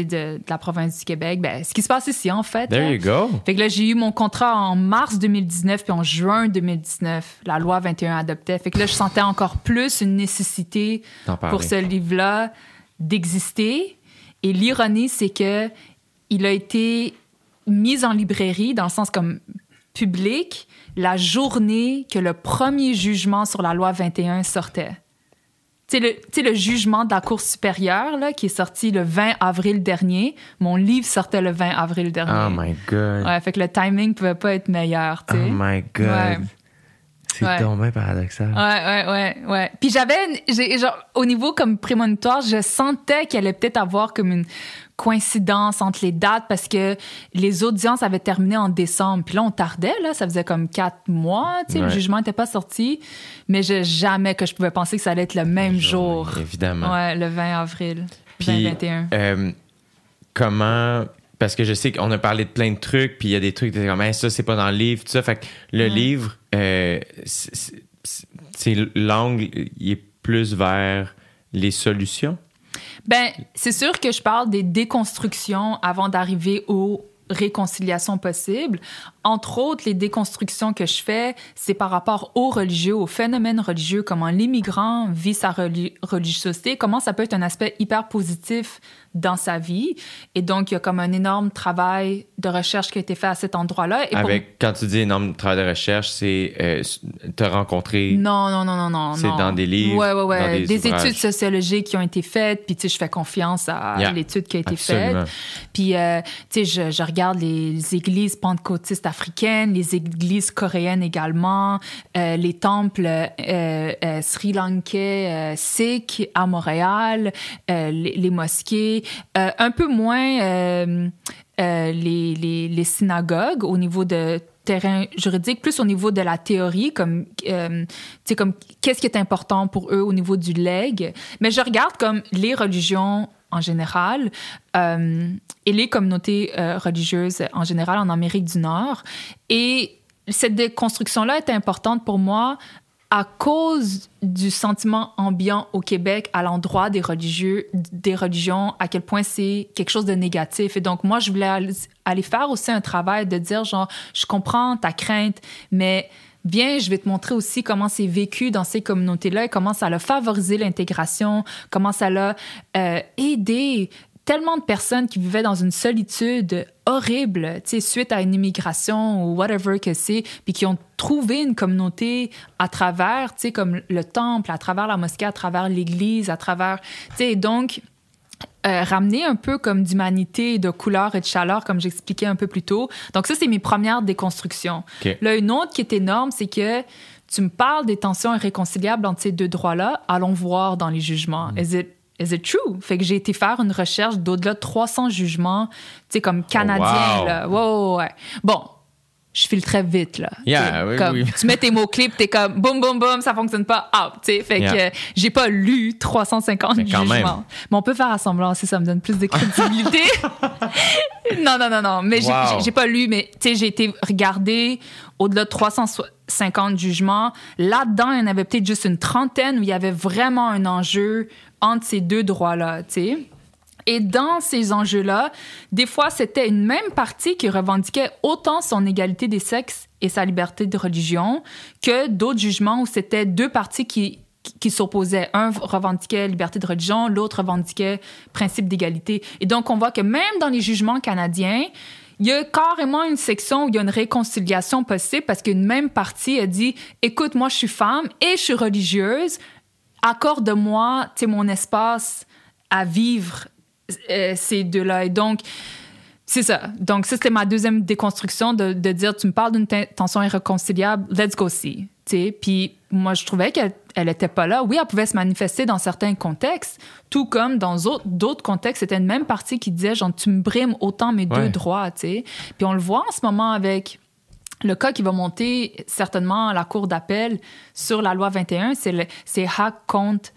de, de la province du Québec. Ben, ce qui se passe ici, en fait. There là. you go. Fait que là, j'ai eu mon contrat en mars 2019, puis en juin 2019, la loi 21 adoptait. Fait que là, je sentais encore plus une nécessité pour ce livre-là d'exister. Et l'ironie, c'est que il a été mis en librairie, dans le sens comme public, la journée que le premier jugement sur la loi 21 sortait. Tu sais, le, le jugement de la Cour supérieure, là, qui est sorti le 20 avril dernier, mon livre sortait le 20 avril dernier. Oh my god. Ouais, fait que le timing pouvait pas être meilleur, Oh my god. Ouais. C'est Ouais. bien paradoxal. Ouais, ouais, ouais, ouais. Puis j'avais, genre, au niveau comme prémonitoire, je sentais qu'il allait peut-être avoir comme une coïncidence entre les dates parce que les audiences avaient terminé en décembre. Puis là, on tardait, là, ça faisait comme quatre mois, tu sais, le jugement n'était pas sorti. Mais je, jamais que je pouvais penser que ça allait être le même jour. Évidemment. Ouais, le 20 avril Puis, 2021. euh, comment parce que je sais qu'on a parlé de plein de trucs, puis il y a des trucs, comme, Hey, ça, c'est pas dans le livre, tout ça. Fait que le livre, euh, c'est l'angle, il est plus vers les solutions. Ben, c'est sûr que je parle des déconstructions avant d'arriver aux réconciliations possibles. Entre autres, les déconstructions que je fais, c'est par rapport aux religieux, aux phénomènes religieux, comment l'immigrant vit sa reli- religiosité, comment ça peut être un aspect hyper positif dans sa vie. Et donc, il y a comme un énorme travail de recherche qui a été fait à cet endroit-là. Pour- quand tu dis énorme travail de recherche, c'est euh, te rencontrer. Non, non, non, non, non. C'est dans des livres, Ouais, ouais, ouais. dans des études sociologiques qui ont été faites, puis tu sais, je fais confiance à Yeah, l'étude qui a été absolument. faite. Puis, euh, tu sais, je, je regarde les églises pentecôtistes africaines, les églises coréennes également, euh, les temples sri lankais euh, sikhs à Montréal, les, les mosquées, euh, un peu moins euh, euh, les, les, synagogues au niveau de terrain juridique, plus au niveau de la théorie, comme, comme qu'est-ce qui est important pour eux au niveau du leg. Mais je regarde comme les religions en général et les communautés religieuses en général en Amérique du Nord. Et cette déconstruction-là est importante pour moi à cause du sentiment ambiant au Québec à l'endroit des religieux, des religions, à quel point c'est quelque chose de négatif. Et donc, moi, je voulais aller- faire aussi un travail de dire, genre, je comprends ta crainte, mais viens, je vais te montrer aussi comment c'est vécu dans ces communautés-là et comment ça a favorisé l'intégration, comment ça l'a euh, aidé tellement de personnes qui vivaient dans une solitude horrible, tu sais, suite à une immigration ou whatever que c'est, puis qui ont trouvé une communauté à travers, tu sais, comme le temple, à travers la mosquée, à travers l'église, à travers, tu sais, donc euh, ramener un peu comme d'humanité, de couleur et de chaleur, comme j'expliquais un peu plus tôt. Donc ça, c'est mes premières déconstructions. Là, une autre qui est énorme, c'est que tu me parles des tensions irréconciliables entre ces deux droits-là. Allons voir dans les jugements. Is it Is it true? Fait que j'ai été faire une recherche d'au-delà de 300 jugements, tu sais, comme canadiens, wow. là. Ouais. Bon, je file très vite, là. Yeah, oui, comme, oui. Tu mets tes mots-clés, puis t'es comme boum, boum, boum, ça fonctionne pas, out, tu sais. Fait Yeah. que euh, j'ai pas lu 350 Mais quand jugements. même. Mais on peut faire assemblant si ça me donne plus de crédibilité. non, non, non, non. Mais Wow. j'ai pas lu, mais tu sais, j'ai été regarder au-delà de 350 jugements. Là-dedans, il y en avait peut-être juste une trentaine où il y avait vraiment un enjeu entre ces deux droits-là, tu sais. Et dans ces enjeux-là, des fois, c'était une même partie qui revendiquait autant son égalité des sexes et sa liberté de religion que d'autres jugements où c'était deux parties qui, qui, s'opposaient. Un revendiquait liberté de religion, l'autre revendiquait principe d'égalité. Et donc, on voit que même dans les jugements canadiens, il y a carrément une section où il y a une réconciliation possible parce qu'une même partie a dit Écoute, moi, je suis femme et je suis religieuse. Accorde-moi mon espace à vivre euh, ces deux-là. Et donc, c'est ça. Donc, ça, c'était ma deuxième déconstruction de, de dire tu me parles d'une ten- tension irréconciliable, let's go see. Puis moi, je trouvais qu'elle elle était pas là. Oui, elle pouvait se manifester dans certains contextes, tout comme dans autres- d'autres contextes, c'était une même partie qui disait genre tu me brimes autant mes deux droits. tu sais. Puis on le voit en ce moment avec le cas qui va monter certainement à la Cour d'appel sur la loi 21, c'est Hack contre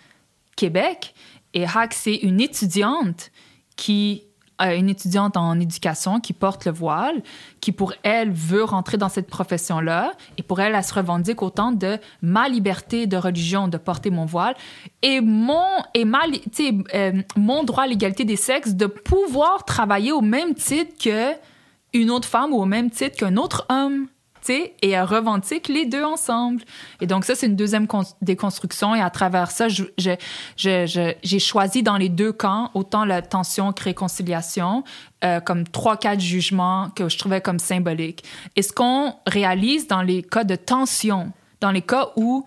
Québec. Et Hack, c'est une étudiante qui une étudiante en éducation qui porte le voile, qui pour elle veut rentrer dans cette profession-là, et pour elle, elle se revendique autant de ma liberté de religion de porter mon voile et mon et euh, mon droit à l'égalité des sexes de pouvoir travailler au même titre que une autre femme ou au même titre qu'un autre homme. Et elle revendique les deux ensemble. Et donc, ça, c'est une deuxième con- déconstruction. Et à travers ça, j'ai choisi dans les deux camps, autant la tension que réconciliation, euh, comme trois, quatre jugements que je trouvais comme symboliques. Et ce qu'on réalise dans les cas de tension, dans les cas où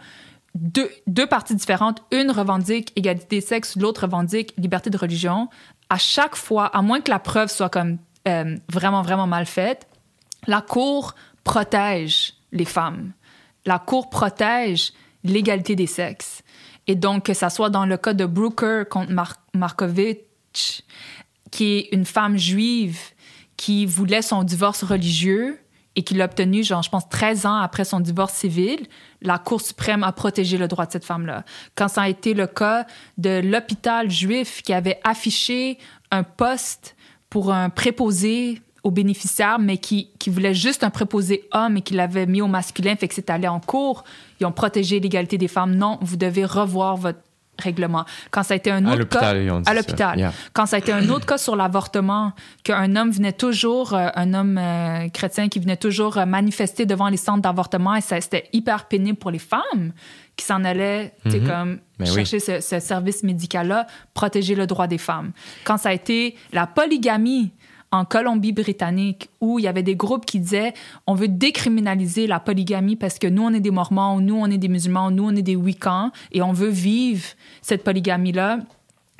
deux, parties différentes, une revendique égalité de sexe, l'autre revendique liberté de religion, à chaque fois, à moins que la preuve soit comme euh, vraiment, vraiment mal faite, la Cour protège les femmes. La Cour protège l'égalité des sexes. Et donc, que ça soit dans le cas de Brooker contre Mar- Markovitch, qui est une femme juive qui voulait son divorce religieux et qui l'a obtenu, genre, je pense, 13 ans après son divorce civil, la Cour suprême a protégé le droit de cette femme-là. Quand ça a été le cas de l'hôpital juif qui avait affiché un poste pour un préposé aux bénéficiaires, mais qui, qui voulait juste un préposé homme et qui l'avait mis au masculin, fait que c'est allé en cours. Ils ont protégé l'égalité des femmes. Non, vous devez revoir votre règlement. Quand ça a été un À autre cas... ont dit À l'hôpital. Yeah. Quand ça a été un autre cas sur l'avortement, qu'un homme venait toujours, euh, un homme euh, chrétien qui venait toujours euh, manifester devant les centres d'avortement, et ça, c'était hyper pénible pour les femmes qui s'en allaient, sais, comme oui. chercher ce, ce service médical-là, protéger le droit des femmes. Quand ça a été la polygamie en Colombie-Britannique, où il y avait des groupes qui disaient on veut décriminaliser la polygamie parce que nous, on est des Mormons, nous, on est des musulmans, nous, on est des Wiccans, et on veut vivre cette polygamie-là.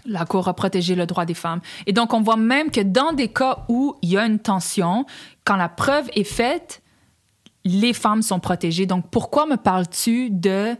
La Cour a protégé le droit des femmes. Et donc, on voit même que dans des cas où il y a une tension, quand la preuve est faite, les femmes sont protégées. Donc, pourquoi me parles-tu de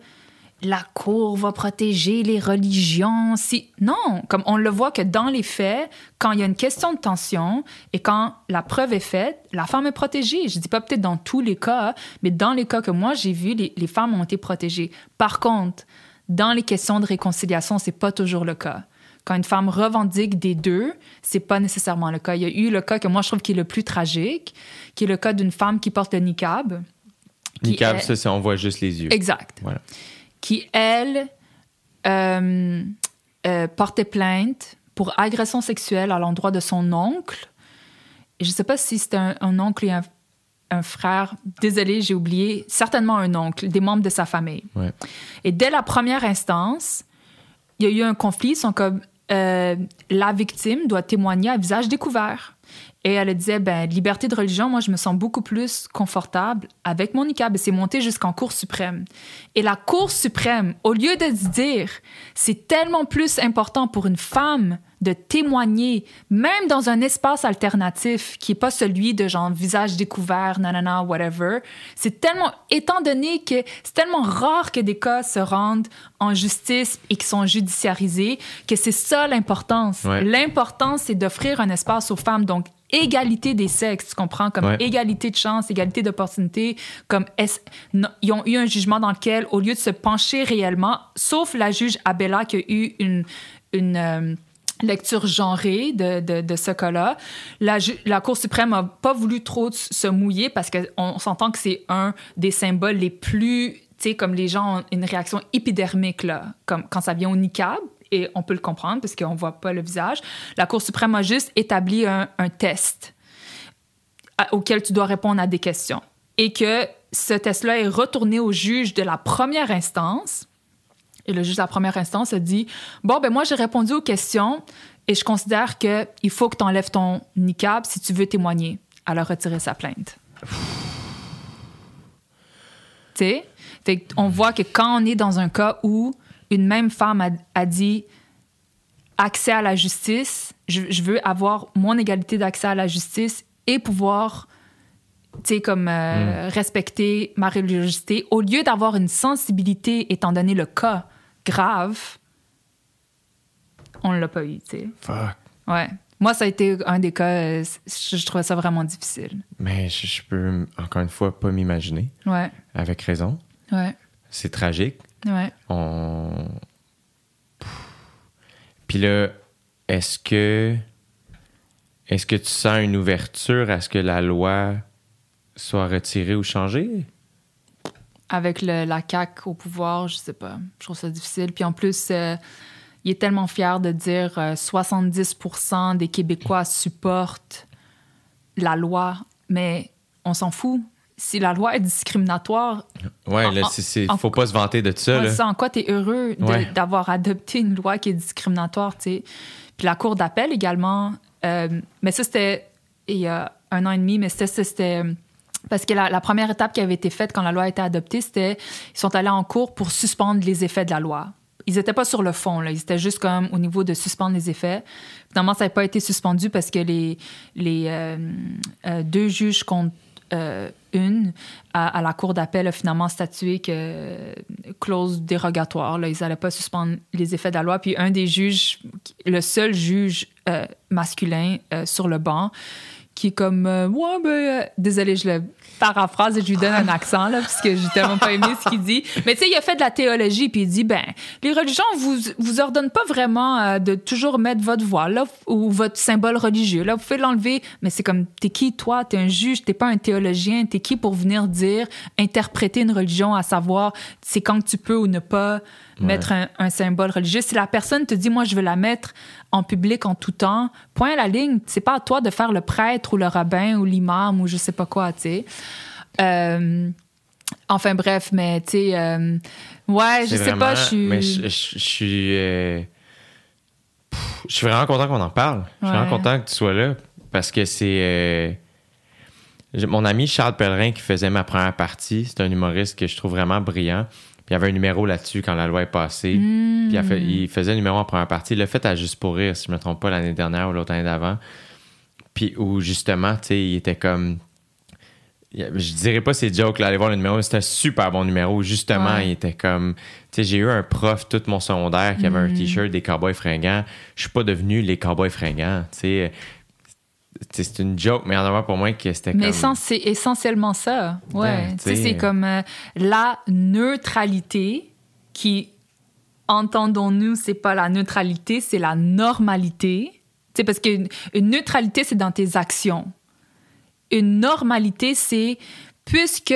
la Cour va protéger les religions? Si... Non, comme on le voit que dans les faits, quand il y a une question de tension et quand la preuve est faite, la femme est protégée. Je dis pas peut-être dans tous les cas, mais dans les cas que moi j'ai vus, les, les femmes ont été protégées. Par contre, dans les questions de réconciliation, c'est pas toujours le cas. Quand une femme revendique des deux, c'est pas nécessairement le cas. Il y a eu le cas que moi je trouve qui est le plus tragique, qui est le cas d'une femme qui porte le niqab. Niqab, est- ça, c'est on voit juste les yeux. Exact. Voilà. Qui, elle, euh, euh, portait plainte pour agression sexuelle à l'endroit de son oncle. Et je sais pas si c'était un, un oncle et un, un frère. Désolée, j'ai oublié. Certainement un oncle, des membres de sa famille. Ouais. Et dès la première instance, il y a eu un conflit. Ils sont comme euh, la victime doit témoigner à visage découvert. Et elle disait, ben, liberté de religion, moi, je me sens beaucoup plus confortable avec mon niqab. Et c'est monté jusqu'en Cour suprême. Et la Cour suprême, au lieu de se dire, c'est tellement plus important pour une femme de témoigner, même dans un espace alternatif qui est pas celui de genre visage découvert, nanana, whatever. C'est tellement, étant donné que c'est tellement rare que des cas se rendent en justice et qui sont judiciarisés, que c'est ça l'importance. Ouais. L'importance, c'est d'offrir un espace aux femmes. Donc, égalité des sexes, tu comprends? Comme Ouais. égalité de chance, égalité d'opportunité. Comme est- non, ils ont eu un jugement dans lequel, au lieu de se pencher réellement, sauf la juge Abella qui a eu une, une euh, lecture genrée de, de, de ce cas-là, la, la Cour suprême n'a pas voulu trop se mouiller parce qu'on on s'entend que c'est un des symboles les plus, tu sais, comme les gens ont une réaction épidermique, là, comme quand ça vient au niqab, et on peut le comprendre parce qu'on voit pas le visage. La Cour suprême a juste établi un, un test à- auquel tu dois répondre à des questions. Et que ce test-là est retourné au juge de la première instance. Et le juge de la première instance a dit Bon, ben moi, j'ai répondu aux questions et je considère qu'il faut que tu enlèves ton niqab si tu veux témoigner. Elle a retiré sa plainte. Tu sais? On voit que quand on est dans un cas où une même femme a, a dit accès à la justice, je, je veux avoir mon égalité d'accès à la justice et pouvoir, tu sais, comme euh, respecter ma religiosité, au lieu d'avoir une sensibilité, étant donné le cas grave, on l'a pas eu, tu sais. Fuck. Ouais. Moi, ça a été un des cas, euh, je, je trouvais ça vraiment difficile. Mais je, je peux, encore une fois, pas m'imaginer. Ouais, Avec raison. ouais, C'est tragique. Ouais. On... Puis là, est-ce que... Est-ce que tu sens une ouverture à ce que la loi soit retirée ou changée? avec le- la CAQ au pouvoir, je sais pas. Je trouve ça difficile. Puis en plus, euh, il est tellement fier de dire euh, 70% des Québécois supportent la loi, mais on s'en fout. Si la loi est discriminatoire, Ouais, là, c'est- en- faut pas se vanter de ça. ouais, là. ça, en quoi tu es heureux Ouais. d'avoir adopté une loi qui est discriminatoire, tu sais. Puis la Cour d'appel également, euh, mais ça, c'était il y a un an et demi, mais c'était- c'était... Parce que la, la première étape qui avait été faite quand la loi a été adoptée, c'était ils sont allés en cours pour suspendre les effets de la loi. Ils n'étaient pas sur le fond, là. ils étaient juste comme au niveau de suspendre les effets. Finalement, ça n'a pas été suspendu parce que les, les euh, euh, deux juges contre euh, une à, la cour d'appel a finalement statué que euh, clause dérogatoire, là, ils n'allaient pas suspendre les effets de la loi. Puis un des juges, le seul juge euh, masculin sur le banc, qui est comme ouais ben désolé je le paraphrase et je lui donne un accent, là, parce que j'ai tellement pas aimé ce qu'il dit. Mais tu sais, il a fait de la théologie, puis il dit, ben, les religions vous, vous ordonnent pas vraiment euh, de toujours mettre votre voile, là, ou votre symbole religieux. Là, vous pouvez l'enlever, mais c'est comme, t'es qui, toi? T'es un juge, t'es pas un théologien, t'es qui pour venir dire, interpréter une religion, à savoir, c'est quand tu peux ou ne pas mettre un, un, symbole religieux. Si la personne te dit, moi, je veux la mettre en public en tout temps, point à la ligne, c'est pas à toi de faire le prêtre ou le rabbin ou l'imam ou je sais pas quoi, tu sais. Euh, enfin bref, mais tu sais, euh, ouais, je sais pas, je suis. Mais je, je, suis. Euh, je suis vraiment content qu'on en parle. Je suis vraiment content que tu sois là parce que c'est. mon ami Charles Pellerin qui faisait ma première partie, c'est un humoriste que je trouve vraiment brillant. Puis il y avait un numéro là-dessus quand la loi est passée. Puis il, fait, il, faisait un numéro en première partie. Il l'a fait à Juste pour rire, si je ne me trompe pas, l'année dernière ou l'autre année d'avant. Puis où justement, tu sais, il était comme je dirais pas ces jokes là, aller voir le numéro, c'était un super bon numéro. Justement, il était comme, tu sais, j'ai eu un prof tout mon secondaire qui avait un mm. t-shirt des cowboys fringants. Je suis pas devenu les cowboys fringants, tu sais. C'est une joke, mais en avant pour moi que c'était comme. Mais c'est essentiellement ça. Ouais. c'est comme euh, la neutralité qui, entendons-nous, c'est pas la neutralité, c'est la normalité. Tu sais, parce qu'une neutralité, c'est dans tes actions une normalité, c'est puisque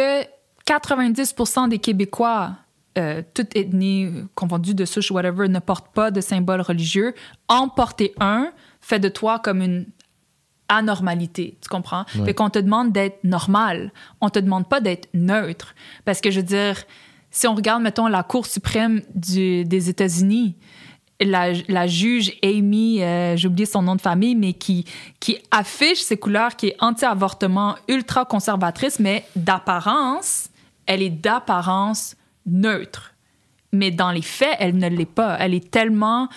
90% des Québécois, euh, toute ethnie confondue de souche, whatever, ne portent pas de symbole religieux, en porter un fait de toi comme une anormalité, tu comprends? Ouais. Fait qu'on te demande d'être normal, on te demande pas d'être neutre. Parce que je veux dire, si on regarde, mettons, la Cour suprême des États-Unis, la, juge Amy, euh, j'ai oublié son nom de famille, mais qui, qui affiche ses couleurs, qui est anti-avortement, ultra conservatrice, mais d'apparence, elle est d'apparence neutre. Mais dans les faits, elle ne l'est pas. Elle est tellement.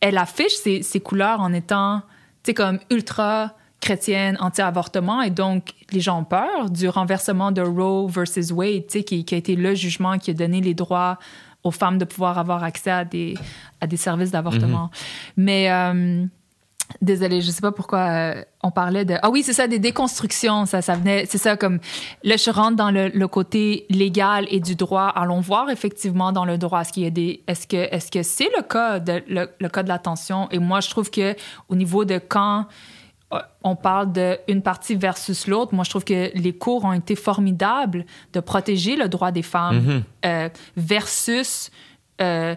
Elle affiche ses, ses couleurs en étant, sais, comme ultra chrétienne, anti-avortement, et donc les gens ont peur du renversement de Roe versus Wade, tu sais, qui, qui a été le jugement qui a donné les droits aux femmes de pouvoir avoir accès à des, à des services d'avortement. Mm-hmm. Mais euh, désolée, je sais pas pourquoi euh, on parlait de. Ah oui, c'est ça, des déconstructions. Ça, ça venait. C'est ça, comme. Là, je rentre dans le, le, côté légal et du droit. Allons voir effectivement dans le droit. Est-ce qu'il y a des. Est-ce que est-ce que c'est le cas de le, le cas de l'attention? Et moi, je trouve que au niveau de quand euh, on parle d'une partie versus l'autre. Moi, je trouve que les cours ont été formidables de protéger le droit des femmes mm-hmm. euh, versus euh,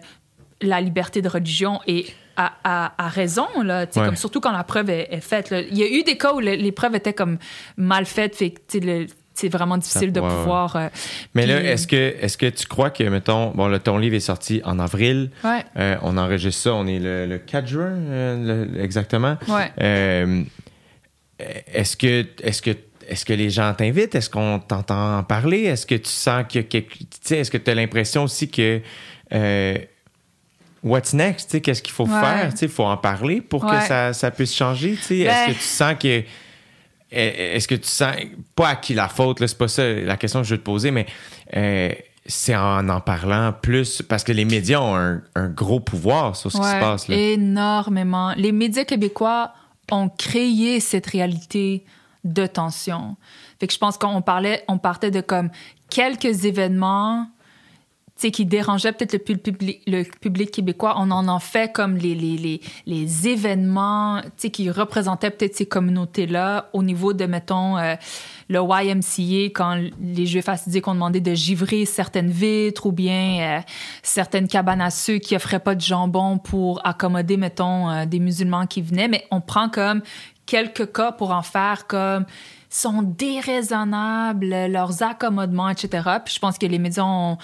la liberté de religion. Et à, raison, là, comme surtout quand la preuve est, faite. Il y a eu des cas où les, preuves étaient comme mal faites, fait c'est vraiment difficile de pouvoir. Mais là, est-ce que, est que tu crois que, mettons, bon, le, ton livre est sorti en avril. on enregistre ça, on est le, 4 juin, exactement. Ouais. Est-ce que, est-ce que est-ce que les gens t'invitent? Est-ce qu'on t'entend en parler? Est-ce que tu sens que, est-ce que tu as l'impression aussi que euh, what's next? Qu'est-ce qu'il faut faire? Il faut en parler pour que ça, ça, puisse changer. Est-ce ben que tu sens que est-ce que tu sens pas à qui la faute? C'est pas ça la question que je veux te poser, mais euh, c'est en en parlant plus parce que les médias ont un, un gros pouvoir sur ce qui se passe. Là. Énormément. Les médias québécois ont créé cette réalité de tension. Fait que je pense qu'on parlait, on partait de comme quelques événements qui dérangeaient peut-être le, public, québécois. On en a fait comme les, les, les, les événements qui représentaient peut-être ces communautés-là au niveau de, mettons, euh, le YMCA, quand les Juifs assidiques ont demandé de givrer certaines vitres ou bien euh, certaines cabanes à sucre qui offraient pas de jambon pour accommoder, mettons, euh, des musulmans qui venaient. Mais on prend comme quelques cas pour en faire comme sont déraisonnables, leurs accommodements, etc. Puis je pense que les médias ont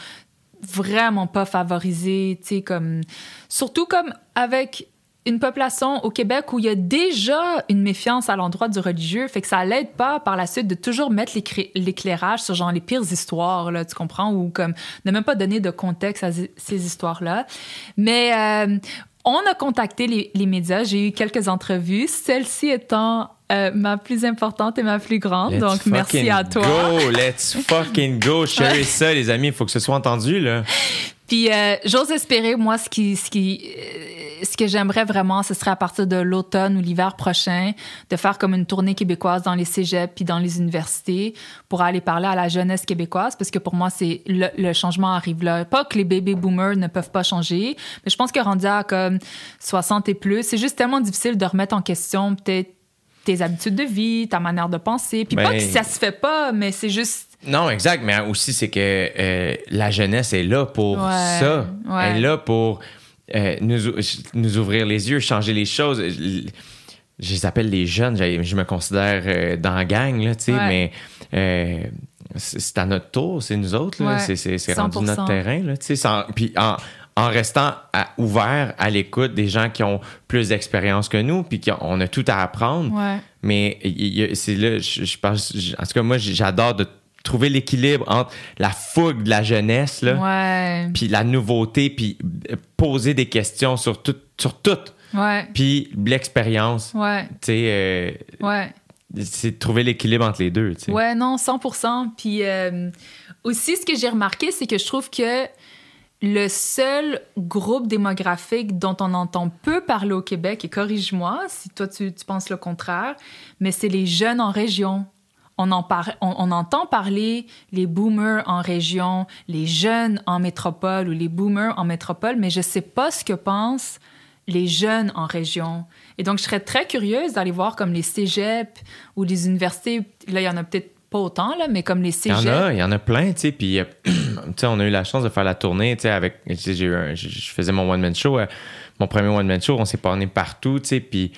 vraiment pas favorisé, tu sais, comme... Surtout comme avec une population au Québec où il y a déjà une méfiance à l'endroit du religieux, fait que ça l'aide pas par la suite de toujours mettre l'éclairage sur genre les pires histoires, là, tu comprends, ou comme ne même pas donner de contexte à ces histoires-là. Mais euh, on a contacté les, les médias, j'ai eu quelques entrevues, celle-ci étant euh, ma plus importante et ma plus grande. donc, merci à toi. Go, let's fucking go. Share ça, les amis. Il faut que ce soit entendu, là. Puis, euh, j'ose espérer, moi, ce qui, ce qui, ce que j'aimerais vraiment, ce serait à partir de l'automne ou l'hiver prochain, de faire comme une tournée québécoise dans les cégeps puis dans les universités pour aller parler à la jeunesse québécoise, parce que pour moi, c'est le, le changement arrive là. Pas que les baby boomers ne peuvent pas changer, mais je pense que rendu à comme 60 et plus, c'est juste tellement difficile de remettre en question peut-être tes habitudes de vie, ta manière de penser. Puis pas Ben- que ça se fait pas, mais c'est juste Non, exact, mais aussi c'est que euh, la jeunesse est là pour Ouais, ça. ouais. Elle est là pour euh, nous, ou- nous ouvrir les yeux, changer les choses. Je je les appelle les jeunes, je, me considère euh, dans la gang, là, tu sais, Ouais. mais euh, c'est à notre tour, c'est nous autres, là, c'est- rendu 100%. notre terrain. Là, tu sais, sans- puis en, en restant à- ouvert à l'écoute des gens qui ont plus d'expérience que nous, puis qu'on a tout à apprendre. Ouais. Mais c'est là, je, je pense, en tout cas, moi, j'adore de trouver l'équilibre entre la fougue de la jeunesse, là, puis la nouveauté, puis euh, poser des questions sur tout, sur tout, puis l'expérience. Ouais. Tu sais, euh, Ouais. c'est de trouver l'équilibre entre les deux, tu sais. Ouais, non, 100% Puis euh, aussi, ce que j'ai remarqué, c'est que je trouve que le seul groupe démographique dont on entend peu parler au Québec, et corrige-moi si toi tu, penses le contraire, mais c'est les jeunes en région. On, entend parler les boomers en région, les jeunes en métropole ou les boomers en métropole, mais je sais pas ce que pensent les jeunes en région. Et donc, je serais très curieuse d'aller voir comme les cégeps ou les universités. Là, il y en a peut-être pas autant, là, mais comme les Il y en cégeps. a, il y en a plein, tu sais. Puis, euh, tu sais, on a eu la chance de faire la tournée, tu sais, avec. je faisais mon one-man show. euh, mon premier one-man show, on s'est parlé partout, tu sais. Puis,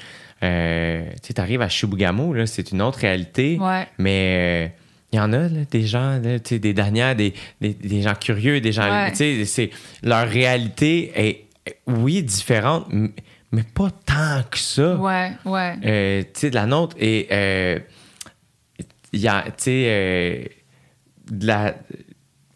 euh, tu sais, t'arrives à Chibougamau, là, c'est une autre réalité. Ouais. Mais. euh, il y en a, là, des gens, là, tu sais, des dernières, des, des, des gens curieux, des gens. Ouais. Tu sais, c'est- leur réalité est, oui, différente, mais pas tant que ça. Ouais, ouais. Euh, tu sais, de la nôtre. Et euh, il y a, tu sais, euh, de la.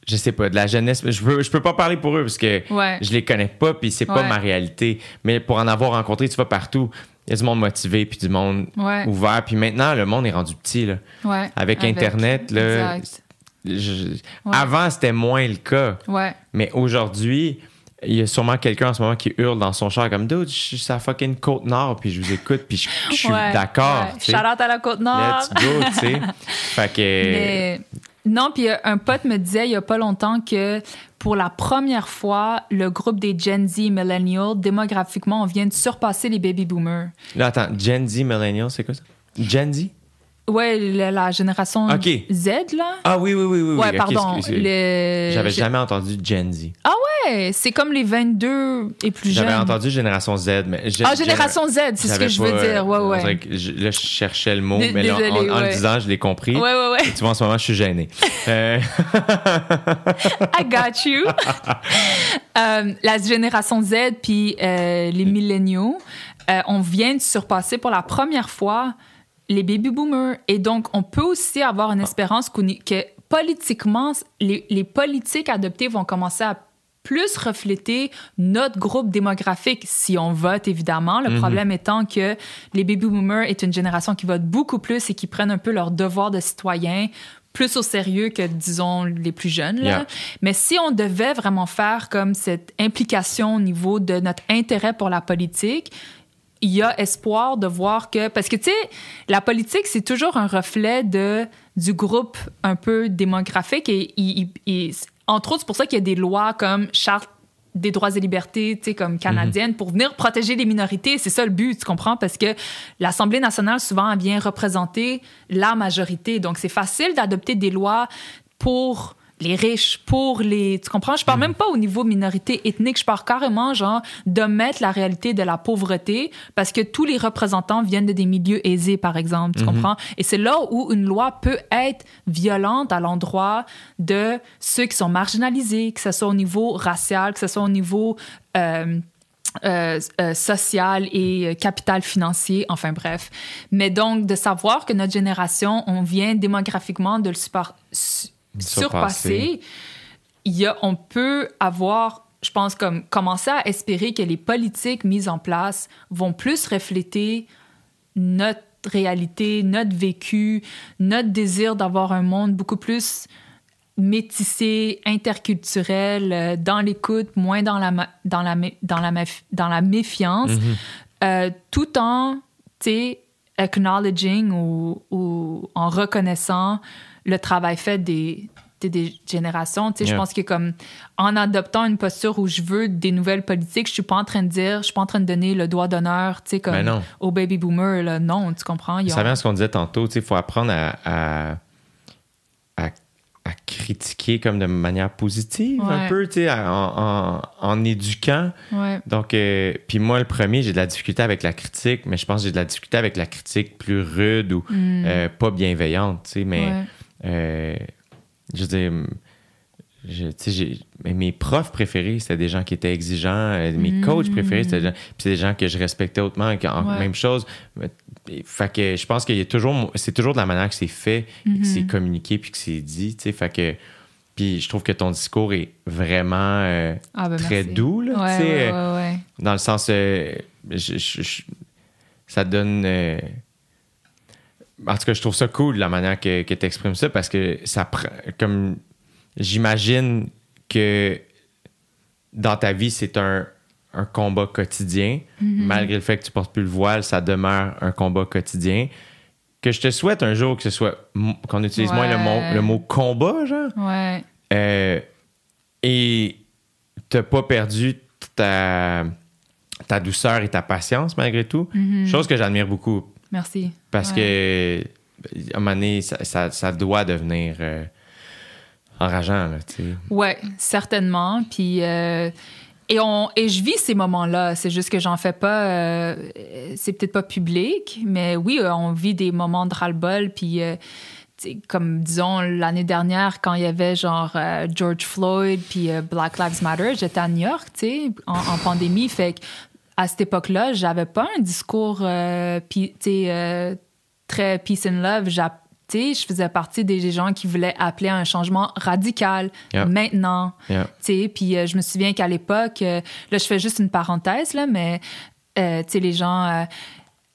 Je sais pas, de la jeunesse. Je peux, je peux pas parler pour eux parce que Ouais. je les connais pas, puis c'est pas Ouais. ma réalité. Mais pour en avoir rencontré, tu vas partout. Il y a du monde motivé, puis du monde Ouais. ouvert. Puis maintenant, le monde est rendu petit. Là. Avec, Internet, là, je- avant, c'était moins le cas. Mais aujourd'hui, il y a sûrement quelqu'un en ce moment qui hurle dans son char comme Dude, je suis la fucking côte nord, puis je vous écoute, puis je, je suis Ouais, d'accord. ouais. Shout out à la Côte-Nord. Let's go, tu sais. fait que. Mais non, puis euh, un pote me disait il y a pas longtemps que pour la première fois, le groupe des Gen Z Millennials, démographiquement, on vient de surpasser les baby boomers. Là, attends, Gen Z Millennial, c'est quoi ça? Gen Z? Ouais, la, la génération Ok. Z, là. Ah oui, oui, oui, oui. oui. ouais, ok, pardon. excuse- le- J'avais jamais entendu Gen Z. Ah ouais, c'est comme les 22 et plus jeunes. J'avais entendu Génération Z, mais. Ah, Génération Z, c'est ce j'avais que je veux pas, dire. Ouais, ouais. que je- là, je cherchais le mot, Dé- mais là, en, le ouais. disant, je l'ai compris. Ouais, ouais, ouais. Tu vois, en ce moment, je suis gêné. Euh, I got you. Euh, la génération Z puis euh, les milléniaux, euh, on vient de surpasser pour la première fois les baby boomers. Et donc, on peut aussi avoir une espérance qu'on y- que politiquement, les, les politiques adoptées vont commencer à plus refléter notre groupe démographique si on vote, évidemment. Le problème étant que les baby boomers est une génération qui vote beaucoup plus et qui prennent un peu leur devoir de citoyen plus au sérieux que, disons, les plus jeunes. Là. Yeah. Mais si on devait vraiment faire comme cette implication au niveau de notre intérêt pour la politique, il y a espoir de voir que parce que tu sais la politique c'est toujours un reflet de du groupe un peu démographique et, entre autres c'est pour ça qu'il y a des lois comme charte des droits et libertés, tu sais, comme canadienne, pour venir protéger les minorités. C'est ça le but, tu comprends? Parce que l'Assemblée nationale, souvent, vient représenter la majorité. Donc, c'est facile d'adopter des lois pour les riches, pour les... Tu comprends? Je parle même pas au niveau minorité ethnique, je parle carrément, genre, de mettre la réalité de la pauvreté parce que tous les représentants viennent de des milieux aisés, par exemple, tu comprends? Et c'est là où une loi peut être violente à l'endroit de ceux qui sont marginalisés, que ce soit au niveau racial, que ce soit au niveau... euh, euh, euh, social et euh, capital financier, enfin bref. Mais donc, de savoir que notre génération, on vient démographiquement de le super- su- Surpasser. surpasser, il y a, on peut avoir, je pense, comme commencer à espérer que les politiques mises en place vont plus refléter notre réalité, notre vécu, notre désir d'avoir un monde beaucoup plus métissé, interculturel, euh, dans l'écoute, moins dans la, dans la, dans la, dans la méfiance, Mhm. euh, tout en, tu sais, acknowledging ou, ou en reconnaissant le travail fait des, des, des générations. Tu sais, Yeah. Je pense que comme en adoptant une posture où je veux des nouvelles politiques, je suis pas en train de dire, je suis pas en train de donner le doigt d'honneur, tu sais, comme Ben aux baby boomers. Là. Non, tu comprends? Ils Ça ont- revient à ce qu'on disait tantôt, il faut apprendre à, à, à- à critiquer comme de manière positive un peu, tu sais, en, en, en éduquant. Ouais. Donc, euh, puis moi, le premier, j'ai de la difficulté avec la critique, mais je pense que j'ai de la difficulté avec la critique plus rude ou euh, pas bienveillante, tu sais, mais Mm. Ouais. Euh, je veux dire, je- mes profs préférés, c'était des gens qui étaient exigeants. euh, Mes coachs préférés, c'était des gens, des gens que je respectais hautement. que- en- Ouais. Même chose. Fait que je pense qu'il y a toujours, c'est toujours de la manière que c'est fait, que c'est communiqué puis que c'est dit. Fait que, puis je trouve que ton discours est vraiment euh, Ah, ben, très merci. doux, là, Ouais, ouais, dans le sens, euh, je- je- je- ça donne. euh, en tout cas, je trouve ça cool la manière que, que tu exprimes ça parce que ça prend. Comme j'imagine que dans ta vie, c'est un, un combat quotidien. Malgré le fait que tu portes plus le voile, ça demeure un combat quotidien. Que je te souhaite un jour que ce soit. qu'on utilise moins le mot, le mot combat, genre. Ouais. Euh, et t'as pas perdu ta, ta douceur et ta patience malgré tout. Chose que j'admire beaucoup Merci. parce Ouais. que à un moment donné, ça, ça- ça doit devenir euh, enrageant. Là, tu sais. Ouais, certainement. Puis. euh, et, on, et je vis ces moments-là. C'est juste que j'en fais pas. euh, c'est peut-être pas public, mais oui, euh, on vit des moments de ras-le-bol. Puis, comme disons, l'année dernière, quand il y avait genre euh, George Floyd puis euh, Black Lives Matter, j'étais à New York, tu sais, en, en pandémie. Fait que à cette époque-là, j'avais pas un discours euh, euh, très peace and love. Je faisais partie des gens qui voulaient appeler à un changement radical Yeah. maintenant. Yeah. Puis euh, je me souviens qu'à l'époque, euh, là, je fais juste une parenthèse, là, mais, euh, les gens, euh,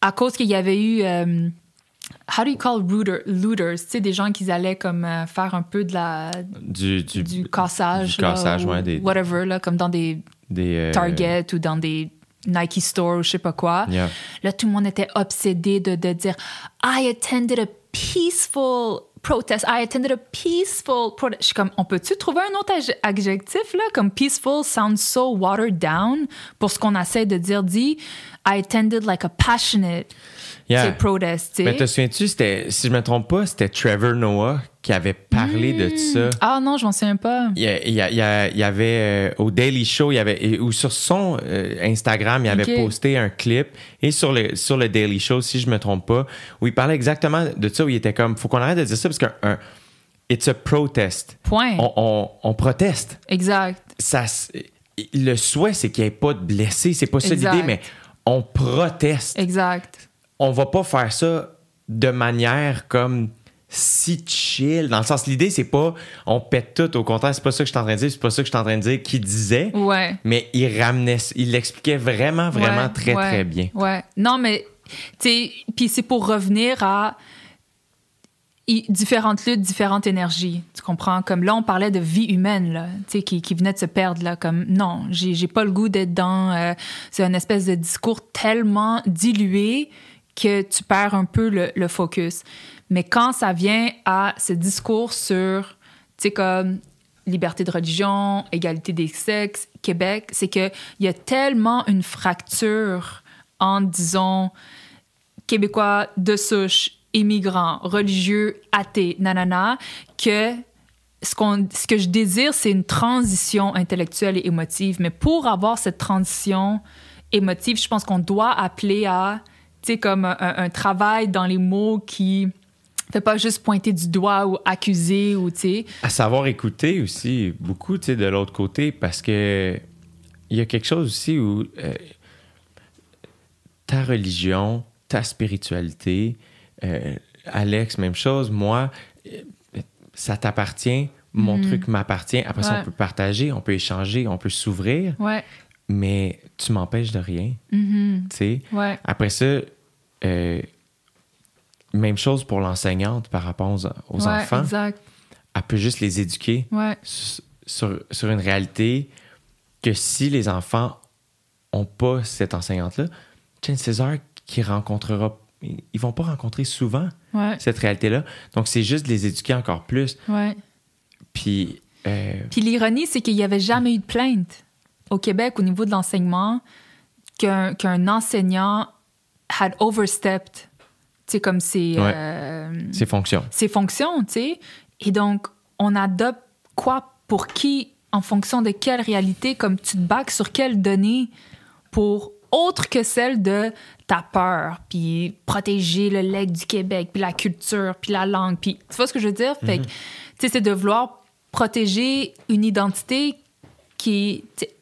à cause qu'il y avait eu, how do you call looter, looters, tu sais, des gens qui allaient comme euh, faire un peu de la, Du, du, du cassage, du là, cassage, ou ouais, des- whatever, là, comme dans des des, euh, Target ou dans des Nike Store ou je sais pas quoi. Yeah. Là, tout le monde était obsédé de, de dire I attended a peaceful protest. I attended a peaceful protest. Je suis comme, on peut-tu trouver un autre adj- adjectif, là? Comme peaceful sounds so watered down pour ce qu'on essaie de dire. Dit, I attended like a passionate Yeah. tu sais, protest, tu sais. Mais te souviens-tu, c'était, si je me trompe pas, c'était Trevor Noah qui avait parlé de ça. Ah non, je m'en souviens pas. Il y, avait euh, au Daily Show, il y avait ou sur son euh, Instagram, il avait Ok. posté un clip et sur le sur le Daily Show, si je me trompe pas, où il parlait exactement de ça, où il était comme, faut qu'on arrête de dire ça parce qu'un un- it's a protest. Point. On, on- on proteste. Exact. Ça, le souhait, c'est qu'il n'y ait pas de blessés. C'est pas ça l'idée, mais on proteste Exact. On va pas faire ça de manière comme si chill. Dans le sens, l'idée, c'est pas on pète tout. Au contraire, c'est pas ça que je suis en train de dire. C'est pas ça que je suis en train de dire qu'il disait. Ouais. Mais il ramenait, il l'expliquait vraiment, vraiment Ouais, très, ouais, très bien. Ouais. Non, mais, tu sais, puis c'est pour revenir à différentes luttes, différentes énergies. Tu comprends? Comme là, on parlait de vie humaine, là, tu sais, qui, qui venait de se perdre, là. Comme, non, j'ai j'ai pas le goût d'être dans. euh, c'est une espèce de discours tellement dilué que tu perds un peu le, focus. Mais quand ça vient à ce discours sur, tu sais, comme liberté de religion, égalité des sexes, Québec, c'est qu'il y a tellement une fracture entre, disons, Québécois de souche, immigrants, religieux, athées, nanana, que ce, ce que je désire, c'est une transition intellectuelle et émotive. Mais pour avoir cette transition émotive, je pense qu'on doit appeler à, sais, comme un, un travail dans les mots qui fait pas juste pointer du doigt ou accuser ou, tu sais. À savoir écouter aussi beaucoup, tu sais, de l'autre côté, parce que il y a quelque chose aussi où euh, ta religion, ta spiritualité, euh, Alex, même chose, moi, euh, ça t'appartient, mon truc m'appartient. Après ça, on peut partager, on peut échanger, on peut s'ouvrir, Ouais. mais tu m'empêches de rien, sais. Ouais. Après ça, euh, même chose pour l'enseignante par rapport aux, aux Ouais, enfants Exact. elle peut juste les éduquer Ouais. sur, sur une réalité que si les enfants ont pas cette enseignante-là, Jen César qui rencontrera, ils vont pas rencontrer souvent cette réalité-là. Donc, c'est juste de les éduquer encore plus. Puis, euh, Puis l'ironie, c'est qu'il n'y avait jamais eu de plainte au Québec au niveau de l'enseignement qu'un qu'un enseignant had overstepped, tu comme ses, Ouais. euh, c'est fonction. ses fonctions, tu sais. Et donc, on adopte quoi pour qui, en fonction de quelle réalité, comme tu te baques sur quelles données pour autre que celle de ta peur, puis protéger le legs du Québec, puis la culture, puis la langue, puis tu vois ce que je veux dire? Fait que, tu sais, c'est de vouloir protéger une identité qui est-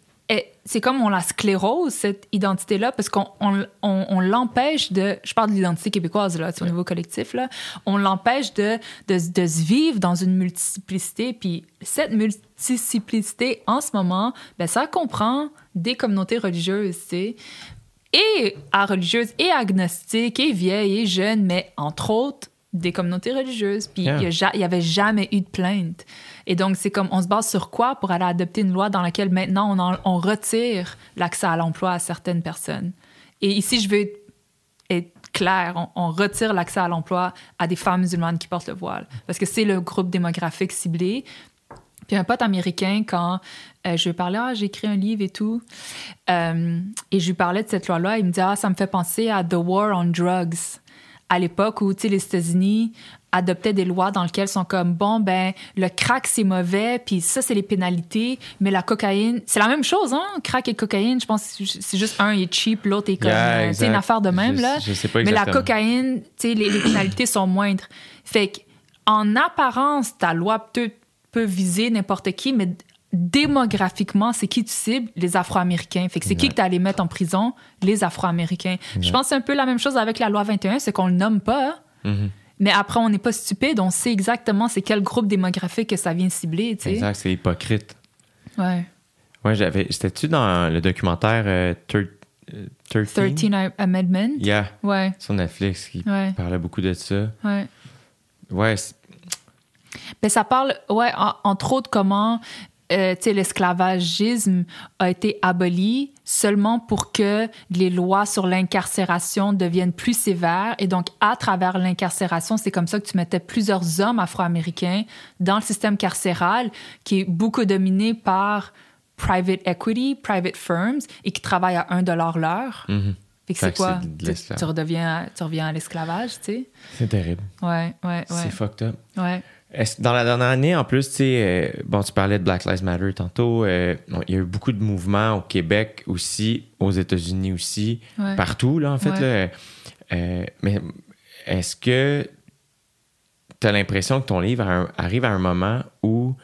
c'est comme on la sclérose cette identité là parce qu'on on, on- on l'empêche de je parle de l'identité québécoise là au niveau collectif là on l'empêche de, de, de se vivre dans une multiplicité puis cette multiplicité en ce moment ben ça comprend des communautés religieuses tu sais et à religieuses et agnostiques et vieilles et jeunes, mais entre autres des communautés religieuses. Puis Yeah. il y a ja- il y avait jamais eu de plainte. Et donc, c'est comme, on se base sur quoi pour aller adopter une loi dans laquelle maintenant on, retire l'accès à l'emploi à certaines personnes? Et ici, je veux être, clair, on, on retire l'accès à l'emploi à des femmes musulmanes qui portent le voile. Parce que c'est le groupe démographique ciblé. Puis un pote américain, quand euh, je lui parlais, ah, j'ai écrit un livre et tout, euh, et je lui parlais de cette loi-là, il me dit, ah, ça me fait penser à The War on Drugs, à l'époque où, tu sais, les États-Unis adoptaient des lois dans lesquelles sont comme, bon, ben, le crack, c'est mauvais, puis ça, c'est les pénalités, mais la cocaïne, c'est la même chose, hein, crack et cocaïne, je pense c'est juste un est cheap, l'autre est comme, Yeah, sais, une affaire de même, Je- là. je sais pas Mais la cocaïne, tu sais, les, les pénalités sont moindres. Fait que, en apparence, ta loi peut, peut viser n'importe qui, mais démographiquement, c'est qui tu cibles? Les Afro-Américains. Fait que c'est qui que tu allé mettre en prison? Les Afro-Américains. Je pense que c'est un peu la même chose avec la loi 21, c'est qu'on le nomme pas. Mhm. Mais après, on n'est pas stupide, on sait exactement c'est quel groupe démographique que ça vient cibler, tu sais. Exact, c'est hypocrite. Ouais. Ouais, j'avais. C'était-tu dans le documentaire euh, Thir- euh, 13? 13 Amendment. Yeah, Ouais, sur Netflix, qui ouais, parlait beaucoup de ça. ouais. Ouais, Ben, ça parle, ouais, en- entre autres, comment euh, tu sais, l'esclavagisme a été aboli seulement pour que les lois sur l'incarcération deviennent plus sévères. Et donc, à travers l'incarcération, c'est comme ça que tu mettais plusieurs hommes afro-américains dans le système carcéral qui est beaucoup dominé par private equity, private firms, et qui travaillent à 1 dollar l'heure. Fait que c'est quoi? c'est Tu, tu redeviens, tu reviens à l'esclavage, tu sais? c'est terrible. Ouais, ouais, C'est ouais. fucked up. ouais. Dans la dernière année, en plus, tu euh, bon, tu parlais de Black Lives Matter tantôt. euh, bon, il y a eu beaucoup de mouvements au Québec aussi, aux États-Unis aussi, Ouais. partout, là, en fait. Ouais. là. Euh, mais est-ce que tu as l'impression que ton livre un- arrive à un moment où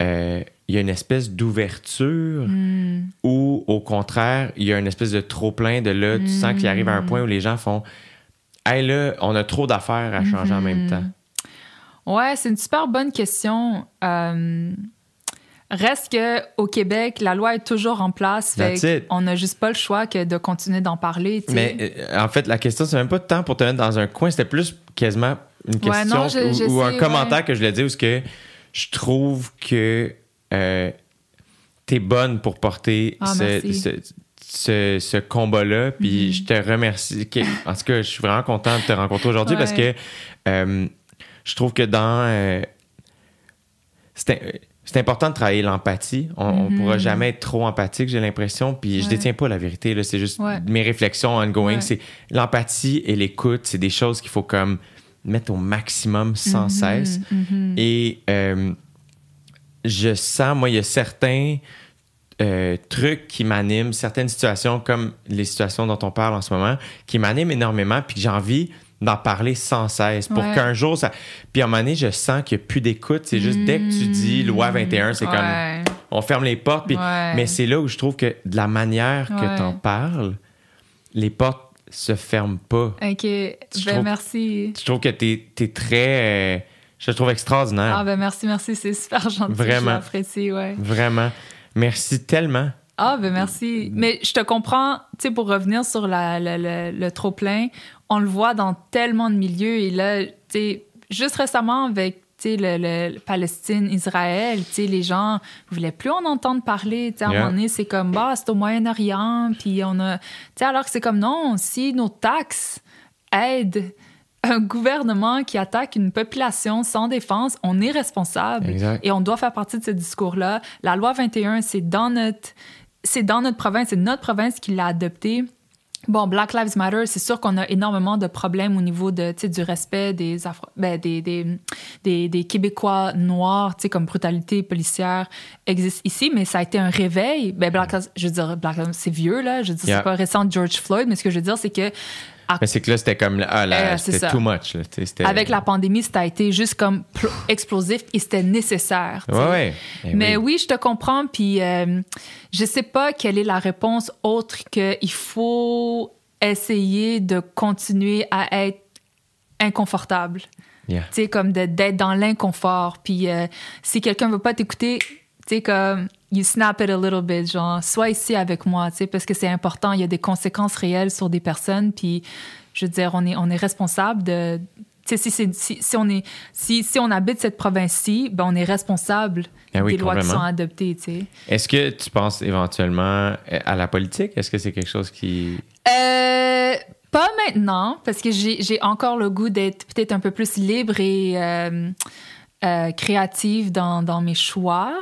il y a une espèce d'ouverture Hmm. ou au contraire, il y a une espèce de trop-plein de là, tu sens qu'il arrive à un point où les gens font Hey là, on a trop d'affaires à changer en même temps. Ouais, c'est une super bonne question. Euh, reste que au Québec, la loi est toujours en place. Fait on n'a juste pas le choix que de continuer d'en parler. Mais euh, en fait, la question, c'est même pas de temps pour te mettre dans un coin, c'était plus quasiment une Ouais, question non, je- ou, je ou un commentaire ouais. que je voulais dire où ce que je trouve que euh, t'es bonne pour porter Ah, ce, ce, ce- ce combat-là. Puis Mhm. je te remercie. Que- En tout cas, je suis vraiment content de te rencontrer aujourd'hui parce que euh, je trouve que dans. euh, c'est important de travailler l'empathie. On, ne pourra jamais être trop empathique, j'ai l'impression. Puis je Mhm. Ouais. détiens pas la vérité. C'est juste Ouais. mes réflexions ongoing. Ouais. C'est l'empathie et l'écoute. C'est des choses qu'il faut comme mettre au maximum sans cesse. Mhm. Et euh, je sens, moi, il y a certains euh, trucs qui m'animent, certaines situations comme les situations dont on parle en ce moment, qui m'animent énormément, puis que j'ai envie d'en parler sans cesse pour Ouais. qu'un jour ça. Puis à un moment donné, je sens qu'il n'y a plus d'écoute. C'est juste dès que tu dis loi 21, c'est Ouais. comme on ferme les portes. Puis, Ouais. Mais c'est là où je trouve que de la manière que tu en parles, les portes se ferment pas. OK. Ben, trouve- merci. Je trouve que tu es, très. euh, je te trouve extraordinaire. Ah, ben merci, merci. C'est super gentil. Vraiment. J'apprécie, ouais. Vraiment. Merci tellement. Ah, ben merci. Mais je te comprends, tu sais, pour revenir sur la, la- la- le trop-plein, on le voit dans tellement de milieux. Et là, tu sais, juste récemment, avec tu sais, le, le- le Palestine-Israël, tu sais, les gens ne voulaient plus en entendre parler. Tu sais, à un moment donné, c'est comme, bah, c'est au Moyen-Orient, puis on a... Tu sais, alors que c'est comme, non, si nos taxes aident un gouvernement qui attaque une population sans défense, on est responsable. Exact. Et on doit faire partie de ce discours-là. La loi 21, c'est dans notre, c'est dans notre province, c'est notre province qui l'a adoptée. Bon, Black Lives Matter, c'est sûr qu'on a énormément de problèmes au niveau de, du respect des, Afro- ben, des, des, des, des Québécois noirs, comme brutalité policière existe ici, mais ça a été un réveil. Ben, Black Lives, je veux dire, Black c'est vieux, là. Je veux dire, Yeah. c'est pas récent George Floyd, mais ce que je veux dire, c'est que à Mais c'est que là, c'était comme. Ah, là, Euh, c'était too much. Là, avec la pandémie, ça a été juste comme pl- explosif et c'était nécessaire. Ouais, ouais. Eh Mais oui. oui. je te comprends. Puis euh, je sais pas quelle est la réponse autre que il faut essayer de continuer à être inconfortable. Yeah. Tu sais, comme de- d'être dans l'inconfort. Puis euh, si quelqu'un veut pas t'écouter, tu sais, comme you snap it a little bit, genre, sois ici avec moi, tu sais, parce que c'est important. Il y a des conséquences réelles sur des personnes. Puis, je veux dire, on est, on est responsable de. Tu sais, si, si, si on est, si, si on habite cette province-ci, ben on est responsable oui, des lois qui sont adoptées, tu sais. Est-ce que tu penses éventuellement à la politique? Est-ce que c'est quelque chose qui. Euh, pas maintenant, parce que j'ai j'ai encore le goût d'être peut-être un peu plus libre et euh, euh, créative dans, dans mes choix.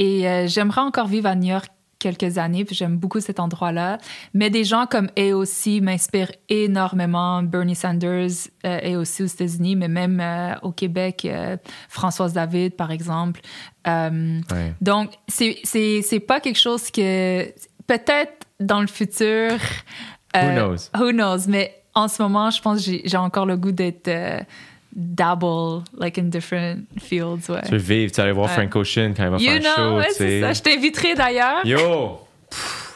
Et euh, j'aimerais encore vivre à New York quelques années, puis j'aime beaucoup cet endroit-là. Mais des gens comme AOC m'inspirent énormément. Bernie Sanders euh, est aussi aux États-Unis, mais même euh, au Québec, euh, Françoise David, par exemple. Euh, Ouais. donc, c'est- pas quelque chose que. Peut-être dans le futur. Who euh, knows? Who knows? Mais en ce moment, je pense que j'ai encore le goût d'être. Dabble, like in different fields, ouais. Tu veux vivre, tu vas aller voir Ouais. Frank Ocean quand il va You faire know, un show. ouais, c'est ça. Je t'inviterai d'ailleurs. Yo! Pff.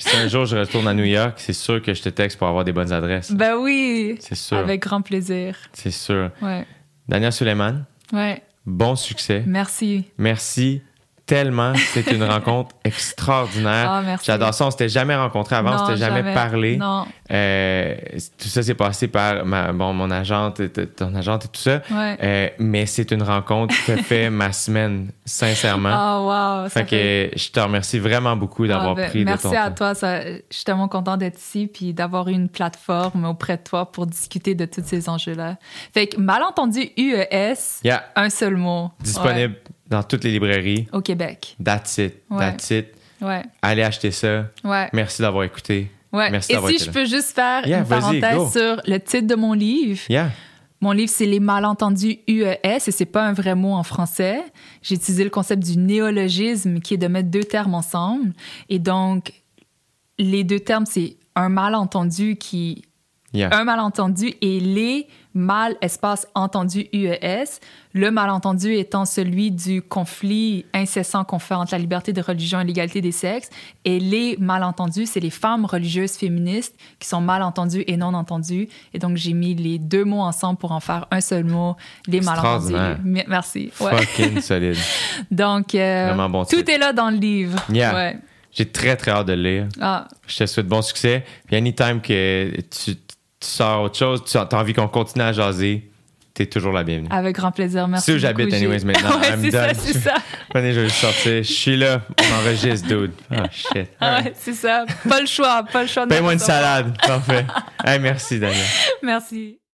Si un jour je retourne à New York, c'est sûr que je te texte pour avoir des bonnes adresses. Ben oui. C'est sûr. Avec grand plaisir. C'est sûr. Ouais. Daniel Suleiman, Ouais. bon succès. Merci. Merci tellement. C'est une rencontre extraordinaire. Merci. J'adore ça. On s'était jamais rencontrés avant, on Non, s'était jamais, parlé. Non. Euh, tout ça s'est passé par ma, bon, mon agente, ton agente et tout ça. Ouais. Euh, mais c'est une rencontre qui fait ma semaine, sincèrement. Oh, wow. ça fait que je te remercie vraiment beaucoup d'avoir Ah, ben, pris Merci de ton à toi. Ça, je suis tellement contente d'être ici puis d'avoir eu une plateforme auprès de toi pour discuter de tous ces enjeux-là. Fait que malentendu UES, Yeah. un seul mot. Disponible dans toutes les librairies. Au Québec. That's it. Ouais. That's it. Ouais. Allez acheter ça. Ouais. Merci d'avoir écouté. ouais. Merci Et si été je là. peux juste faire Yeah, une parenthèse sur le titre de mon livre. Yeah. Mon livre, c'est Les malentendus UES et c'est pas un vrai mot en français. J'ai utilisé le concept du néologisme qui est de mettre deux termes ensemble. Et donc, les deux termes, c'est un malentendu qui. Yeah. Un malentendu et les mal espace entendu UES. Le malentendu étant celui du conflit incessant qu'on fait entre la liberté de religion et l'égalité des sexes. Et les malentendus, c'est les femmes religieuses féministes qui sont malentendues et non entendues. Et donc, j'ai mis les deux mots ensemble pour en faire un seul mot, les malentendus. Merci. Ouais. Fucking solide. Donc, euh, bon tout titre. est là dans le livre. Yeah. Ouais. J'ai très, très hâte de le lire. Ah, Je te souhaite bon succès. Puis anytime que tu, tu sors autre chose, tu as envie qu'on continue à jaser, t'es toujours la bienvenue. avec grand plaisir. Merci. C'est où j'habite, anyways, maintenant. Ouais, c'est ça, c'est ça. Venez, je vais sortir. Je suis là. On enregistre, dude. Oh, shit. Ah ouais, c'est ça. Pas le choix, pas le choix. de Paye-moi une salade. Parfait. Hey, merci, Daniel. Merci.